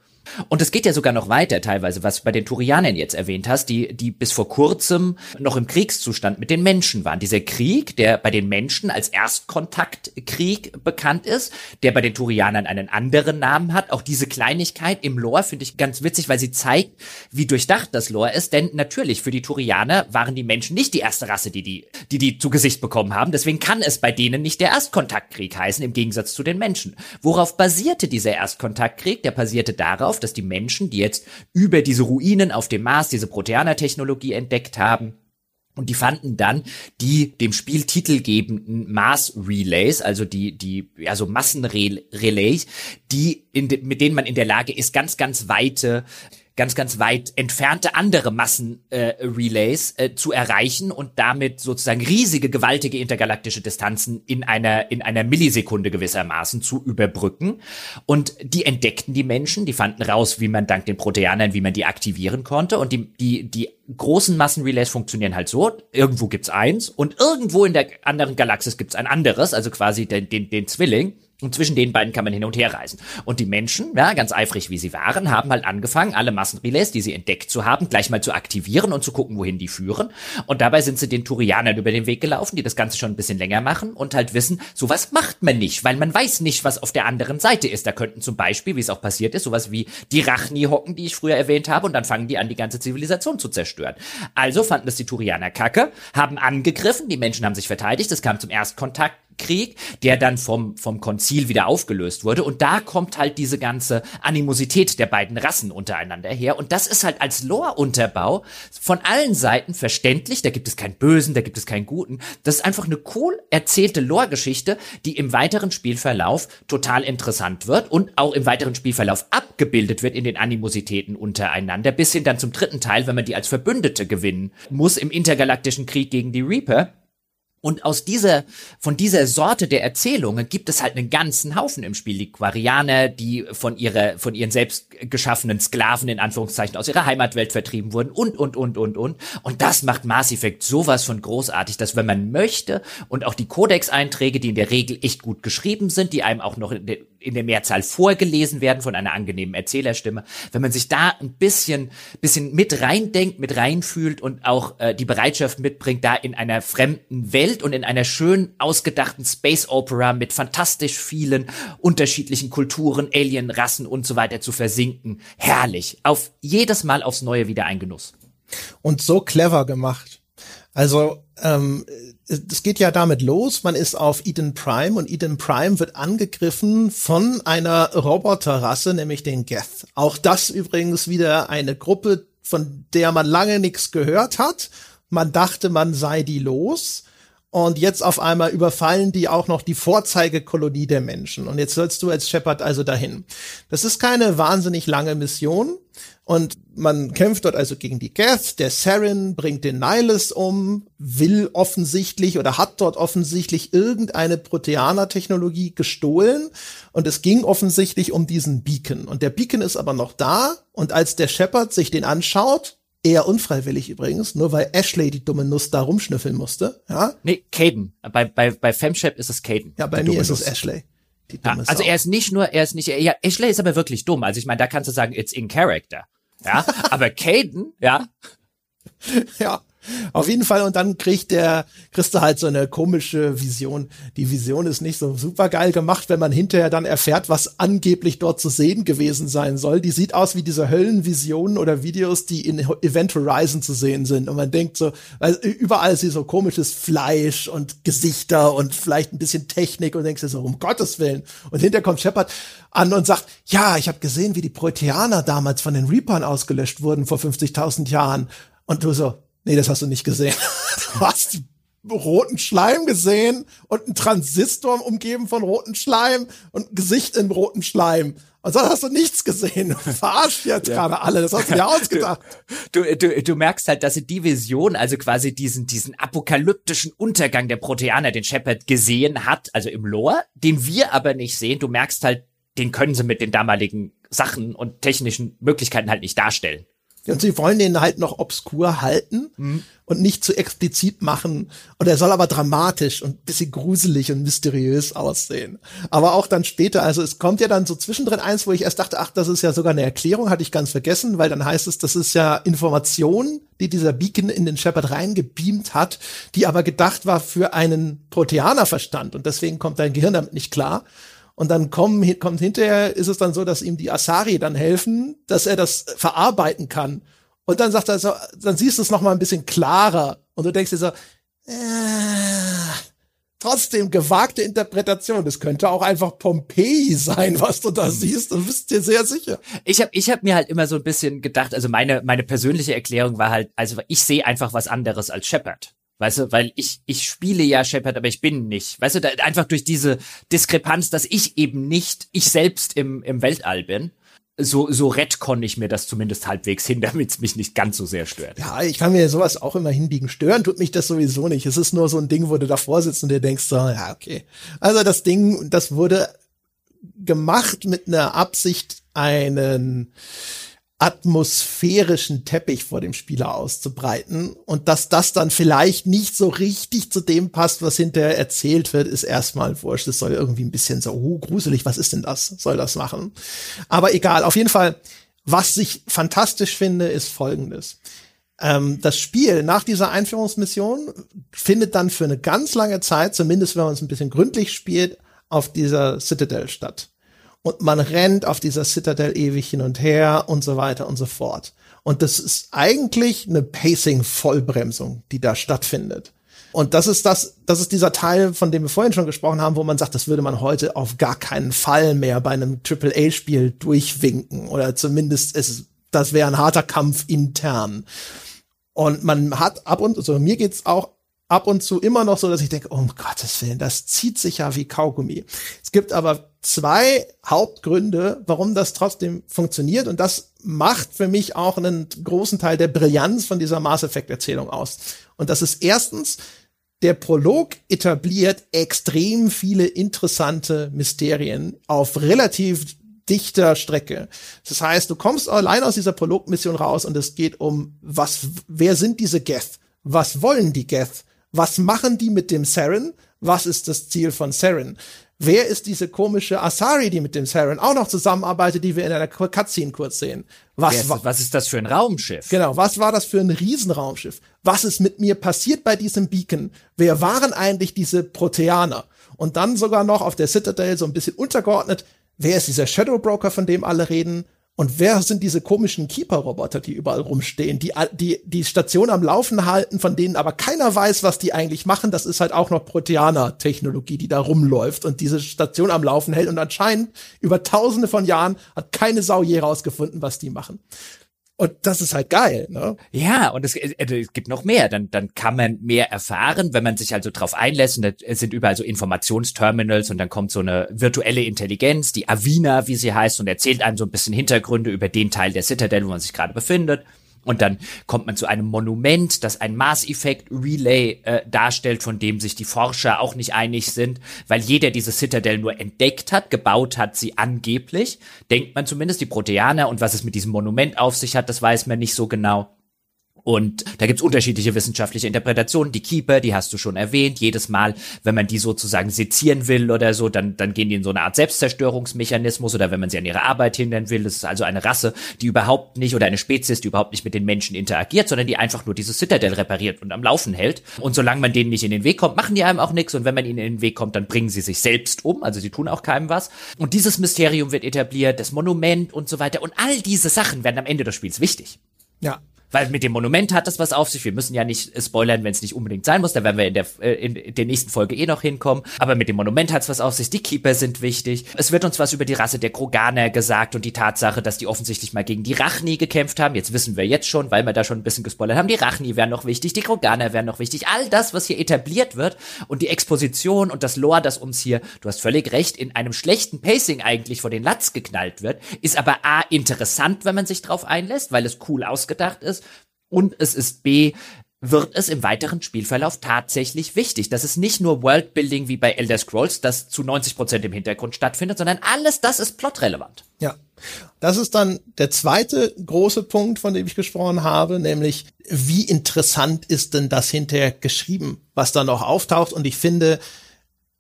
Und es geht ja sogar noch weiter teilweise, was du bei den Turianern jetzt erwähnt hast, die, die bis vor kurzem noch im Kriegszustand mit den Menschen waren. Dieser Krieg, der bei den Menschen als Erstkontaktkrieg bekannt ist, der bei den Turianern einen anderen Namen hat. Auch diese Kleinigkeit im Lore finde ich ganz witzig, weil sie zeigt, wie durchdacht das Lore ist. Denn natürlich, für die Turianer waren die Menschen nicht die erste Rasse, die die, die, die zu Gesicht bekommen haben. Deswegen kann es bei denen nicht der Erstkontaktkrieg heißen, im Gegensatz zu den Menschen. Worauf basierte dieser Erstkontaktkrieg? Der basierte darauf, darauf, dass die Menschen, die jetzt über diese Ruinen auf dem Mars diese Proteaner-Technologie entdeckt haben, und die fanden dann die dem Spiel titelgebenden Mars Relays, also die, die, also Massenrelays, die, in de, mit denen man in der Lage ist, ganz, ganz weite ganz, ganz weit entfernte andere Massenrelays äh, äh, zu erreichen und damit sozusagen riesige, gewaltige intergalaktische Distanzen in einer, in einer Millisekunde gewissermaßen zu überbrücken. Und die entdeckten die Menschen, die fanden raus, wie man dank den Proteanern, wie man die aktivieren konnte. Und die, die, die großen Massenrelays funktionieren halt so, irgendwo gibt's eins und irgendwo in der anderen Galaxis gibt's ein anderes, also quasi den, den, den Zwilling. Und zwischen den beiden kann man hin und her reisen. Und die Menschen, ja, ganz eifrig wie sie waren, haben halt angefangen, alle Massenrelays, die sie entdeckt zu haben, gleich mal zu aktivieren und zu gucken, wohin die führen. Und dabei sind sie den Turianern über den Weg gelaufen, die das Ganze schon ein bisschen länger machen und halt wissen, sowas macht man nicht, weil man weiß nicht, was auf der anderen Seite ist. Da könnten zum Beispiel, wie es auch passiert ist, sowas wie die Rachni hocken, die ich früher erwähnt habe, und dann fangen die an, die ganze Zivilisation zu zerstören. Also fanden das die Turianer kacke, haben angegriffen, die Menschen haben sich verteidigt, es kam zum Erstkontakt Krieg, der dann vom, vom Konzil wieder aufgelöst wurde. Und da kommt halt diese ganze Animosität der beiden Rassen untereinander her. Und das ist halt als Lore-Unterbau von allen Seiten verständlich. Da gibt es keinen Bösen, da gibt es keinen Guten. Das ist einfach eine cool erzählte Lore-Geschichte, die im weiteren Spielverlauf total interessant wird und auch im weiteren Spielverlauf abgebildet wird in den Animositäten untereinander, bis hin dann zum dritten Teil, wenn man die als Verbündete gewinnen muss im intergalaktischen Krieg gegen die Reaper und aus dieser, von dieser Sorte der Erzählungen gibt es halt einen ganzen Haufen im Spiel. Die Quarianer, die von ihrer, von ihren selbst geschaffenen Sklaven in Anführungszeichen aus ihrer Heimatwelt vertrieben wurden und, und, und, und, und. Und das macht Mass Effect sowas von großartig, dass wenn man möchte und auch die Codex-Einträge, die in der Regel echt gut geschrieben sind, die einem auch noch in der, in der Mehrzahl vorgelesen werden von einer angenehmen Erzählerstimme, wenn man sich da ein bisschen, bisschen mit reindenkt, mit reinfühlt und auch äh, die Bereitschaft mitbringt, da in einer fremden Welt und in einer schön ausgedachten Space Opera mit fantastisch vielen unterschiedlichen Kulturen, Alienrassen und so weiter zu versinken. Herrlich. Auf jedes Mal aufs Neue wieder ein Genuss. Und so clever gemacht. Also ähm, es geht ja damit los, man ist auf Eden Prime und Eden Prime wird angegriffen von einer Roboterrasse, nämlich den Geth. Auch das übrigens wieder eine Gruppe, von der man lange nichts gehört hat. Man dachte, man sei die los. Und jetzt auf einmal überfallen die auch noch die Vorzeigekolonie der Menschen. Und jetzt sollst du als Shepard also dahin. Das ist keine wahnsinnig lange Mission. Und man kämpft dort also gegen die Geth. Der Saren bringt den Nihilus um, will offensichtlich oder hat dort offensichtlich irgendeine Proteaner-Technologie gestohlen. Und es ging offensichtlich um diesen Beacon. Und der Beacon ist aber noch da. Und als der Shepard sich den anschaut, Eher unfreiwillig übrigens, nur weil Ashley die dumme Nuss da rumschnüffeln musste, ja? Nee, Caden. Bei, bei, bei Femshep ist es Caden. Ja, bei mir ist es Ashley. Ja, also er ist nicht nur, er ist nicht, ja, Ashley ist aber wirklich dumm. Also ich meine, da kannst du sagen, it's in character. Ja, aber Caden, ja. ja. Auf jeden Fall, und dann kriegt der, kriegst du halt so eine komische Vision. Die Vision ist nicht so super geil gemacht, wenn man hinterher dann erfährt, was angeblich dort zu sehen gewesen sein soll. Die sieht aus wie diese Höllenvisionen oder Videos, die in Event Horizon zu sehen sind. Und man denkt so, weil überall ist so komisches Fleisch und Gesichter und vielleicht ein bisschen Technik und denkst dir so, um Gottes Willen. Und hinterher kommt Shepard an und sagt, ja, ich habe gesehen, wie die Proteaner damals von den Reapern ausgelöscht wurden vor 50.000 Jahren. Und du so, Nee, das hast du nicht gesehen. Du hast roten Schleim gesehen und einen Transistor umgeben von roten Schleim und ein Gesicht in roten Schleim. Und sonst hast du nichts gesehen. Du verarscht jetzt ja. gerade alle. Das hast du dir ausgedacht. Du, du, du merkst halt, dass sie die Vision, also quasi diesen, diesen apokalyptischen Untergang der Proteaner, den Shepard gesehen hat, also im Lore, den wir aber nicht sehen. Du merkst halt, den können sie mit den damaligen Sachen und technischen Möglichkeiten halt nicht darstellen. Und sie wollen den halt noch obskur halten mhm. und nicht zu explizit machen. Und er soll aber dramatisch und bisschen gruselig und mysteriös aussehen. Aber auch dann später, also es kommt ja dann so zwischendrin eins, wo ich erst dachte, ach, das ist ja sogar eine Erklärung, hatte ich ganz vergessen, weil dann heißt es, das ist ja Information, die dieser Beacon in den Shepard reingebeamt hat, die aber gedacht war für einen Proteanerverstand. Und deswegen kommt dein Gehirn damit nicht klar. Und dann kommen, kommt hinterher, ist es dann so, dass ihm die Asari dann helfen, dass er das verarbeiten kann. Und dann sagt er so, dann siehst du es noch mal ein bisschen klarer. Und du denkst dir so, äh, trotzdem gewagte Interpretation. Das könnte auch einfach Pompeji sein, was du da siehst. Du bist dir sehr sicher. Ich habe ich hab mir halt immer so ein bisschen gedacht, also meine, meine persönliche Erklärung war halt, also ich sehe einfach was anderes als Shepard. Weißt du, weil ich, ich spiele ja Shepard, aber ich bin nicht. Weißt du, da, einfach durch diese Diskrepanz, dass ich eben nicht ich selbst im, im Weltall bin. so, so retcon ich mir das zumindest halbwegs hin, damit es mich nicht ganz so sehr stört. Ja, ich kann mir sowas auch immer hinbiegen. Stören tut mich das sowieso nicht. Es ist nur so ein Ding, wo du davor sitzt und dir denkst so, ja, okay. Also das Ding, das wurde gemacht mit einer Absicht, einen atmosphärischen Teppich vor dem Spieler auszubreiten und dass das dann vielleicht nicht so richtig zu dem passt, was hinterher erzählt wird, ist erstmal wurscht. Es soll irgendwie ein bisschen so, oh, gruselig, was ist denn das? Soll das machen? Aber egal, auf jeden Fall, was ich fantastisch finde, ist folgendes. Ähm, das Spiel nach dieser Einführungsmission findet dann für eine ganz lange Zeit, zumindest wenn man es ein bisschen gründlich spielt, auf dieser Citadel statt und man rennt auf dieser Citadel ewig hin und her und so weiter und so fort. Und das ist eigentlich eine Pacing-Vollbremsung, die da stattfindet. Und das ist das, das ist dieser Teil, von dem wir vorhin schon gesprochen haben, wo man sagt, das würde man heute auf gar keinen Fall mehr bei einem AAA-Spiel durchwinken oder zumindest ist, das wäre ein harter Kampf intern. Und man hat ab und, also mir geht's auch ab und zu immer noch so, dass ich denke, um Gottes Willen, das zieht sich ja wie Kaugummi. Es gibt aber zwei Hauptgründe, warum das trotzdem funktioniert und das macht für mich auch einen großen Teil der Brillanz von dieser Mass Effect Erzählung aus. Und das ist erstens, der Prolog etabliert extrem viele interessante Mysterien auf relativ dichter Strecke. Das heißt, du kommst allein aus dieser Prolog-Mission raus und es geht um, was, wer sind diese Geth? Was wollen die Geth? Was machen die mit dem Saren? Was ist das Ziel von Saren? Wer ist diese komische Asari, die mit dem Saren auch noch zusammenarbeitet, die wir in einer Cutscene kurz sehen? Was, ist, was ist das für ein Raumschiff? Genau, was war das für ein Riesenraumschiff? Was ist mit mir passiert bei diesem Beacon? Wer waren eigentlich diese Proteaner? Und dann sogar noch auf der Citadel so ein bisschen untergeordnet, wer ist dieser Shadow Broker, von dem alle reden? Und wer sind diese komischen Keeper-Roboter, die überall rumstehen, die, die die Station am Laufen halten, von denen aber keiner weiß, was die eigentlich machen? Das ist halt auch noch Proteaner-Technologie, die da rumläuft und diese Station am Laufen hält. Und anscheinend über tausende von Jahren hat keine Sau je rausgefunden, was die machen. Und das ist halt geil, ne? Ja, und es, äh, es, gibt noch mehr. Dann, dann kann man mehr erfahren, wenn man sich also drauf einlässt. Und da sind überall so Informationsterminals und dann kommt so eine virtuelle Intelligenz, die Avina, wie sie heißt, und erzählt einem so ein bisschen Hintergründe über den Teil der Citadel, wo man sich gerade befindet. Und dann kommt man zu einem Monument, das ein Mass-Effect-Relay äh, darstellt, von dem sich die Forscher auch nicht einig sind, weil jeder diese Citadel nur entdeckt hat, gebaut hat sie angeblich, denkt man zumindest, die Proteaner und was es mit diesem Monument auf sich hat, das weiß man nicht so genau. Und da gibt's unterschiedliche wissenschaftliche Interpretationen. Die Keeper, die hast du schon erwähnt. Jedes Mal, wenn man die sozusagen sezieren will oder so, dann, dann gehen die in so eine Art Selbstzerstörungsmechanismus oder wenn man sie an ihre Arbeit hindern will. Das ist also eine Rasse, die überhaupt nicht oder eine Spezies, die überhaupt nicht mit den Menschen interagiert, sondern die einfach nur dieses Citadel repariert und am Laufen hält. Und solange man denen nicht in den Weg kommt, machen die einem auch nichts. Und wenn man ihnen in den Weg kommt, dann bringen sie sich selbst um. Also sie tun auch keinem was. Und dieses Mysterium wird etabliert, das Monument und so weiter. Und all diese Sachen werden am Ende des Spiels wichtig. Ja, weil mit dem Monument hat das was auf sich. Wir müssen ja nicht spoilern, wenn es nicht unbedingt sein muss. Da werden wir in der, äh, in der nächsten Folge eh noch hinkommen. Aber mit dem Monument hat es was auf sich. Die Keeper sind wichtig. Es wird uns was über die Rasse der Kroganer gesagt und die Tatsache, dass die offensichtlich mal gegen die Rachni gekämpft haben. Jetzt wissen wir jetzt schon, weil wir da schon ein bisschen gespoilert haben. Die Rachni wären noch wichtig, die Kroganer wären noch wichtig. All das, was hier etabliert wird und die Exposition und das Lore, das uns hier, du hast völlig recht, in einem schlechten Pacing eigentlich vor den Latz geknallt wird, ist aber A, interessant, wenn man sich drauf einlässt, weil es cool ausgedacht ist und es ist B, wird es im weiteren Spielverlauf tatsächlich wichtig. Das ist nicht nur Worldbuilding wie bei Elder Scrolls, das zu 90 Prozent im Hintergrund stattfindet, sondern alles das ist plotrelevant. Ja. Das ist dann der zweite große Punkt, von dem ich gesprochen habe, nämlich wie interessant ist denn das hinterher geschrieben, was da noch auftaucht. Und ich finde,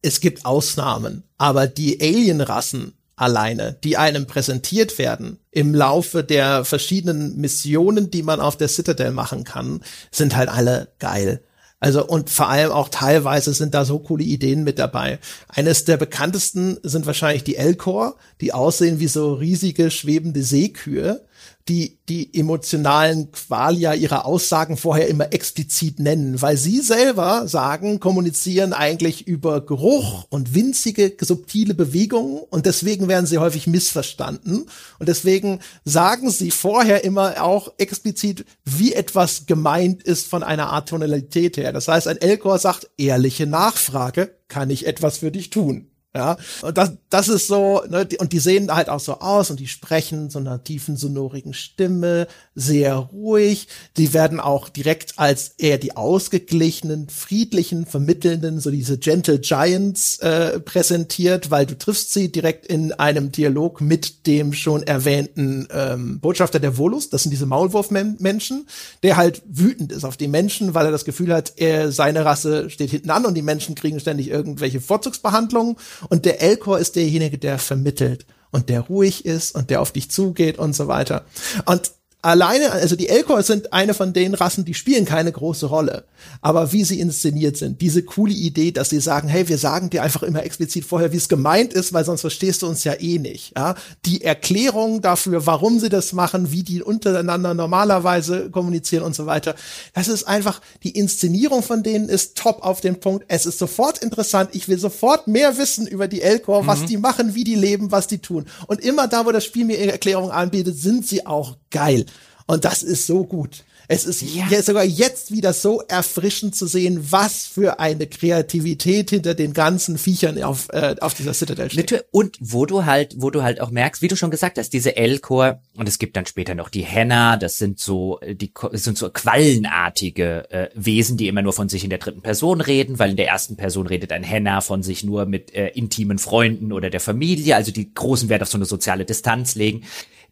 es gibt Ausnahmen, aber die Alienrassen alleine, die einem präsentiert werden im Laufe der verschiedenen Missionen, die man auf der Citadel machen kann, sind halt alle geil. Also und vor allem auch teilweise sind da so coole Ideen mit dabei. Eines der bekanntesten sind wahrscheinlich die Elcor, die aussehen wie so riesige schwebende Seekühe die die emotionalen Qualia ihrer Aussagen vorher immer explizit nennen, weil sie selber sagen, kommunizieren eigentlich über Geruch und winzige subtile Bewegungen und deswegen werden sie häufig missverstanden und deswegen sagen sie vorher immer auch explizit, wie etwas gemeint ist von einer Art Tonalität her. Das heißt, ein Elcor sagt ehrliche Nachfrage, kann ich etwas für dich tun? Ja, und das, das ist so, ne, und die sehen halt auch so aus und die sprechen so einer tiefen, sonorigen Stimme, sehr ruhig. Die werden auch direkt als eher die ausgeglichenen, friedlichen, vermittelnden, so diese Gentle Giants äh, präsentiert, weil du triffst sie direkt in einem Dialog mit dem schon erwähnten ähm, Botschafter der Volus. Das sind diese Maulwurfmenschen, der halt wütend ist auf die Menschen, weil er das Gefühl hat, er, seine Rasse steht hinten an und die Menschen kriegen ständig irgendwelche Vorzugsbehandlungen und der Elkor ist derjenige, der vermittelt und der ruhig ist und der auf dich zugeht und so weiter. Und alleine, also die Elkor sind eine von den Rassen, die spielen keine große Rolle. Aber wie sie inszeniert sind, diese coole Idee, dass sie sagen, hey, wir sagen dir einfach immer explizit vorher, wie es gemeint ist, weil sonst verstehst du uns ja eh nicht. Ja? Die Erklärung dafür, warum sie das machen, wie die untereinander normalerweise kommunizieren und so weiter. Das ist einfach, die Inszenierung von denen ist top auf den Punkt. Es ist sofort interessant. Ich will sofort mehr wissen über die Elkor, mhm. was die machen, wie die leben, was die tun. Und immer da, wo das Spiel mir Erklärung anbietet, sind sie auch geil. Und das ist so gut. Es ist ja. sogar jetzt wieder so erfrischend zu sehen, was für eine Kreativität hinter den ganzen Viechern auf, äh, auf dieser Citadel steht. Und wo du halt, wo du halt auch merkst, wie du schon gesagt hast, diese Elcor und es gibt dann später noch die Henna, das sind so, äh, die sind so quallenartige äh, Wesen, die immer nur von sich in der dritten Person reden, weil in der ersten Person redet ein Henna von sich nur mit äh, intimen Freunden oder der Familie, also die großen Wert auf so eine soziale Distanz legen.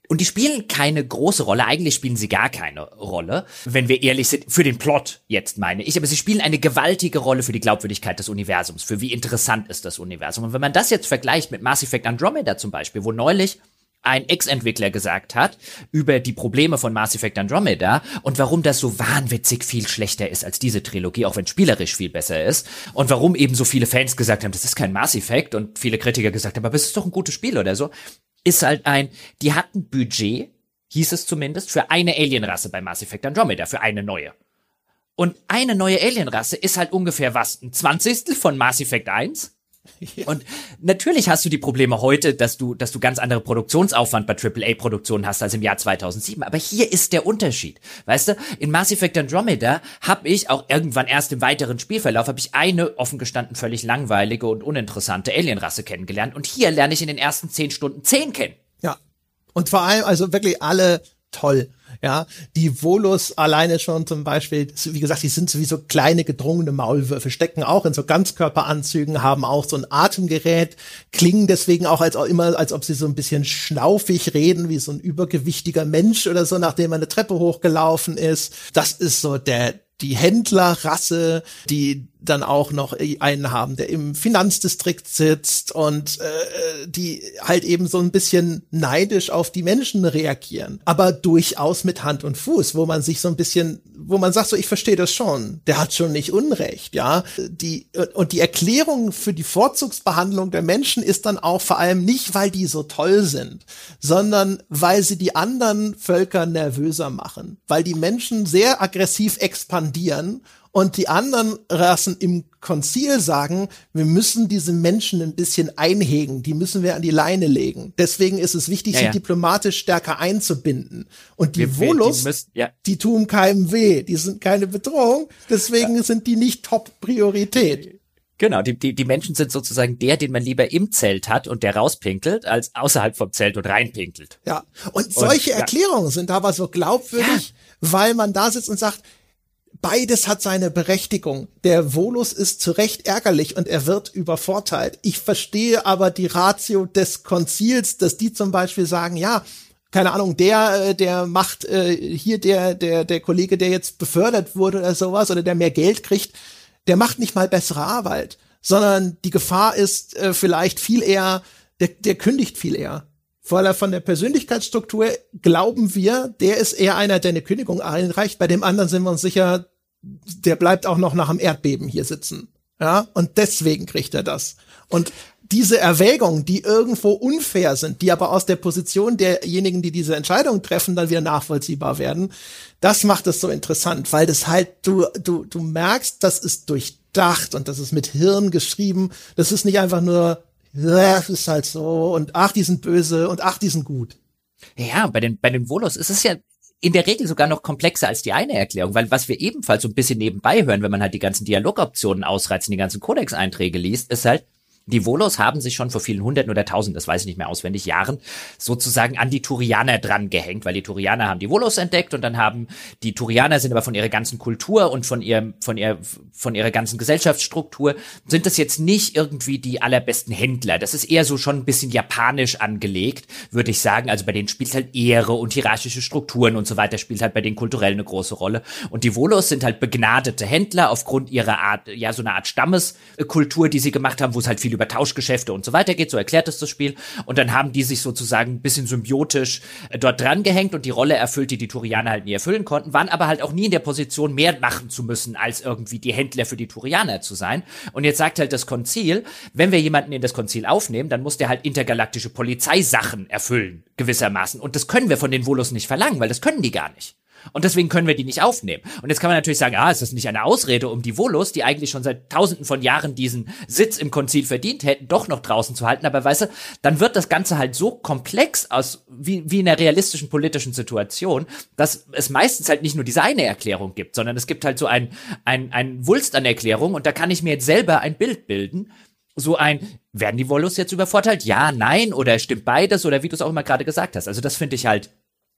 Und die spielen keine große Rolle, eigentlich spielen sie gar keine Rolle, wenn wir ehrlich sind, für den Plot jetzt meine ich, aber sie spielen eine gewaltige Rolle für die Glaubwürdigkeit des Universums, für wie interessant ist das Universum. Und wenn man das jetzt vergleicht mit Mass Effect Andromeda zum Beispiel, wo neulich ein Ex-Entwickler gesagt hat über die Probleme von Mass Effect Andromeda und warum das so wahnwitzig viel schlechter ist als diese Trilogie, auch wenn spielerisch viel besser ist und warum eben so viele Fans gesagt haben, das ist kein Mass Effect und viele Kritiker gesagt haben, aber es ist doch ein gutes Spiel oder so ist halt ein, die hatten Budget, hieß es zumindest, für eine Alienrasse bei Mass Effect Andromeda, für eine neue. Und eine neue Alienrasse ist halt ungefähr was? Ein Zwanzigstel von Mass Effect 1? Ja. Und natürlich hast du die Probleme heute, dass du, dass du ganz andere Produktionsaufwand bei AAA-Produktionen hast als im Jahr 2007. Aber hier ist der Unterschied. Weißt du, in Mass Effect Andromeda habe ich auch irgendwann erst im weiteren Spielverlauf habe ich eine offen gestanden völlig langweilige und uninteressante Alienrasse kennengelernt. Und hier lerne ich in den ersten zehn Stunden zehn kennen. Ja. Und vor allem also wirklich alle toll. Ja, die Volus alleine schon zum Beispiel, wie gesagt, die sind sowieso kleine gedrungene Maulwürfe, stecken auch in so Ganzkörperanzügen, haben auch so ein Atemgerät, klingen deswegen auch als auch immer, als ob sie so ein bisschen schnaufig reden, wie so ein übergewichtiger Mensch oder so, nachdem man eine Treppe hochgelaufen ist. Das ist so der, die Händlerrasse, die dann auch noch einen haben, der im Finanzdistrikt sitzt und äh, die halt eben so ein bisschen neidisch auf die Menschen reagieren, aber durchaus mit Hand und Fuß, wo man sich so ein bisschen, wo man sagt so, ich verstehe das schon, der hat schon nicht Unrecht, ja. Die und die Erklärung für die Vorzugsbehandlung der Menschen ist dann auch vor allem nicht, weil die so toll sind, sondern weil sie die anderen Völker nervöser machen, weil die Menschen sehr aggressiv expandieren und die anderen Rassen im Konzil sagen, wir müssen diese Menschen ein bisschen einhegen, die müssen wir an die Leine legen. Deswegen ist es wichtig, ja, sie ja. diplomatisch stärker einzubinden. Und die wir, Volus, die, müssen, ja. die tun keinem weh, die sind keine Bedrohung, deswegen sind die nicht Top-Priorität. Genau, die, die, die Menschen sind sozusagen der, den man lieber im Zelt hat und der rauspinkelt, als außerhalb vom Zelt und reinpinkelt. Ja, und solche und, Erklärungen sind aber so glaubwürdig, weil man da sitzt und sagt, beides hat seine Berechtigung. Der Volus ist zu Recht ärgerlich und er wird übervorteilt. Ich verstehe aber die Ratio des Konzils, dass die zum Beispiel sagen, ja, keine Ahnung, der, äh, der macht äh, hier der, der, der Kollege, der jetzt befördert wurde oder sowas oder der mehr Geld kriegt, der macht nicht mal bessere Arbeit, sondern die Gefahr ist äh, vielleicht viel eher, der, der kündigt viel eher. Weil er von der Persönlichkeitsstruktur glauben wir, der ist eher einer, der eine Kündigung einreicht. Bei dem anderen sind wir uns sicher, der bleibt auch noch nach dem Erdbeben hier sitzen. Ja, und deswegen kriegt er das. Und diese Erwägungen, die irgendwo unfair sind, die aber aus der Position derjenigen, die diese Entscheidung treffen, dann wieder nachvollziehbar werden, das macht es so interessant, weil das halt, du, du, du merkst, das ist durchdacht und das ist mit Hirn geschrieben. Das ist nicht einfach nur, ja, ist halt so und ach, die sind böse und ach, die sind gut. Ja, bei den, bei den Volos ist es ja in der Regel sogar noch komplexer als die eine Erklärung, weil was wir ebenfalls so ein bisschen nebenbei hören, wenn man halt die ganzen Dialogoptionen ausreizt und die ganzen Codex-Einträge liest, ist halt, Die Volos haben sich schon vor vielen Hunderten oder Tausend, das weiß ich nicht mehr auswendig, Jahren sozusagen an die Turianer dran gehängt, weil die Turianer haben die Volos entdeckt und dann haben die Turianer sind aber von ihrer ganzen Kultur und von ihrem, von ihr, von ihrer ganzen Gesellschaftsstruktur sind das jetzt nicht irgendwie die allerbesten Händler. Das ist eher so schon ein bisschen japanisch angelegt, würde ich sagen. Also bei denen spielt halt Ehre und hierarchische Strukturen und so weiter spielt halt bei denen kulturell eine große Rolle. Und die Volos sind halt begnadete Händler aufgrund ihrer Art, ja, so eine Art Stammeskultur, die sie gemacht haben, wo es halt viele über Tauschgeschäfte und so weiter geht, so erklärt es das Spiel. Und dann haben die sich sozusagen ein bisschen symbiotisch äh, dort dran gehängt und die Rolle erfüllt, die die Turianer halt nie erfüllen konnten, waren aber halt auch nie in der Position, mehr machen zu müssen, als irgendwie die Händler für die Turianer zu sein. Und jetzt sagt halt das Konzil, wenn wir jemanden in das Konzil aufnehmen, dann muss der halt intergalaktische Polizeisachen erfüllen, gewissermaßen. Und das können wir von den Volos nicht verlangen, weil das können die gar nicht. Und deswegen können wir die nicht aufnehmen. Und jetzt kann man natürlich sagen, ah, ist das nicht eine Ausrede, um die Volos, die eigentlich schon seit tausenden von Jahren diesen Sitz im Konzil verdient hätten, doch noch draußen zu halten. Aber weißt du, dann wird das Ganze halt so komplex aus, wie, wie in einer realistischen politischen Situation, dass es meistens halt nicht nur diese eine Erklärung gibt, sondern es gibt halt so ein, ein, ein Wulst an Erklärungen und da kann ich mir jetzt selber ein Bild bilden, so ein, werden die Volos jetzt übervorteilt? Ja, nein, oder stimmt beides, oder wie du es auch immer gerade gesagt hast. Also das finde ich halt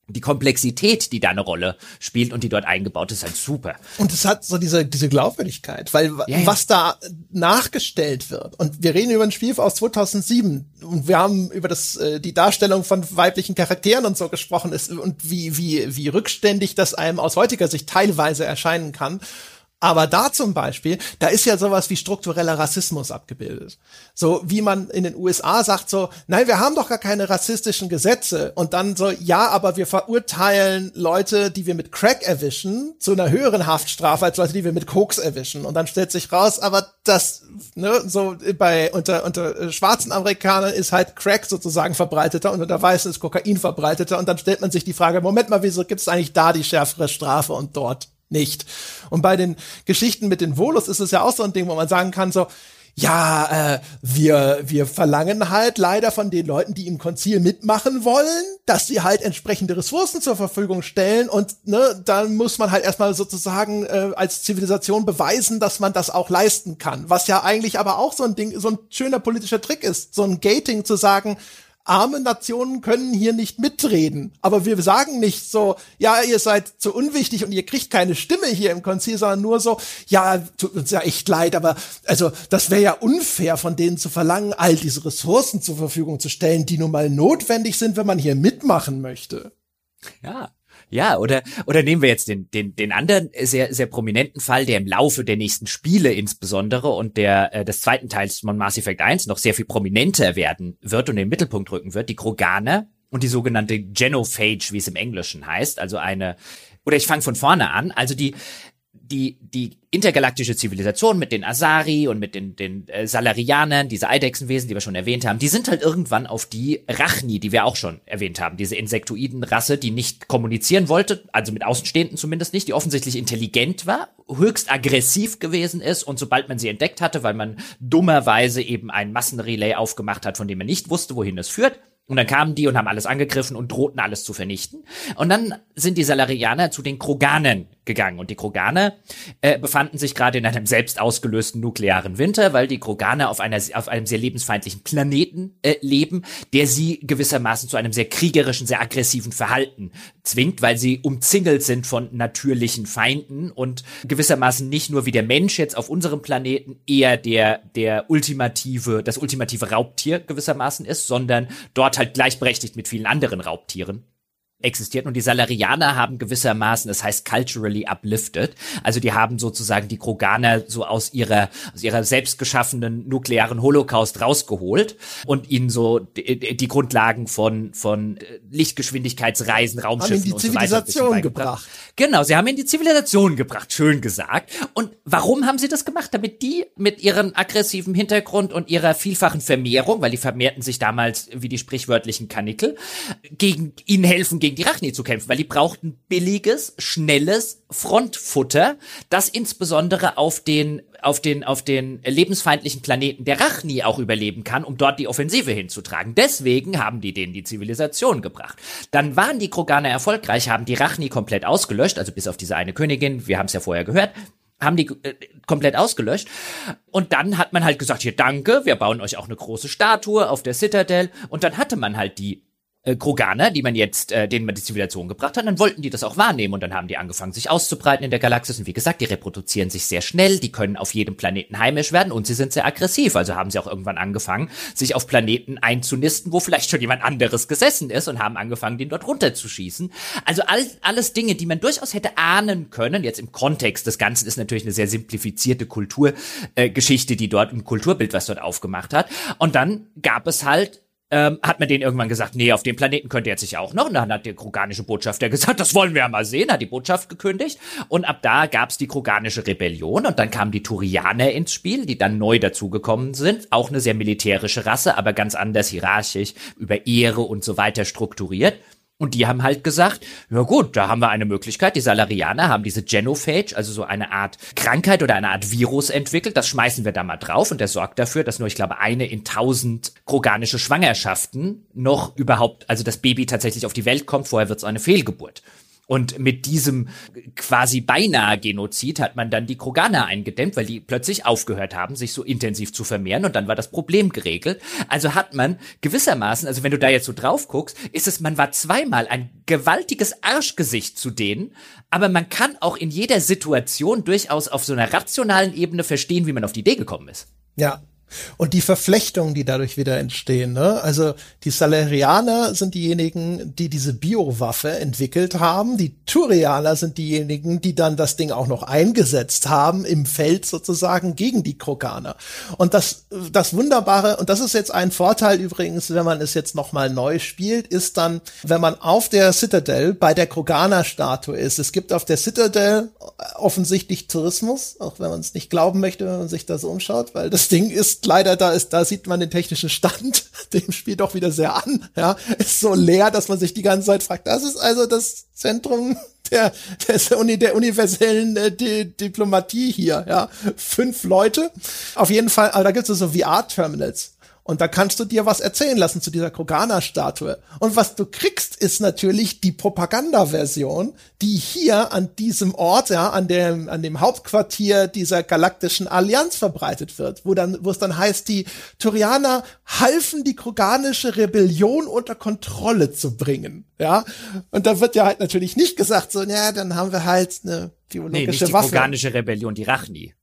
die Komplexität, die da eine Rolle spielt und die dort eingebaut ist, halt super. Und es hat so diese, diese Glaubwürdigkeit, weil ja. was da nachgestellt wird. Und wir reden über ein Spiel aus 2007 und wir haben über das, äh, die Darstellung von weiblichen Charakteren und so gesprochen ist und wie, wie, wie rückständig das einem aus heutiger Sicht teilweise erscheinen kann. Aber da zum Beispiel, da ist ja sowas wie struktureller Rassismus abgebildet. So wie man in den USA sagt so, nein, wir haben doch gar keine rassistischen Gesetze. Und dann so, ja, aber wir verurteilen Leute, die wir mit Crack erwischen, zu einer höheren Haftstrafe als Leute, die wir mit Koks erwischen. Und dann stellt sich raus, aber das, ne, so bei, unter, unter äh, schwarzen Amerikanern ist halt Crack sozusagen verbreiteter und unter Weißen ist Kokain verbreiteter. Und dann stellt man sich die Frage, Moment mal, wieso gibt es eigentlich da die schärfere Strafe und dort? Nicht. Und bei den Geschichten mit den Volus ist es ja auch so ein Ding, wo man sagen kann, so, ja, äh, wir, wir verlangen halt leider von den Leuten, die im Konzil mitmachen wollen, dass sie halt entsprechende Ressourcen zur Verfügung stellen und ne, dann muss man halt erstmal sozusagen äh, als Zivilisation beweisen, dass man das auch leisten kann. Was ja eigentlich aber auch so ein Ding, so ein schöner politischer Trick ist, so ein Gating zu sagen, arme Nationen können hier nicht mitreden. Aber wir sagen nicht so, ja, ihr seid zu unwichtig und ihr kriegt keine Stimme hier im Konzil, sondern nur so, ja, tut uns ja echt leid, aber also das wäre ja unfair von denen zu verlangen, all diese Ressourcen zur Verfügung zu stellen, die nun mal notwendig sind, wenn man hier mitmachen möchte. Ja, ja, oder, oder nehmen wir jetzt den, den, den anderen sehr, sehr prominenten Fall, der im Laufe der nächsten Spiele insbesondere und der äh, des zweiten Teils von Mass Effect 1 noch sehr viel prominenter werden wird und in den Mittelpunkt rücken wird, die Kroganer und die sogenannte Genophage, wie es im Englischen heißt, also eine, oder ich fange von vorne an, also die, die, die intergalaktische Zivilisation mit den Asari und mit den, den äh, Salarianern, diese Eidechsenwesen, die wir schon erwähnt haben, die sind halt irgendwann auf die Rachni, die wir auch schon erwähnt haben, diese Insektoiden-Rasse, die nicht kommunizieren wollte, also mit Außenstehenden zumindest nicht, die offensichtlich intelligent war, höchst aggressiv gewesen ist und sobald man sie entdeckt hatte, weil man dummerweise eben ein Massenrelay aufgemacht hat, von dem man nicht wusste, wohin es führt, und dann kamen die und haben alles angegriffen und drohten alles zu vernichten. Und dann sind die Salarianer zu den Kroganen gegangen. Und die Kroganer äh, befanden sich gerade in einem selbst ausgelösten nuklearen Winter, weil die Kroganer auf, einer, auf einem sehr lebensfeindlichen Planeten äh, leben, der sie gewissermaßen zu einem sehr kriegerischen, sehr aggressiven Verhalten zwingt, weil sie umzingelt sind von natürlichen Feinden und gewissermaßen nicht nur wie der Mensch jetzt auf unserem Planeten eher der, der ultimative, das ultimative Raubtier gewissermaßen ist, sondern dort halt gleichberechtigt mit vielen anderen Raubtieren existiert und die Salarianer haben gewissermaßen, das heißt culturally uplifted, also die haben sozusagen die Kroganer so aus ihrer aus ihrer selbst geschaffenen nuklearen Holocaust rausgeholt und ihnen so die, die Grundlagen von von Lichtgeschwindigkeitsreisen, Raumschiffen haben die und Zivilisation so gebracht. Genau, sie haben ihn die Zivilisation gebracht, schön gesagt. Und warum haben sie das gemacht? Damit die mit ihrem aggressiven Hintergrund und ihrer vielfachen Vermehrung, weil die vermehrten sich damals wie die sprichwörtlichen Kanickel, gegen ihnen helfen gegen die Rachni zu kämpfen, weil die brauchten billiges, schnelles Frontfutter, das insbesondere auf den auf den auf den lebensfeindlichen Planeten der Rachni auch überleben kann, um dort die Offensive hinzutragen. Deswegen haben die denen die Zivilisation gebracht. Dann waren die Kroganer erfolgreich, haben die Rachni komplett ausgelöscht, also bis auf diese eine Königin, wir haben es ja vorher gehört, haben die äh, komplett ausgelöscht. Und dann hat man halt gesagt, hier danke, wir bauen euch auch eine große Statue auf der Citadel. Und dann hatte man halt die äh, Kroganer, die man jetzt, äh, denen man die Zivilisation gebracht hat, dann wollten die das auch wahrnehmen und dann haben die angefangen, sich auszubreiten in der Galaxis und wie gesagt, die reproduzieren sich sehr schnell, die können auf jedem Planeten heimisch werden und sie sind sehr aggressiv, also haben sie auch irgendwann angefangen, sich auf Planeten einzunisten, wo vielleicht schon jemand anderes gesessen ist und haben angefangen, den dort runterzuschießen. Also all, alles Dinge, die man durchaus hätte ahnen können, jetzt im Kontext des Ganzen ist natürlich eine sehr simplifizierte Kulturgeschichte, äh, die dort, ein Kulturbild, was dort aufgemacht hat. Und dann gab es halt ähm, hat man denen irgendwann gesagt, nee, auf dem Planeten könnt ihr jetzt sich auch noch. Und dann hat der kroganische Botschafter gesagt, das wollen wir ja mal sehen, hat die Botschaft gekündigt. Und ab da gab's die kroganische Rebellion und dann kamen die Turianer ins Spiel, die dann neu dazugekommen sind. Auch eine sehr militärische Rasse, aber ganz anders hierarchisch, über Ehre und so weiter strukturiert. Und die haben halt gesagt, ja gut, da haben wir eine Möglichkeit. Die Salarianer haben diese Genophage, also so eine Art Krankheit oder eine Art Virus entwickelt. Das schmeißen wir da mal drauf und der sorgt dafür, dass nur, ich glaube, eine in tausend kroganische Schwangerschaften noch überhaupt, also das Baby tatsächlich auf die Welt kommt. Vorher wird es eine Fehlgeburt. Und mit diesem quasi beinahe Genozid hat man dann die Kroganer eingedämmt, weil die plötzlich aufgehört haben, sich so intensiv zu vermehren und dann war das Problem geregelt. Also hat man gewissermaßen, also wenn du da jetzt so drauf guckst, ist es, man war zweimal ein gewaltiges Arschgesicht zu denen, aber man kann auch in jeder Situation durchaus auf so einer rationalen Ebene verstehen, wie man auf die Idee gekommen ist. Ja, und die Verflechtungen, die dadurch wieder entstehen. Ne? Also die Salarianer sind diejenigen, die diese Biowaffe entwickelt haben. Die Turianer sind diejenigen, die dann das Ding auch noch eingesetzt haben im Feld sozusagen gegen die Kroganer. Und das, das Wunderbare, und das ist jetzt ein Vorteil übrigens, wenn man es jetzt nochmal neu spielt, ist dann, wenn man auf der Citadel bei der Kroganer-Statue ist. Es gibt auf der Citadel offensichtlich Tourismus, auch wenn man es nicht glauben möchte, wenn man sich das umschaut, weil das Ding ist ist leider, da ist, da sieht man den technischen Stand dem Spiel doch wieder sehr an, ja, ist so leer, dass man sich die ganze Zeit fragt, das ist also das Zentrum der, der, Uni, der universellen äh, Di Diplomatie hier, ja. Fünf Leute. Auf jeden Fall, aber da gibt es so VR-Terminals. Und da kannst du dir was erzählen lassen zu dieser Krogana-Statue. Und was du kriegst, ist natürlich die Propaganda-Version, die hier an diesem Ort, ja, an dem, an dem Hauptquartier dieser galaktischen Allianz verbreitet wird, wo dann, wo es dann heißt, die Turianer halfen die kroganische Rebellion unter Kontrolle zu bringen, ja. Und da wird ja halt natürlich nicht gesagt, so, ja, dann haben wir halt eine biologische nee, nicht die Waffe. Die kroganische Rebellion, die Rachni.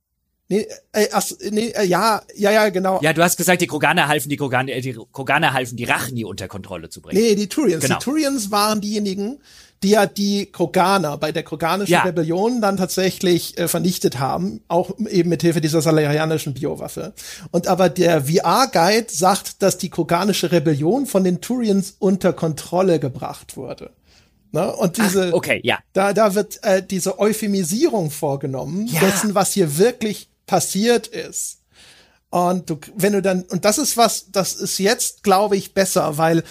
Nee, äh, ach, nee, äh, ja, ja, ja, genau. Ja, du hast gesagt, die Kroganer halfen die Kroganer, äh, die Kroganer halfen die Rachni unter Kontrolle zu bringen. Nee, die Turians. Genau. Die Turians waren diejenigen, die ja die Kroganer bei der kroganischen ja. Rebellion dann tatsächlich äh, vernichtet haben, auch eben mit Hilfe dieser salarianischen Biowaffe. Und aber der VR-Guide sagt, dass die kroganische Rebellion von den Turians unter Kontrolle gebracht wurde. Ne? Und diese, Ach, okay, ja. Da, da wird äh, diese Euphemisierung vorgenommen ja. dessen, was hier wirklich passiert ist. Und du, wenn du dann, und das ist was, das ist jetzt, glaube ich, besser, weil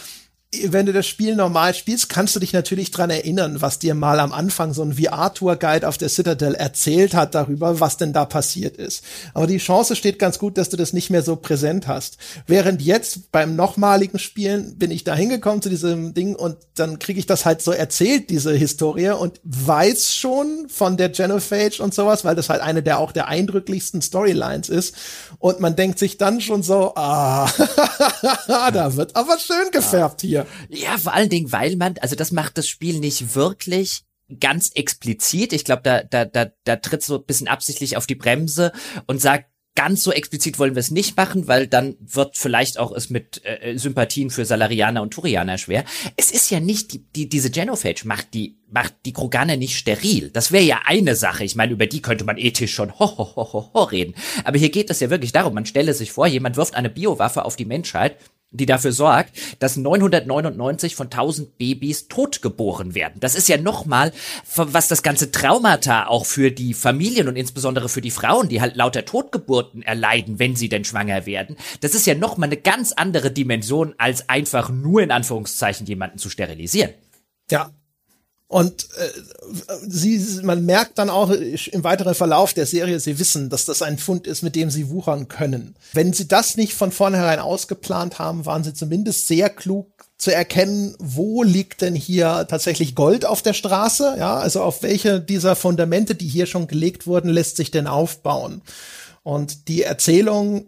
wenn du das Spiel normal spielst, kannst du dich natürlich dran erinnern, was dir mal am Anfang so ein VR-Tour-Guide auf der Citadel erzählt hat darüber, was denn da passiert ist. Aber die Chance steht ganz gut, dass du das nicht mehr so präsent hast. Während jetzt beim nochmaligen Spielen bin ich da hingekommen zu diesem Ding und dann kriege ich das halt so erzählt, diese Historie, und weiß schon von der Genophage und sowas, weil das halt eine der auch der eindrücklichsten Storylines ist. Und man denkt sich dann schon so, ah, da wird aber schön gefärbt hier. Ja, vor allen Dingen, weil man, also das macht das Spiel nicht wirklich ganz explizit. Ich glaube, da, da, da, da tritt so ein bisschen absichtlich auf die Bremse und sagt, ganz so explizit wollen wir es nicht machen, weil dann wird vielleicht auch es mit äh, Sympathien für Salarianer und Turianer schwer. Es ist ja nicht die, die diese Genophage macht die macht die Kroganer nicht steril. Das wäre ja eine Sache. Ich meine, über die könnte man ethisch schon ho, ho, ho, ho, ho reden. Aber hier geht es ja wirklich darum, man stelle sich vor, jemand wirft eine Biowaffe auf die Menschheit die dafür sorgt, dass 999 von 1000 Babys totgeboren werden. Das ist ja nochmal, was das ganze Traumata auch für die Familien und insbesondere für die Frauen, die halt lauter Totgeburten erleiden, wenn sie denn schwanger werden. Das ist ja nochmal eine ganz andere Dimension, als einfach nur in Anführungszeichen jemanden zu sterilisieren. Ja, und äh, sie, man merkt dann auch im weiteren Verlauf der Serie, sie wissen, dass das ein Fund ist, mit dem sie wuchern können. Wenn sie das nicht von vornherein ausgeplant haben, waren sie zumindest sehr klug zu erkennen, wo liegt denn hier tatsächlich Gold auf der Straße, ja, also auf welche dieser Fundamente, die hier schon gelegt wurden, lässt sich denn aufbauen. Und die Erzählung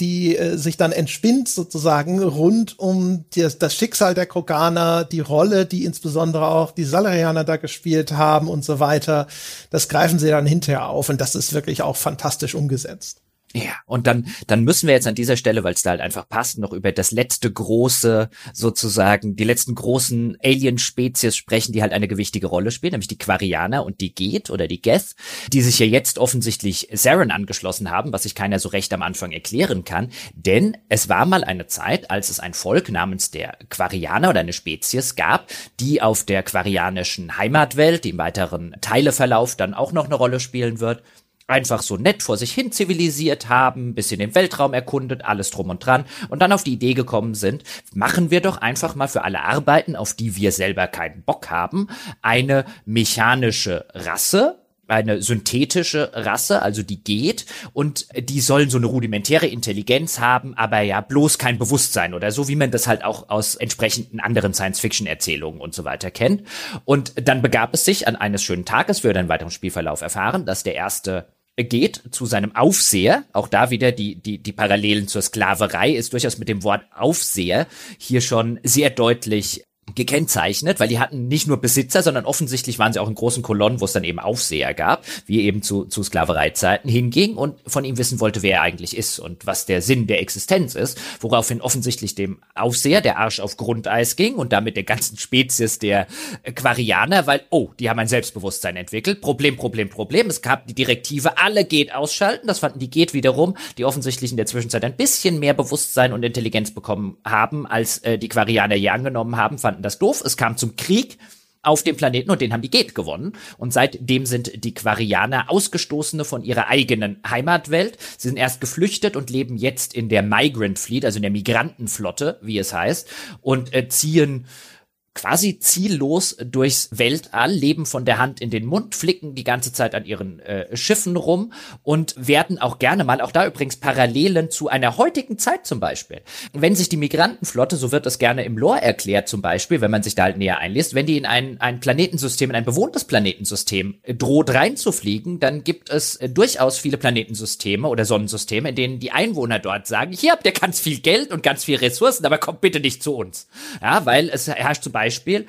die äh, sich dann entspinnt sozusagen rund um die, das Schicksal der Kroganer, die Rolle, die insbesondere auch die Salarianer da gespielt haben und so weiter. Das greifen sie dann hinterher auf und das ist wirklich auch fantastisch umgesetzt. Ja, und dann, dann müssen wir jetzt an dieser Stelle, weil es da halt einfach passt, noch über das letzte große, sozusagen, die letzten großen Alien-Spezies sprechen, die halt eine gewichtige Rolle spielen, nämlich die Quarianer und die Geth oder die Geth, die sich ja jetzt offensichtlich Saren angeschlossen haben, was sich keiner so recht am Anfang erklären kann. Denn es war mal eine Zeit, als es ein Volk namens der Quarianer oder eine Spezies gab, die auf der quarianischen Heimatwelt, die im weiteren Teileverlauf dann auch noch eine Rolle spielen wird, einfach so nett vor sich hin zivilisiert haben, bisschen den Weltraum erkundet, alles drum und dran und dann auf die Idee gekommen sind, machen wir doch einfach mal für alle Arbeiten, auf die wir selber keinen Bock haben, eine mechanische Rasse, eine synthetische Rasse, also die geht und die sollen so eine rudimentäre Intelligenz haben, aber ja bloß kein Bewusstsein oder so, wie man das halt auch aus entsprechenden anderen Science-Fiction-Erzählungen und so weiter kennt. Und dann begab es sich an eines schönen Tages, wir dann weiteren Spielverlauf erfahren, dass der erste geht zu seinem Aufseher, auch da wieder die, die, die Parallelen zur Sklaverei ist durchaus mit dem Wort Aufseher hier schon sehr deutlich gekennzeichnet, weil die hatten nicht nur Besitzer, sondern offensichtlich waren sie auch in großen Kolonnen, wo es dann eben Aufseher gab, wie eben zu, zu Sklavereizeiten hinging und von ihm wissen wollte, wer er eigentlich ist und was der Sinn der Existenz ist, woraufhin offensichtlich dem Aufseher der Arsch auf Grundeis ging und damit der ganzen Spezies der Quarianer, weil, oh, die haben ein Selbstbewusstsein entwickelt. Problem, Problem, Problem. Es gab die Direktive, alle geht ausschalten. Das fanden die geht wiederum, die offensichtlich in der Zwischenzeit ein bisschen mehr Bewusstsein und Intelligenz bekommen haben, als äh, die Quarianer je angenommen haben, fanden das doof. Es kam zum Krieg auf dem Planeten und den haben die Geth gewonnen. Und seitdem sind die Quarianer Ausgestoßene von ihrer eigenen Heimatwelt. Sie sind erst geflüchtet und leben jetzt in der Migrant Fleet, also in der Migrantenflotte, wie es heißt, und äh, ziehen quasi ziellos durchs Weltall, leben von der Hand in den Mund, flicken die ganze Zeit an ihren äh, Schiffen rum und werden auch gerne mal, auch da übrigens Parallelen zu einer heutigen Zeit zum Beispiel. Wenn sich die Migrantenflotte, so wird das gerne im Lore erklärt zum Beispiel, wenn man sich da halt näher einliest, wenn die in ein, ein Planetensystem, in ein bewohntes Planetensystem äh, droht reinzufliegen, dann gibt es äh, durchaus viele Planetensysteme oder Sonnensysteme, in denen die Einwohner dort sagen, hier habt ihr ganz viel Geld und ganz viel Ressourcen, aber kommt bitte nicht zu uns. Ja, weil es herrscht zum Beispiel Beispiel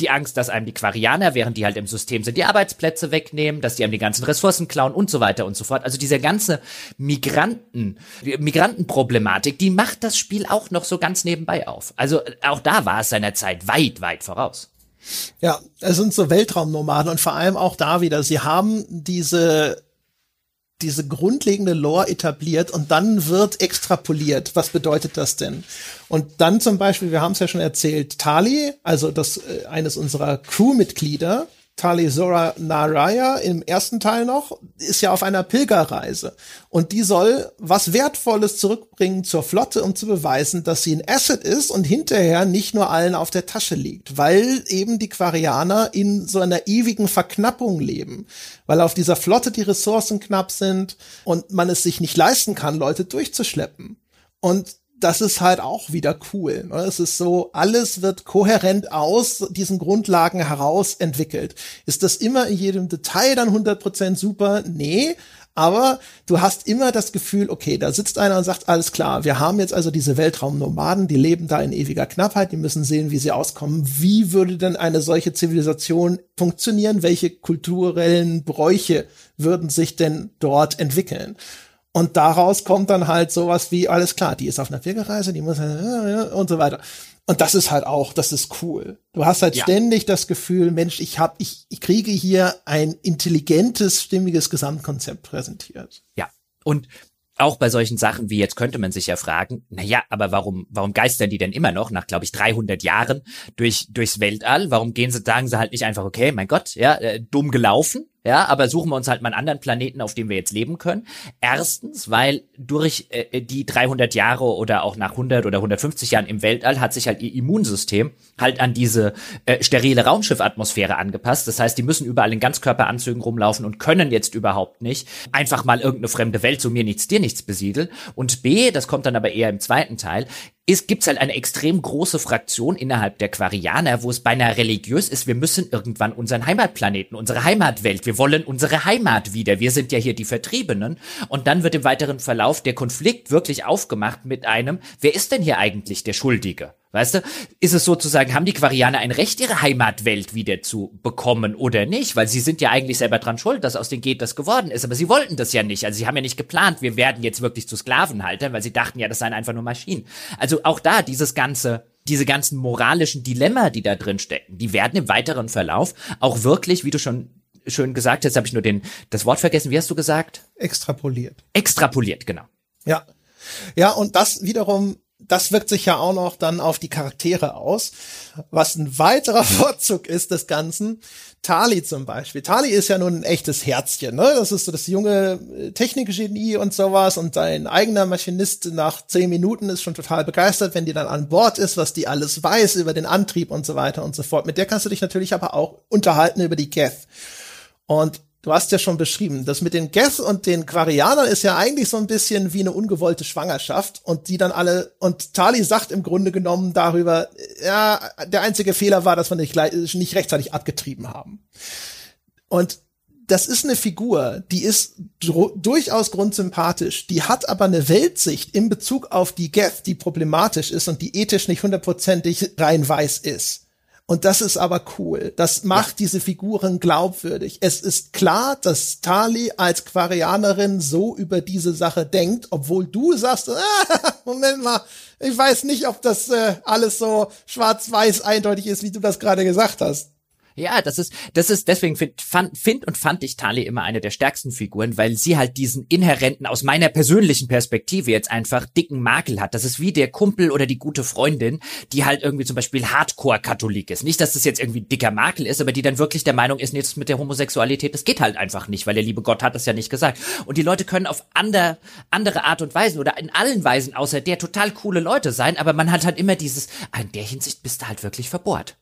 die Angst, dass einem die Quarianer, während die halt im System sind, die Arbeitsplätze wegnehmen, dass die einem die ganzen Ressourcen klauen und so weiter und so fort. Also diese ganze Migranten, Migrantenproblematik, die macht das Spiel auch noch so ganz nebenbei auf. Also auch da war es seiner Zeit weit, weit voraus. Ja, es sind so Weltraumnomaden und vor allem auch da wieder, sie haben diese diese grundlegende Lore etabliert und dann wird extrapoliert. Was bedeutet das denn? Und dann zum Beispiel, wir haben es ja schon erzählt, Tali, also das äh, eines unserer Crewmitglieder, Tali Zora Naraya im ersten Teil noch, ist ja auf einer Pilgerreise. Und die soll was Wertvolles zurückbringen zur Flotte, um zu beweisen, dass sie ein Asset ist und hinterher nicht nur allen auf der Tasche liegt. Weil eben die Quarianer in so einer ewigen Verknappung leben. Weil auf dieser Flotte die Ressourcen knapp sind und man es sich nicht leisten kann, Leute durchzuschleppen. Und das ist halt auch wieder cool. Ne? Es ist so, alles wird kohärent aus diesen Grundlagen heraus entwickelt. Ist das immer in jedem Detail dann 100% super? Nee. Aber du hast immer das Gefühl, okay, da sitzt einer und sagt, alles klar, wir haben jetzt also diese Weltraumnomaden, die leben da in ewiger Knappheit, die müssen sehen, wie sie auskommen. Wie würde denn eine solche Zivilisation funktionieren? Welche kulturellen Bräuche würden sich denn dort entwickeln? Und daraus kommt dann halt sowas wie, alles klar, die ist auf einer Pilgerreise, die muss und so weiter. Und das ist halt auch, das ist cool. Du hast halt ja. ständig das Gefühl, Mensch, ich hab, ich, ich kriege hier ein intelligentes, stimmiges Gesamtkonzept präsentiert. Ja. Und auch bei solchen Sachen wie jetzt könnte man sich ja fragen, na ja, aber warum, warum geistern die denn immer noch nach, glaube ich, 300 Jahren durch, durchs Weltall? Warum gehen sie, sagen sie halt nicht einfach, okay, mein Gott, ja, äh, dumm gelaufen, ja, aber suchen wir uns halt mal einen anderen Planeten, auf dem wir jetzt leben können. Erstens, weil durch äh, die 300 Jahre oder auch nach 100 oder 150 Jahren im Weltall hat sich halt ihr Immunsystem halt an diese äh, sterile Raumschiffatmosphäre angepasst. Das heißt, die müssen überall in Ganzkörperanzügen rumlaufen und können jetzt überhaupt nicht einfach mal irgendeine fremde Welt, so mir nichts, dir nichts besiedeln. Und B, das kommt dann aber eher im zweiten Teil, ist, gibt's halt eine extrem große Fraktion innerhalb der Quarianer, wo es beinahe religiös ist, wir müssen irgendwann unseren Heimatplaneten, unsere Heimatwelt, wir wollen unsere Heimat wieder, wir sind ja hier die Vertriebenen. Und dann wird im weiteren Verlauf der Konflikt wirklich aufgemacht mit einem, wer ist denn hier eigentlich der Schuldige? Weißt du, ist es sozusagen, haben die Quarianer ein Recht, ihre Heimatwelt wieder zu bekommen oder nicht? Weil sie sind ja eigentlich selber dran schuld, dass aus den Geht das geworden ist. Aber sie wollten das ja nicht. Also sie haben ja nicht geplant, wir werden jetzt wirklich zu Sklavenhaltern, weil sie dachten ja, das seien einfach nur Maschinen. Also auch da dieses ganze, diese ganzen moralischen Dilemma, die da drin stecken, die werden im weiteren Verlauf auch wirklich, wie du schon schön gesagt hast, habe ich nur den, das Wort vergessen, wie hast du gesagt? Extrapoliert. Extrapoliert, genau. Ja. Ja, und das wiederum das wirkt sich ja auch noch dann auf die Charaktere aus. Was ein weiterer Vorzug ist des Ganzen, Tali zum Beispiel. Tali ist ja nun ein echtes Herzchen, ne? Das ist so das junge äh, Technikgenie und sowas und sein eigener Maschinist nach zehn Minuten ist schon total begeistert, wenn die dann an Bord ist, was die alles weiß über den Antrieb und so weiter und so fort. Mit der kannst du dich natürlich aber auch unterhalten über die Geth. Und du hast ja schon beschrieben, das mit den Geth und den Quarianern ist ja eigentlich so ein bisschen wie eine ungewollte Schwangerschaft und die dann alle, und Tali sagt im Grunde genommen darüber, ja, der einzige Fehler war, dass wir nicht, nicht rechtzeitig abgetrieben haben. Und das ist eine Figur, die ist durchaus grundsympathisch, die hat aber eine Weltsicht in Bezug auf die Geth, die problematisch ist und die ethisch nicht hundertprozentig rein weiß ist. Und das ist aber cool. Das macht ja. diese Figuren glaubwürdig. Es ist klar, dass Tali als Quarianerin so über diese Sache denkt, obwohl du sagst, ah, Moment mal, ich weiß nicht, ob das äh, alles so schwarz-weiß eindeutig ist, wie du das gerade gesagt hast. Ja, das ist, das ist, deswegen find, fand, find und fand ich Tali immer eine der stärksten Figuren, weil sie halt diesen inhärenten, aus meiner persönlichen Perspektive jetzt einfach dicken Makel hat. Das ist wie der Kumpel oder die gute Freundin, die halt irgendwie zum Beispiel Hardcore-Katholik ist. Nicht, dass das jetzt irgendwie dicker Makel ist, aber die dann wirklich der Meinung ist, jetzt mit der Homosexualität, das geht halt einfach nicht, weil der liebe Gott hat das ja nicht gesagt. Und die Leute können auf andere, andere Art und Weisen oder in allen Weisen außer der total coole Leute sein, aber man hat halt immer dieses, ah, in der Hinsicht bist du halt wirklich verbohrt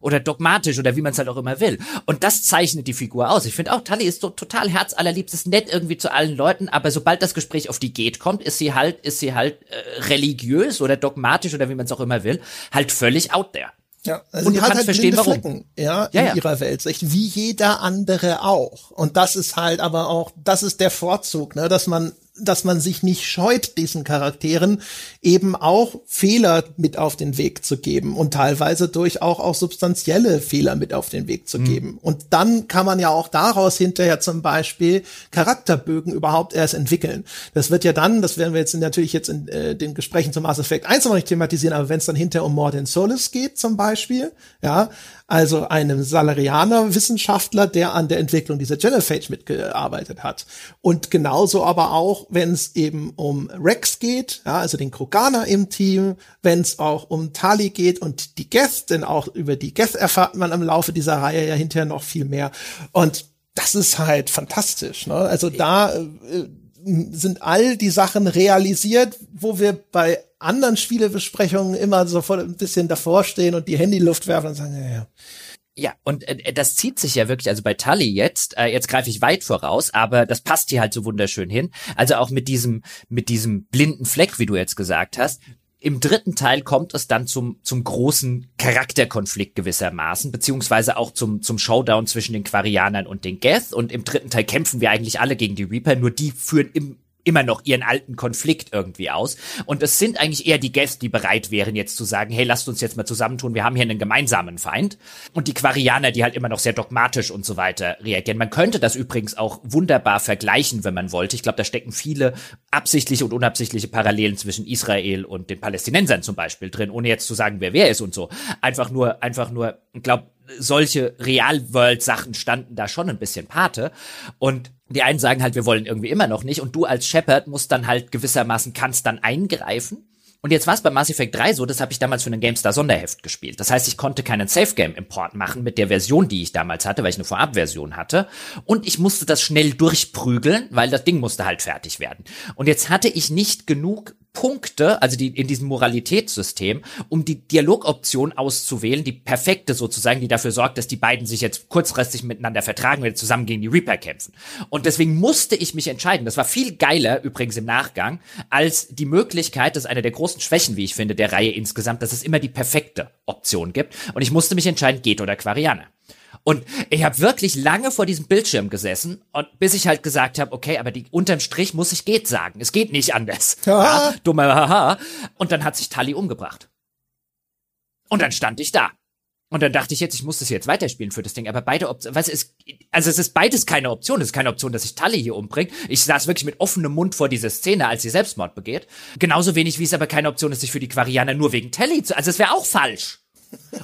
oder dogmatisch oder wie man es halt auch immer will. Und das zeichnet die Figur aus. Ich finde auch, Tully ist so total herzallerliebst, ist nett irgendwie zu allen Leuten, aber sobald das Gespräch auf die geht kommt, ist sie halt, ist sie halt äh, religiös oder dogmatisch oder wie man es auch immer will, halt völlig out there. Ja, also und du kannst halt verstehen, warum. Flecken, ja, in ja. ihrer Weltsicht, wie jeder andere auch. Und das ist halt aber auch, das ist der Vorzug, ne, dass man dass man sich nicht scheut, diesen Charakteren eben auch Fehler mit auf den Weg zu geben und teilweise durch auch, auch substanzielle Fehler mit auf den Weg zu mhm. geben. Und dann kann man ja auch daraus hinterher zum Beispiel Charakterbögen überhaupt erst entwickeln. Das wird ja dann, das werden wir jetzt natürlich jetzt in äh, den Gesprächen zum Mass Effect 1 noch nicht thematisieren, aber wenn es dann hinterher um Mord in Solis geht zum Beispiel, ja, also einem Salarianer-Wissenschaftler, der an der Entwicklung dieser Genophage mitgearbeitet hat. Und genauso aber auch, wenn es eben um Rex geht, ja, also den Kroganer im Team, wenn es auch um Tali geht und die Geth, denn auch über die Geth erfahrt man im Laufe dieser Reihe ja hinterher noch viel mehr. Und das ist halt fantastisch. Ne? Also da äh, sind all die Sachen realisiert, wo wir bei anderen Spielebesprechungen immer sofort ein bisschen davor stehen und die Handyluft werfen und sagen, ja, ja. Ja, und äh, das zieht sich ja wirklich, also bei Tully jetzt, äh, jetzt greife ich weit voraus, aber das passt hier halt so wunderschön hin. Also auch mit diesem, mit diesem blinden Fleck, wie du jetzt gesagt hast. Im dritten Teil kommt es dann zum, zum großen Charakterkonflikt gewissermaßen, beziehungsweise auch zum, zum Showdown zwischen den Quarianern und den Geth. Und im dritten Teil kämpfen wir eigentlich alle gegen die Reaper, nur die führen im immer noch ihren alten Konflikt irgendwie aus. Und es sind eigentlich eher die Gäste, die bereit wären, jetzt zu sagen, hey, lasst uns jetzt mal zusammentun, wir haben hier einen gemeinsamen Feind. Und die Quarianer, die halt immer noch sehr dogmatisch und so weiter reagieren. Man könnte das übrigens auch wunderbar vergleichen, wenn man wollte. Ich glaube, da stecken viele absichtliche und unabsichtliche Parallelen zwischen Israel und den Palästinensern zum Beispiel drin, ohne jetzt zu sagen, wer wer ist und so. Einfach nur, einfach nur, ich glaube, solche Real-World-Sachen standen da schon ein bisschen Pate. Und die einen sagen halt, wir wollen irgendwie immer noch nicht. Und du als Shepard musst dann halt gewissermaßen, kannst dann eingreifen. Und jetzt war es bei Mass Effect 3 so, das habe ich damals für einen GameStar Sonderheft gespielt. Das heißt, ich konnte keinen Safe Game Import machen mit der Version, die ich damals hatte, weil ich eine Vorabversion hatte. Und ich musste das schnell durchprügeln, weil das Ding musste halt fertig werden. Und jetzt hatte ich nicht genug Punkte, also die in diesem Moralitätssystem, um die Dialogoption auszuwählen, die perfekte sozusagen, die dafür sorgt, dass die beiden sich jetzt kurzfristig miteinander vertragen, wenn sie zusammen gegen die Reaper kämpfen. Und deswegen musste ich mich entscheiden. Das war viel geiler übrigens im Nachgang als die Möglichkeit, das ist eine der großen Schwächen, wie ich finde, der Reihe insgesamt, dass es immer die perfekte Option gibt. Und ich musste mich entscheiden, geht oder Quarianer. Und ich habe wirklich lange vor diesem Bildschirm gesessen und bis ich halt gesagt habe, okay, aber die unterm Strich muss ich geht sagen. Es geht nicht anders. Ja, dummer Haha. Und dann hat sich Tali umgebracht. Und dann stand ich da. Und dann dachte ich jetzt, ich muss das jetzt weiterspielen für das Ding. Aber beide Optionen, was ist, also es ist beides keine Option. Es ist keine Option, dass ich Tully hier umbringe. Ich saß wirklich mit offenem Mund vor dieser Szene, als sie Selbstmord begeht. Genauso wenig wie es aber keine Option ist, sich für die Quarianer nur wegen Telly zu, also es wäre auch falsch.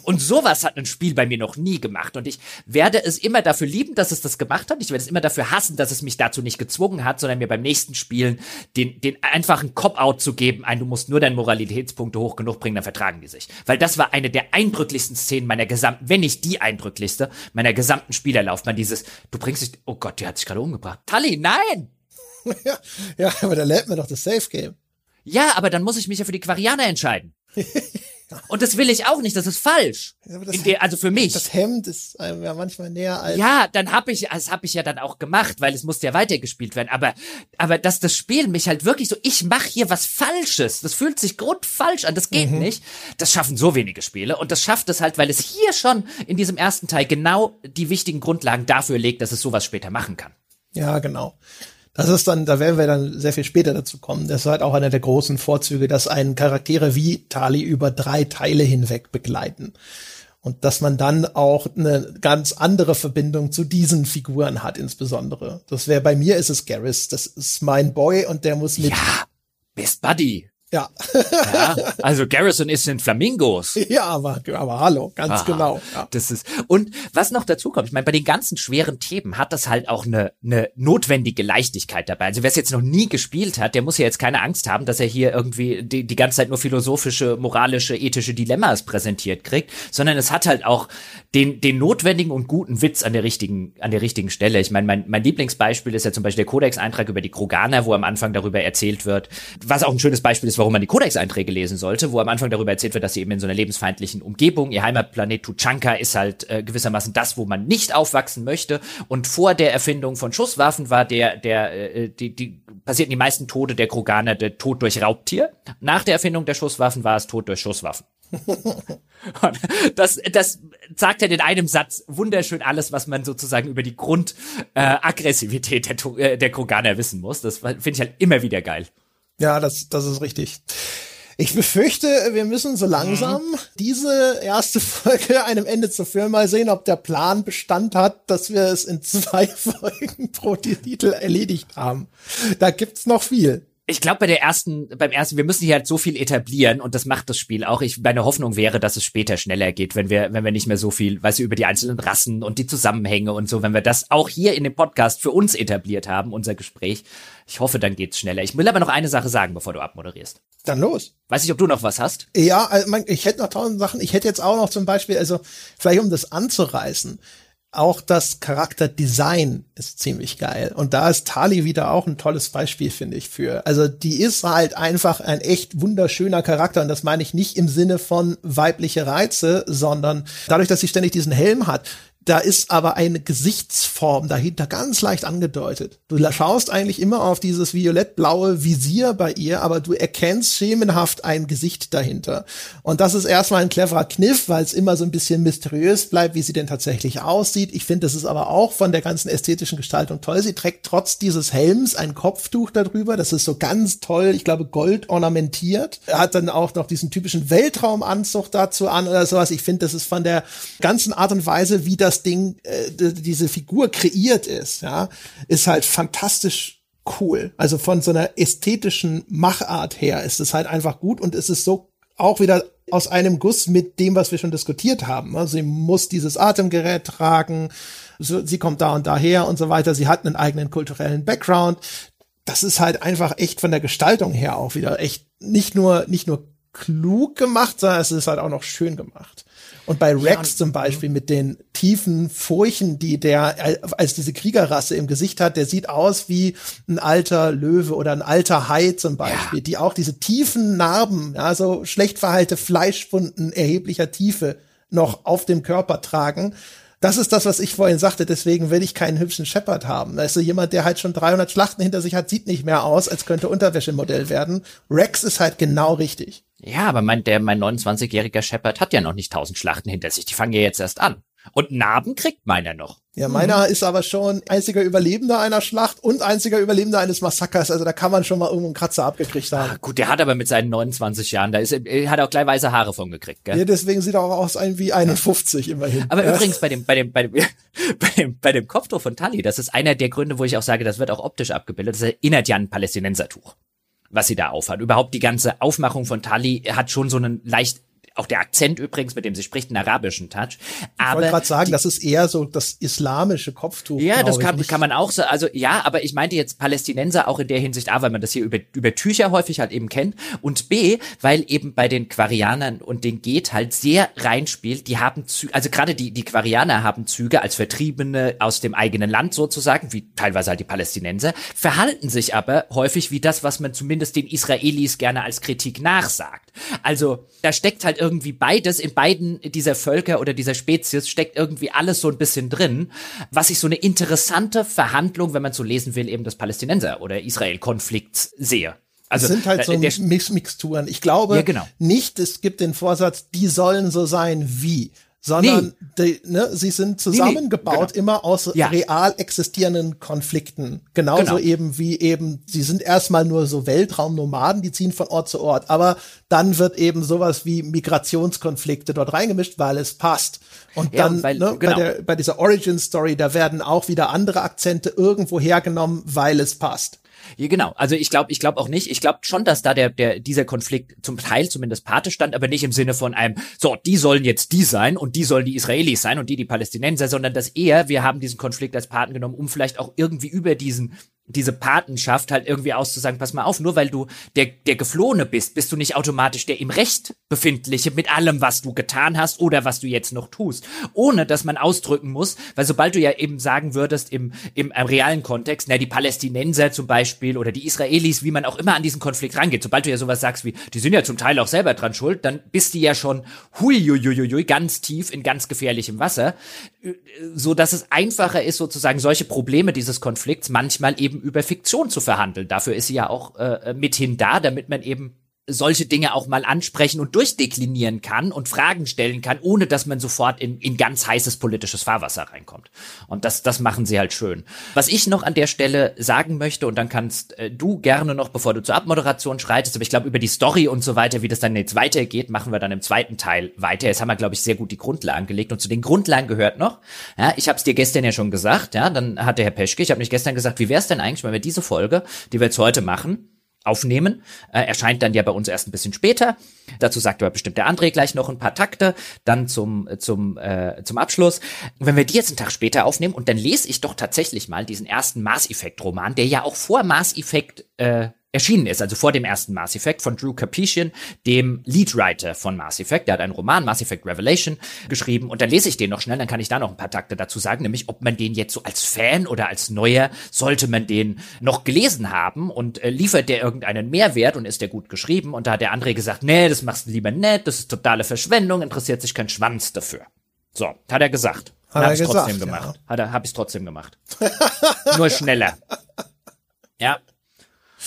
Und sowas hat ein Spiel bei mir noch nie gemacht. Und ich werde es immer dafür lieben, dass es das gemacht hat. Ich werde es immer dafür hassen, dass es mich dazu nicht gezwungen hat, sondern mir beim nächsten Spielen den, den einfachen Cop-Out zu geben, ein, du musst nur deine Moralitätspunkte hoch genug bringen, dann vertragen die sich. Weil das war eine der eindrücklichsten Szenen meiner gesamten, wenn nicht die eindrücklichste, meiner gesamten Spielerlaufbahn. Dieses, du bringst dich, oh Gott, der hat sich gerade umgebracht. Tali, nein! Ja, ja, aber da lädt mir doch das Safe Game. Ja, aber dann muss ich mich ja für die Quarianer entscheiden. Und das will ich auch nicht, das ist falsch. Ja, das der, also für mich. Das Hemd ist einem ja manchmal näher als. Ja, dann hab ich, das habe ich ja dann auch gemacht, weil es musste ja weitergespielt werden. Aber, aber dass das Spiel mich halt wirklich so, ich mache hier was Falsches. Das fühlt sich grundfalsch an, das geht mhm. nicht. Das schaffen so wenige Spiele. Und das schafft es halt, weil es hier schon in diesem ersten Teil genau die wichtigen Grundlagen dafür legt, dass es sowas später machen kann. Ja, genau. Das ist dann, da werden wir dann sehr viel später dazu kommen. Das ist halt auch einer der großen Vorzüge, dass einen Charaktere wie Tali über drei Teile hinweg begleiten. Und dass man dann auch eine ganz andere Verbindung zu diesen Figuren hat, insbesondere. Das wäre bei mir ist es Garrus. Das ist mein Boy und der muss mit. Ja, Best Buddy. Ja. ja. Also Garrison ist in Flamingos. Ja, aber, aber hallo, ganz Aha, genau. Ja. Das ist und was noch dazu kommt, ich meine, bei den ganzen schweren Themen hat das halt auch eine, eine notwendige Leichtigkeit dabei. Also wer es jetzt noch nie gespielt hat, der muss ja jetzt keine Angst haben, dass er hier irgendwie die, die ganze Zeit nur philosophische, moralische, ethische Dilemmas präsentiert kriegt, sondern es hat halt auch den, den notwendigen und guten Witz an der richtigen, an der richtigen Stelle. Ich meine, mein, mein Lieblingsbeispiel ist ja zum Beispiel der Codex-Eintrag über die Kroganer, wo am Anfang darüber erzählt wird, was auch ein schönes Beispiel ist, warum man die Codex-Einträge lesen sollte, wo am Anfang darüber erzählt wird, dass sie eben in so einer lebensfeindlichen Umgebung, ihr Heimatplanet Tuchanka ist halt äh, gewissermaßen das, wo man nicht aufwachsen möchte. Und vor der Erfindung von Schusswaffen war der, der, äh, die, die passierten die meisten Tode der Kroganer der Tod durch Raubtier. Nach der Erfindung der Schusswaffen war es Tod durch Schusswaffen. das, das sagt ja in einem Satz wunderschön alles, was man sozusagen über die Grundaggressivität äh, der, äh, der Kroganer wissen muss. Das finde ich halt immer wieder geil. Ja, das, das ist richtig. Ich befürchte, wir müssen so langsam mhm. diese erste Folge einem Ende zu führen. Mal sehen, ob der Plan Bestand hat, dass wir es in zwei Folgen pro Titel erledigt haben. Da gibt's noch viel ich glaube bei der ersten, beim ersten, wir müssen hier halt so viel etablieren und das macht das Spiel auch. Ich, meine Hoffnung wäre, dass es später schneller geht, wenn wir, wenn wir nicht mehr so viel, weißt du, über die einzelnen Rassen und die Zusammenhänge und so, wenn wir das auch hier in dem Podcast für uns etabliert haben, unser Gespräch. Ich hoffe, dann geht's schneller. Ich will aber noch eine Sache sagen, bevor du abmoderierst. Dann los. Weiß ich, ob du noch was hast? Ja, also ich hätte noch tausend Sachen. Ich hätte jetzt auch noch zum Beispiel, also vielleicht um das anzureißen, auch das Charakterdesign ist ziemlich geil. Und da ist Tali wieder auch ein tolles Beispiel, finde ich, für. Also die ist halt einfach ein echt wunderschöner Charakter. Und das meine ich nicht im Sinne von weibliche Reize, sondern dadurch, dass sie ständig diesen Helm hat, da ist aber eine Gesichtsform dahinter ganz leicht angedeutet. Du schaust eigentlich immer auf dieses violett-blaue Visier bei ihr, aber du erkennst schemenhaft ein Gesicht dahinter. Und das ist erstmal ein cleverer Kniff, weil es immer so ein bisschen mysteriös bleibt, wie sie denn tatsächlich aussieht. Ich finde, das ist aber auch von der ganzen ästhetischen Gestaltung toll. Sie trägt trotz dieses Helms ein Kopftuch darüber. Das ist so ganz toll, ich glaube, gold ornamentiert. Er hat dann auch noch diesen typischen Weltraumanzug dazu an oder sowas. Ich finde, das ist von der ganzen Art und Weise, wie das das Ding, äh, diese Figur kreiert ist, ja, ist halt fantastisch cool. Also von so einer ästhetischen Machart her ist es halt einfach gut und es ist so auch wieder aus einem Guss mit dem, was wir schon diskutiert haben. Also sie muss dieses Atemgerät tragen, sie kommt da und daher und so weiter. Sie hat einen eigenen kulturellen Background. Das ist halt einfach echt von der Gestaltung her auch wieder echt nicht nur, nicht nur klug gemacht, sondern es ist halt auch noch schön gemacht. Und bei Rex ja, zum Beispiel mit den tiefen Furchen, die der als diese Kriegerrasse im Gesicht hat, der sieht aus wie ein alter Löwe oder ein alter Hai zum Beispiel, ja. die auch diese tiefen Narben, ja, so schlecht verheilte Fleischwunden erheblicher Tiefe noch auf dem Körper tragen. Das ist das, was ich vorhin sagte. Deswegen will ich keinen hübschen Shepard haben. Also jemand, der halt schon 300 Schlachten hinter sich hat, sieht nicht mehr aus, als könnte Unterwäschemodell werden. Rex ist halt genau richtig. Ja, aber mein, der, mein 29-jähriger Shepard hat ja noch nicht 1000 Schlachten hinter sich. Die fangen ja jetzt erst an. Und Narben kriegt meiner noch. Ja, meiner mhm. ist aber schon einziger Überlebender einer Schlacht und einziger Überlebender eines Massakers. Also da kann man schon mal irgendwo einen Kratzer abgekriegt haben. Ah, gut, der hat aber mit seinen 29 Jahren, da ist, er hat auch gleich weiße Haare von gekriegt, gell? Ja, deswegen sieht er auch aus wie 51 immerhin. Aber ja. übrigens bei dem, bei dem, bei dem, bei dem, bei dem Kopftuch von Tully, das ist einer der Gründe, wo ich auch sage, das wird auch optisch abgebildet. Das erinnert ja an ein Palästinensertuch was sie da aufhat. Überhaupt die ganze Aufmachung von Tali hat schon so einen leicht auch der Akzent übrigens, mit dem sie spricht, einen arabischen Touch. Aber ich wollte gerade sagen, die, das ist eher so das islamische Kopftuch. Ja, das kann, kann man auch so, also ja, aber ich meinte jetzt Palästinenser auch in der Hinsicht, A, weil man das hier über, über Tücher häufig halt eben kennt und B, weil eben bei den Quarianern und den Geht halt sehr reinspielt, die haben Züge, also gerade die, die Quarianer haben Züge als Vertriebene aus dem eigenen Land sozusagen, wie teilweise halt die Palästinenser, verhalten sich aber häufig wie das, was man zumindest den Israelis gerne als Kritik nachsagt. Also da steckt halt irgendwie beides in beiden dieser Völker oder dieser Spezies steckt irgendwie alles so ein bisschen drin, was ich so eine interessante Verhandlung, wenn man so lesen will, eben des Palästinenser oder Israel-Konflikts sehe. Also, es sind halt so Mix Mixturen. Ich glaube ja, genau. nicht, es gibt den Vorsatz, die sollen so sein wie sondern nee. die, ne, sie sind zusammengebaut nee, nee, genau. immer aus ja. real existierenden Konflikten. Genauso genau. eben wie eben, sie sind erstmal nur so Weltraumnomaden, die ziehen von Ort zu Ort, aber dann wird eben sowas wie Migrationskonflikte dort reingemischt, weil es passt. Und ja, dann weil, ne, genau. bei, der, bei dieser Origin Story, da werden auch wieder andere Akzente irgendwo hergenommen, weil es passt. Ja, genau. Also ich glaube, ich glaube auch nicht. Ich glaube schon, dass da der, der, dieser Konflikt zum Teil zumindest Pate stand, aber nicht im Sinne von einem, so, die sollen jetzt die sein und die sollen die Israelis sein und die die Palästinenser, sondern dass eher, wir haben diesen Konflikt als Paten genommen, um vielleicht auch irgendwie über diesen diese Patenschaft halt irgendwie auszusagen, pass mal auf, nur weil du der, der Geflohene bist, bist du nicht automatisch der im Recht befindliche mit allem, was du getan hast oder was du jetzt noch tust. Ohne, dass man ausdrücken muss, weil sobald du ja eben sagen würdest im, im, im realen Kontext, na, die Palästinenser zum Beispiel oder die Israelis, wie man auch immer an diesen Konflikt rangeht, sobald du ja sowas sagst wie, die sind ja zum Teil auch selber dran schuld, dann bist du ja schon hui, hui, hui, hui, ganz tief in ganz gefährlichem Wasser, so dass es einfacher ist, sozusagen solche Probleme dieses Konflikts manchmal eben über Fiktion zu verhandeln. Dafür ist sie ja auch äh, mithin da, damit man eben solche Dinge auch mal ansprechen und durchdeklinieren kann und Fragen stellen kann, ohne dass man sofort in, in ganz heißes politisches Fahrwasser reinkommt. Und das, das machen sie halt schön. Was ich noch an der Stelle sagen möchte, und dann kannst äh, du gerne noch, bevor du zur Abmoderation schreitest, aber ich glaube, über die Story und so weiter, wie das dann jetzt weitergeht, machen wir dann im zweiten Teil weiter. Jetzt haben wir, glaube ich, sehr gut die Grundlagen gelegt. Und zu den Grundlagen gehört noch, ja, ich habe es dir gestern ja schon gesagt, ja, dann hatte Herr Peschke, ich habe mich gestern gesagt, wie wäre es denn eigentlich, wenn wir diese Folge, die wir jetzt heute machen, aufnehmen. Äh, erscheint dann ja bei uns erst ein bisschen später. Dazu sagt aber bestimmt der André gleich noch ein paar Takte, dann zum, zum, äh, zum Abschluss. Wenn wir die jetzt einen Tag später aufnehmen und dann lese ich doch tatsächlich mal diesen ersten Mass Effect Roman, der ja auch vor Mass Effect äh, erschienen ist, also vor dem ersten Mass Effect von Drew Capetian, dem Leadwriter von Mass Effect. Der hat einen Roman, Mass Effect Revelation, geschrieben und dann lese ich den noch schnell, dann kann ich da noch ein paar Takte dazu sagen, nämlich ob man den jetzt so als Fan oder als Neuer, sollte man den noch gelesen haben und äh, liefert der irgendeinen Mehrwert und ist der gut geschrieben und da hat der André gesagt, nee, das machst du lieber nett, das ist totale Verschwendung, interessiert sich kein Schwanz dafür. So, hat er gesagt. Hat hab er gesagt, trotzdem gemacht. Ja. Hat er, hab ich trotzdem gemacht. Nur schneller. Ja,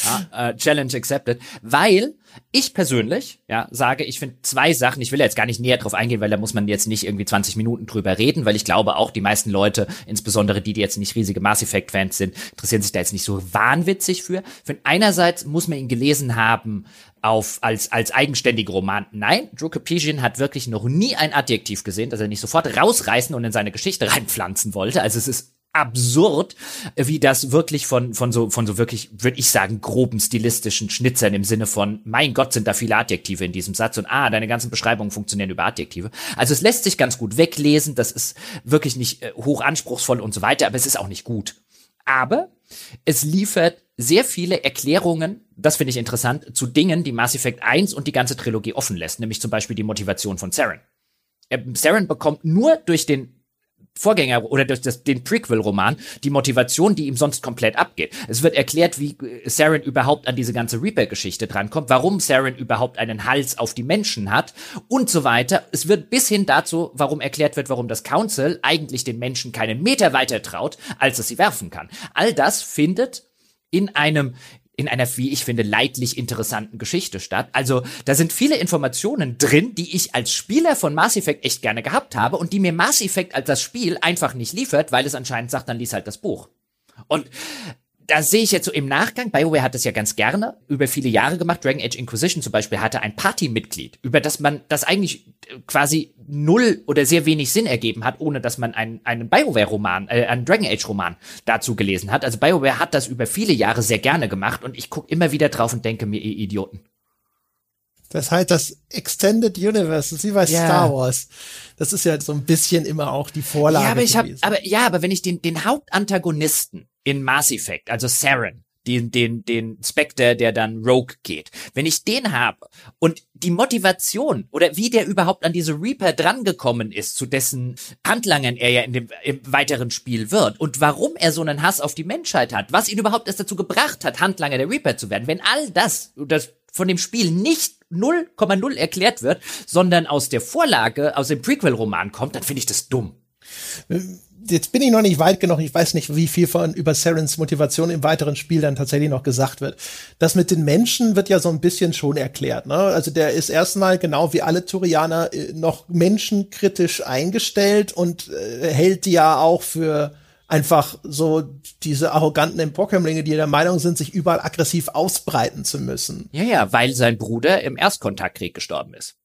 ja, äh, Challenge accepted. Weil ich persönlich, ja, sage, ich finde zwei Sachen, ich will jetzt gar nicht näher drauf eingehen, weil da muss man jetzt nicht irgendwie 20 Minuten drüber reden, weil ich glaube auch, die meisten Leute, insbesondere die, die jetzt nicht riesige Mass Effect Fans sind, interessieren sich da jetzt nicht so wahnwitzig für. Für einerseits muss man ihn gelesen haben auf, als, als eigenständige Roman. Nein, Drew Capesian hat wirklich noch nie ein Adjektiv gesehen, dass er nicht sofort rausreißen und in seine Geschichte reinpflanzen wollte. Also es ist absurd, wie das wirklich von, von so, von so wirklich, würde ich sagen, groben stilistischen Schnitzern im Sinne von, mein Gott, sind da viele Adjektive in diesem Satz und ah, deine ganzen Beschreibungen funktionieren über Adjektive. Also es lässt sich ganz gut weglesen, das ist wirklich nicht äh, hoch anspruchsvoll und so weiter, aber es ist auch nicht gut. Aber es liefert sehr viele Erklärungen, das finde ich interessant, zu Dingen, die Mass Effect 1 und die ganze Trilogie offen lässt, nämlich zum Beispiel die Motivation von Saren. Saren bekommt nur durch den Vorgänger oder durch das, den Prequel-Roman die Motivation, die ihm sonst komplett abgeht. Es wird erklärt, wie Saren überhaupt an diese ganze Reaper-Geschichte drankommt, warum Saren überhaupt einen Hals auf die Menschen hat und so weiter. Es wird bis hin dazu, warum erklärt wird, warum das Council eigentlich den Menschen keinen Meter weiter traut, als es sie werfen kann. All das findet in einem in einer, wie ich finde, leidlich interessanten Geschichte statt. Also da sind viele Informationen drin, die ich als Spieler von Mass Effect echt gerne gehabt habe und die mir Mass Effect als das Spiel einfach nicht liefert, weil es anscheinend sagt, dann lies halt das Buch. Und da sehe ich jetzt so im Nachgang, BioWare hat das ja ganz gerne über viele Jahre gemacht. Dragon Age Inquisition zum Beispiel hatte ein Partymitglied, über das man das eigentlich quasi null oder sehr wenig Sinn ergeben hat, ohne dass man einen, einen BioWare-Roman, äh, einen Dragon Age-Roman dazu gelesen hat. Also BioWare hat das über viele Jahre sehr gerne gemacht und ich gucke immer wieder drauf und denke mir, ihr Idioten. Das halt das Extended Universe, das ist wie bei ja. Star Wars. Das ist ja so ein bisschen immer auch die Vorlage. Ja, aber ich habe, aber ja, aber wenn ich den den Hauptantagonisten in Mass Effect, also Saren, den, den, den Spectre, der dann Rogue geht. Wenn ich den habe und die Motivation oder wie der überhaupt an diese Reaper drangekommen ist, zu dessen Handlangern er ja in dem im weiteren Spiel wird und warum er so einen Hass auf die Menschheit hat, was ihn überhaupt erst dazu gebracht hat, Handlanger der Reaper zu werden, wenn all das, das von dem Spiel nicht 0,0 erklärt wird, sondern aus der Vorlage, aus dem Prequel-Roman kommt, dann finde ich das dumm jetzt bin ich noch nicht weit genug. Ich weiß nicht, wie viel von über Sarens Motivation im weiteren Spiel dann tatsächlich noch gesagt wird. Das mit den Menschen wird ja so ein bisschen schon erklärt. Ne? Also der ist erstmal genau wie alle Turianer äh, noch menschenkritisch eingestellt und äh, hält die ja auch für einfach so diese arroganten Empokömmlinge, die der Meinung sind, sich überall aggressiv ausbreiten zu müssen. Ja, ja, weil sein Bruder im Erstkontaktkrieg gestorben ist.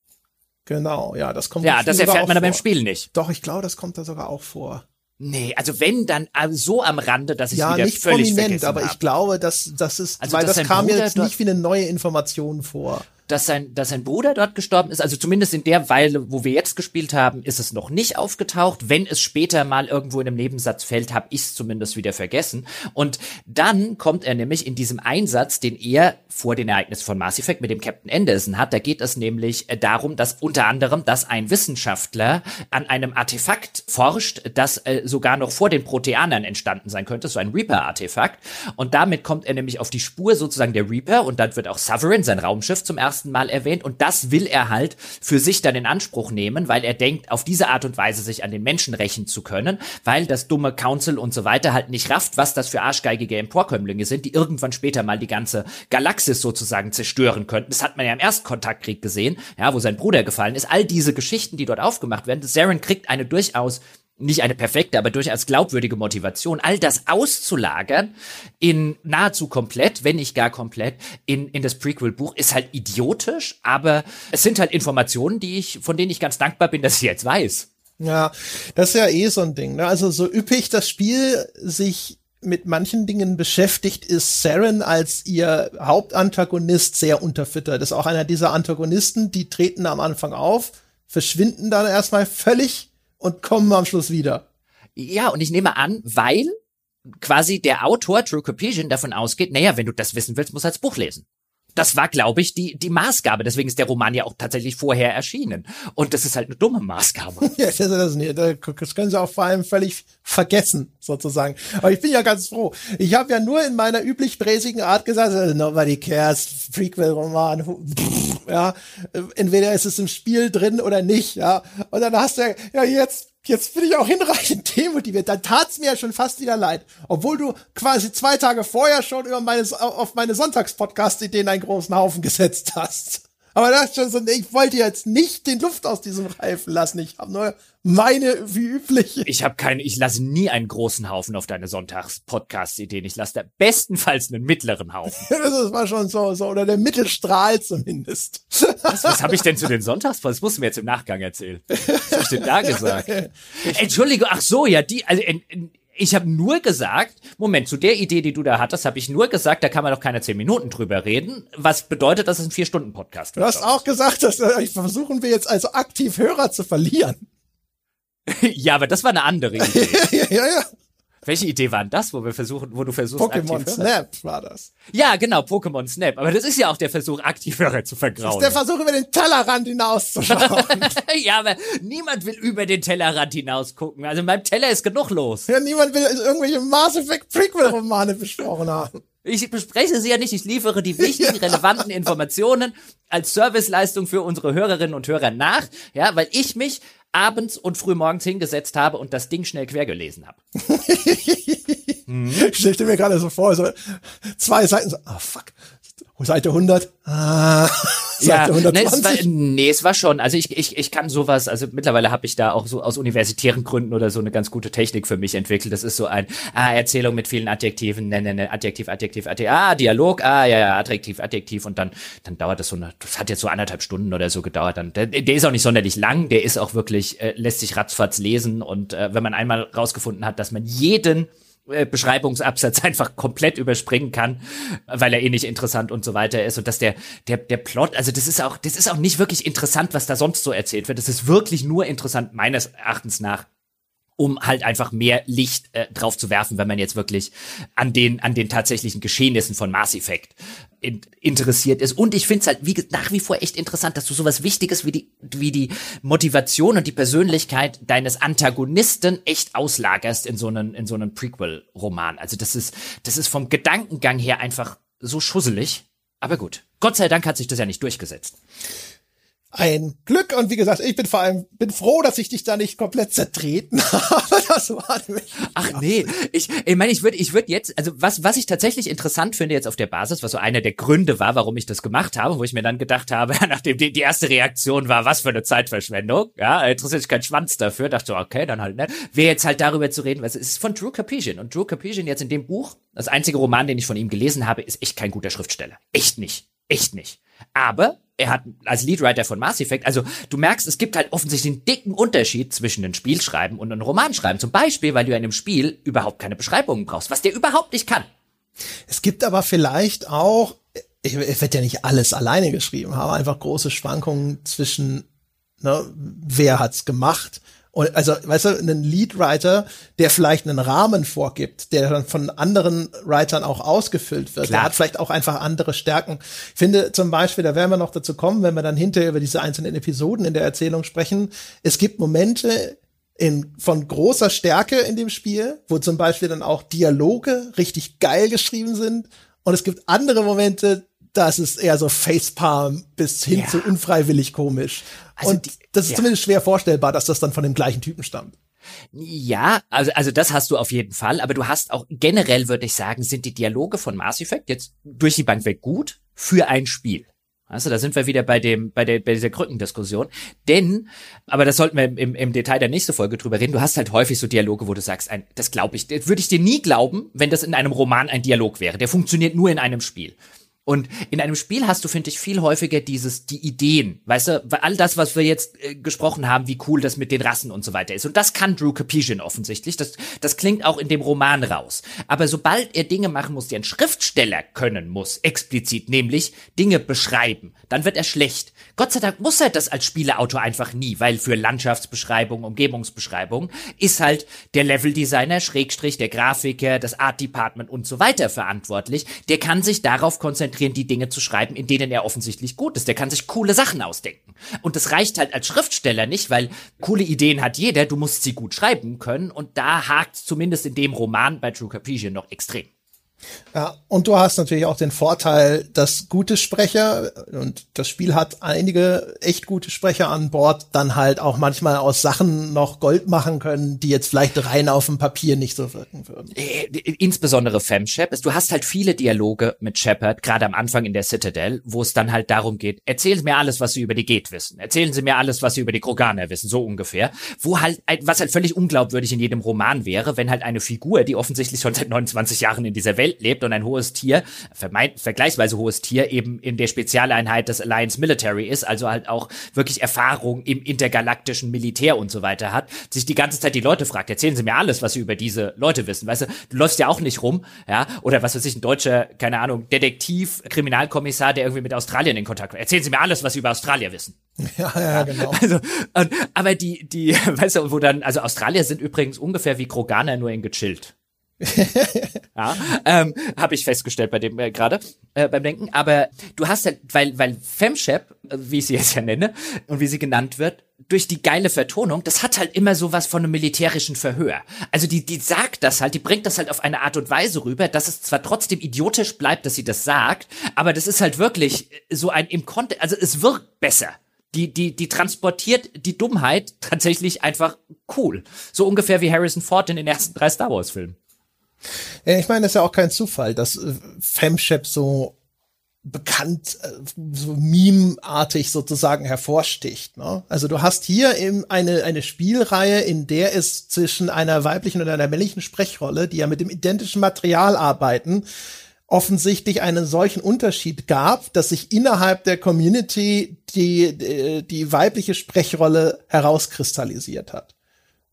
Genau, ja, das kommt. Ja, das erfährt man aber im Spiel nicht. Doch, ich glaube, das kommt da sogar auch vor. Nee, also wenn, dann äh, so am Rande, dass ich ja, wieder nicht völlig prominent, aber hab. ich glaube, dass das ist, also, weil das kam mir jetzt nicht wie eine neue Information vor dass sein, dass sein Bruder dort gestorben ist. Also zumindest in der Weile, wo wir jetzt gespielt haben, ist es noch nicht aufgetaucht. Wenn es später mal irgendwo in einem Nebensatz fällt, habe ich es zumindest wieder vergessen. Und dann kommt er nämlich in diesem Einsatz, den er vor den Ereignissen von Mass Effect mit dem Captain Anderson hat. Da geht es nämlich äh, darum, dass unter anderem, dass ein Wissenschaftler an einem Artefakt forscht, das äh, sogar noch vor den Proteanern entstanden sein könnte, so ein Reaper-Artefakt. Und damit kommt er nämlich auf die Spur sozusagen der Reaper und dann wird auch Sovereign, sein Raumschiff, zum ersten ersten Mal erwähnt und das will er halt für sich dann in Anspruch nehmen, weil er denkt, auf diese Art und Weise sich an den Menschen rächen zu können, weil das dumme Council und so weiter halt nicht rafft, was das für arschgeigige Emporkömmlinge sind, die irgendwann später mal die ganze Galaxis sozusagen zerstören könnten. Das hat man ja im Erstkontaktkrieg gesehen, ja, wo sein Bruder gefallen ist. All diese Geschichten, die dort aufgemacht werden, Saren kriegt eine durchaus nicht eine perfekte, aber durchaus glaubwürdige Motivation, all das auszulagern in nahezu komplett, wenn nicht gar komplett, in, in das Prequel-Buch, ist halt idiotisch, aber es sind halt Informationen, die ich, von denen ich ganz dankbar bin, dass ich jetzt weiß. Ja, das ist ja eh so ein Ding. Ne? Also so üppig das Spiel sich mit manchen Dingen beschäftigt, ist Saren als ihr Hauptantagonist sehr unterfüttert. Das ist auch einer dieser Antagonisten, die treten am Anfang auf, verschwinden dann erstmal völlig und kommen am Schluss wieder. Ja, und ich nehme an, weil quasi der Autor True Copesion davon ausgeht, naja, wenn du das wissen willst, musst du das Buch lesen. Das war, glaube ich, die, die Maßgabe. Deswegen ist der Roman ja auch tatsächlich vorher erschienen. Und das ist halt eine dumme Maßgabe. ja, das, das, das können sie auch vor allem völlig vergessen, sozusagen. Aber ich bin ja ganz froh. Ich habe ja nur in meiner üblich bräsigen Art gesagt, äh, nobody cares, Prequel-Roman, ja. Entweder ist es im Spiel drin oder nicht, ja. Und dann hast du ja, ja jetzt jetzt bin ich auch hinreichend demotiviert. Dann tat's mir ja schon fast wieder leid. Obwohl du quasi zwei Tage vorher schon über meine, auf meine Sonntagspodcast-Ideen einen großen Haufen gesetzt hast. Aber das ist schon so, ich wollte jetzt nicht den Luft aus diesem Reifen lassen. Ich habe nur meine, wie üblich. Ich habe keine, ich lasse nie einen großen Haufen auf deine Sonntags-Podcast-Ideen. Ich lasse da bestenfalls einen mittleren Haufen. das war schon so, so, oder der Mittelstrahl zumindest. Was, was habe ich denn zu den Sonntagspodcasts? Das musst du mir jetzt im Nachgang erzählen. Was hab ich denn da gesagt? Entschuldigung, ach so, ja, die, also, in, in, ich habe nur gesagt, Moment, zu der Idee, die du da hattest, habe ich nur gesagt, da kann man doch keine zehn Minuten drüber reden. Was bedeutet, dass es ein Vier-Stunden-Podcast wird? Du hast auch gesagt, dass äh, versuchen wir jetzt also aktiv Hörer zu verlieren. ja, aber das war eine andere Idee. ja, ja. Welche Idee war denn das, wo wir versuchen, wo du versuchst, Pokémon Snap war das. Ja, genau, Pokémon Snap. Aber das ist ja auch der Versuch, Aktivhörer zu vergrauen. Das ist der Versuch, über den Tellerrand hinauszuschauen. ja, aber niemand will über den Tellerrand hinaus gucken. Also beim Teller ist genug los. Ja, niemand will irgendwelche Mass Effect Prequel-Romane besprochen haben. Ich bespreche sie ja nicht, ich liefere die wichtigen, relevanten Informationen als Serviceleistung für unsere Hörerinnen und Hörer nach, ja, weil ich mich abends und frühmorgens hingesetzt habe und das Ding schnell quer gelesen habe. hm. Ich stelle mir gerade so vor, so zwei Seiten, so, ah oh, fuck, Seite 100, ah, Seite ja, 120. Nee es, war, nee, es war schon, also ich, ich, ich kann sowas, also mittlerweile habe ich da auch so aus universitären Gründen oder so eine ganz gute Technik für mich entwickelt. Das ist so ein, ah, Erzählung mit vielen Adjektiven, ne, ne, ne, Adjektiv, Adjektiv, Adjektiv, ah, Dialog, ah, ja, ja, Adjektiv, Adjektiv und dann, dann dauert das so eine, das hat jetzt so anderthalb Stunden oder so gedauert. Dann, der, der ist auch nicht sonderlich lang, der ist auch wirklich, äh, lässt sich ratzfatz lesen und äh, wenn man einmal rausgefunden hat, dass man jeden Beschreibungsabsatz einfach komplett überspringen kann, weil er eh nicht interessant und so weiter ist und dass der der der Plot, also das ist auch das ist auch nicht wirklich interessant, was da sonst so erzählt wird. Das ist wirklich nur interessant meines Erachtens nach um halt einfach mehr Licht äh, drauf zu werfen, wenn man jetzt wirklich an den an den tatsächlichen Geschehnissen von Mass Effect in, interessiert ist. Und ich finde es halt wie, nach wie vor echt interessant, dass du sowas Wichtiges wie die wie die Motivation und die Persönlichkeit deines Antagonisten echt auslagerst in so einen in so einen Prequel-Roman. Also das ist das ist vom Gedankengang her einfach so schusselig. Aber gut, Gott sei Dank hat sich das ja nicht durchgesetzt ein Glück und wie gesagt, ich bin vor allem bin froh, dass ich dich da nicht komplett zertreten habe. Das war nämlich Ach nee, ich ich meine, ich würde ich würde jetzt also was was ich tatsächlich interessant finde jetzt auf der Basis, was so einer der Gründe war, warum ich das gemacht habe, wo ich mir dann gedacht habe, nachdem die, die erste Reaktion war, was für eine Zeitverschwendung, ja, interessiert sich kein Schwanz dafür, dachte okay, dann halt ne, wäre jetzt halt darüber zu reden, was es ist von Drew Capesian und Drew Capesian jetzt in dem Buch, das einzige Roman, den ich von ihm gelesen habe, ist echt kein guter Schriftsteller. Echt nicht. Echt nicht. Aber er hat als Leadwriter von Mass Effect, also du merkst, es gibt halt offensichtlich einen dicken Unterschied zwischen einem Spielschreiben und einem Romanschreiben. Zum Beispiel, weil du in einem Spiel überhaupt keine Beschreibungen brauchst, was der überhaupt nicht kann. Es gibt aber vielleicht auch, er wird ja nicht alles alleine geschrieben haben, einfach große Schwankungen zwischen, ne, wer hat's gemacht und also, weißt du, einen Leadwriter, der vielleicht einen Rahmen vorgibt, der dann von anderen Writern auch ausgefüllt wird, Klar. der hat vielleicht auch einfach andere Stärken. Ich finde zum Beispiel, da werden wir noch dazu kommen, wenn wir dann hinterher über diese einzelnen Episoden in der Erzählung sprechen. Es gibt Momente, in, von großer Stärke in dem Spiel, wo zum Beispiel dann auch Dialoge richtig geil geschrieben sind. Und es gibt andere Momente, das ist eher so Facepalm bis hin ja. zu unfreiwillig komisch. Also und die, das ist ja. zumindest schwer vorstellbar, dass das dann von dem gleichen Typen stammt. Ja, also, also das hast du auf jeden Fall, aber du hast auch generell, würde ich sagen, sind die Dialoge von Mass Effect jetzt durch die Bank weg gut für ein Spiel. Also da sind wir wieder bei dem, bei der, bei dieser Krückendiskussion. Denn, aber das sollten wir im, im Detail der nächste Folge drüber reden. Du hast halt häufig so Dialoge, wo du sagst, ein, das glaube ich, das würde ich dir nie glauben, wenn das in einem Roman ein Dialog wäre. Der funktioniert nur in einem Spiel. Und in einem Spiel hast du, finde ich, viel häufiger dieses, die Ideen, weißt du, all das, was wir jetzt äh, gesprochen haben, wie cool das mit den Rassen und so weiter ist. Und das kann Drew Capesian offensichtlich. Das, das klingt auch in dem Roman raus. Aber sobald er Dinge machen muss, die ein Schriftsteller können muss, explizit, nämlich Dinge beschreiben, dann wird er schlecht. Gott sei Dank muss er das als Spieleautor einfach nie, weil für Landschaftsbeschreibung, Umgebungsbeschreibung ist halt der Leveldesigner, Schrägstrich, der Grafiker, das Art Department und so weiter verantwortlich. Der kann sich darauf konzentrieren, die Dinge zu schreiben, in denen er offensichtlich gut ist. Der kann sich coole Sachen ausdenken. Und das reicht halt als Schriftsteller nicht, weil coole Ideen hat jeder, du musst sie gut schreiben können und da hakt zumindest in dem Roman bei True Capesian noch extrem. Ja, und du hast natürlich auch den Vorteil, dass gute Sprecher, und das Spiel hat einige echt gute Sprecher an Bord, dann halt auch manchmal aus Sachen noch Gold machen können, die jetzt vielleicht rein auf dem Papier nicht so wirken würden. Äh, insbesondere Fem Shepard. Du hast halt viele Dialoge mit Shepard, gerade am Anfang in der Citadel, wo es dann halt darum geht, erzählen Sie mir alles, was Sie über die Gate wissen. Erzählen Sie mir alles, was Sie über die Kroganer wissen, so ungefähr. Wo halt, was halt völlig unglaubwürdig in jedem Roman wäre, wenn halt eine Figur, die offensichtlich schon seit 29 Jahren in dieser Welt Welt lebt und ein hohes Tier, vergleichsweise hohes Tier, eben in der Spezialeinheit des Alliance Military ist, also halt auch wirklich Erfahrung im intergalaktischen Militär und so weiter hat, sich die ganze Zeit die Leute fragt, erzählen Sie mir alles, was Sie über diese Leute wissen. Weißt du, du läufst ja auch nicht rum, ja, oder was weiß ich, ein deutscher, keine Ahnung, Detektiv, Kriminalkommissar, der irgendwie mit Australien in Kontakt war. Erzählen Sie mir alles, was Sie über Australier wissen. Ja, ja, genau. Also, und, aber die, die, weißt du, wo dann, also Australier sind übrigens ungefähr wie Kroganer nur in gechillt. Ja, ähm, habe ich festgestellt bei dem äh, gerade äh, beim Denken. Aber du hast halt, weil weil Femshep, äh, wie ich sie jetzt ja nenne und wie sie genannt wird, durch die geile Vertonung, das hat halt immer sowas von einem militärischen Verhör. Also die die sagt das halt, die bringt das halt auf eine Art und Weise rüber, dass es zwar trotzdem idiotisch bleibt, dass sie das sagt, aber das ist halt wirklich so ein im Kontext, also es wirkt besser die, die, die transportiert die Dummheit tatsächlich einfach cool. So ungefähr wie Harrison Ford in den ersten drei Star Wars Filmen. Ja, ich meine, das ist ja auch kein Zufall, dass äh, Femshep so bekannt, äh, so meme-artig sozusagen hervorsticht. Ne? Also du hast hier eben eine, eine Spielreihe, in der es zwischen einer weiblichen und einer männlichen Sprechrolle, die ja mit dem identischen Material arbeiten, offensichtlich einen solchen Unterschied gab, dass sich innerhalb der Community die, die, die weibliche Sprechrolle herauskristallisiert hat.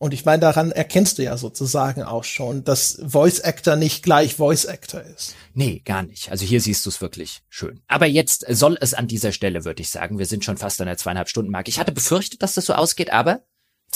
Und ich meine, daran erkennst du ja sozusagen auch schon, dass Voice Actor nicht gleich Voice Actor ist. Nee, gar nicht. Also hier siehst du es wirklich schön. Aber jetzt soll es an dieser Stelle, würde ich sagen. Wir sind schon fast an der zweieinhalb Stunden Marke. Ich hatte befürchtet, dass das so ausgeht, aber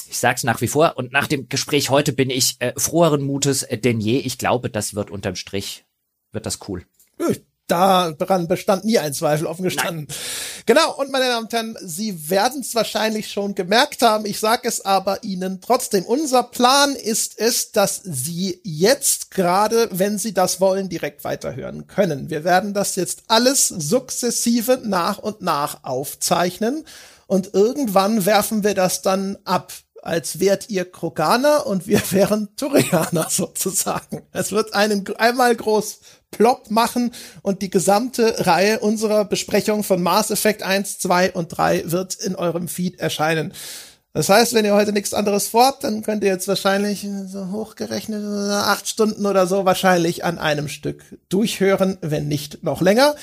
ich sag's nach wie vor. Und nach dem Gespräch heute bin ich äh, froheren Mutes denn je. Ich glaube, das wird unterm Strich, wird das cool. Gut daran bestand nie ein Zweifel offen gestanden. Nein. Genau, und meine Damen und Herren, Sie werden es wahrscheinlich schon gemerkt haben, ich sage es aber Ihnen trotzdem. Unser Plan ist es, dass Sie jetzt gerade, wenn Sie das wollen, direkt weiterhören können. Wir werden das jetzt alles sukzessive nach und nach aufzeichnen und irgendwann werfen wir das dann ab als wärt ihr Kroganer und wir wären Turianer sozusagen. Es wird einen einmal groß plopp machen und die gesamte Reihe unserer Besprechung von Mass Effect 1, 2 und 3 wird in eurem Feed erscheinen. Das heißt, wenn ihr heute nichts anderes vorhabt, dann könnt ihr jetzt wahrscheinlich so hochgerechnet acht Stunden oder so wahrscheinlich an einem Stück durchhören, wenn nicht noch länger.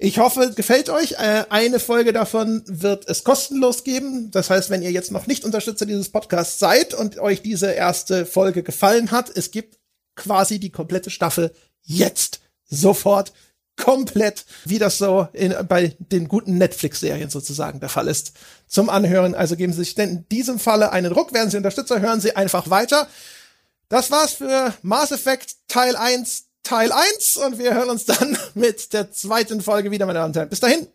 Ich hoffe, gefällt euch. Äh, eine Folge davon wird es kostenlos geben. Das heißt, wenn ihr jetzt noch nicht Unterstützer dieses Podcasts seid und euch diese erste Folge gefallen hat, es gibt quasi die komplette Staffel jetzt, sofort, komplett, wie das so in, bei den guten Netflix-Serien sozusagen der Fall ist, zum Anhören. Also geben Sie sich denn in diesem Falle einen Ruck. Werden Sie Unterstützer, hören Sie einfach weiter. Das war's für Mass Effect Teil 1 Teil 1 und wir hören uns dann mit der zweiten Folge wieder, meine Damen und Herren. Bis dahin.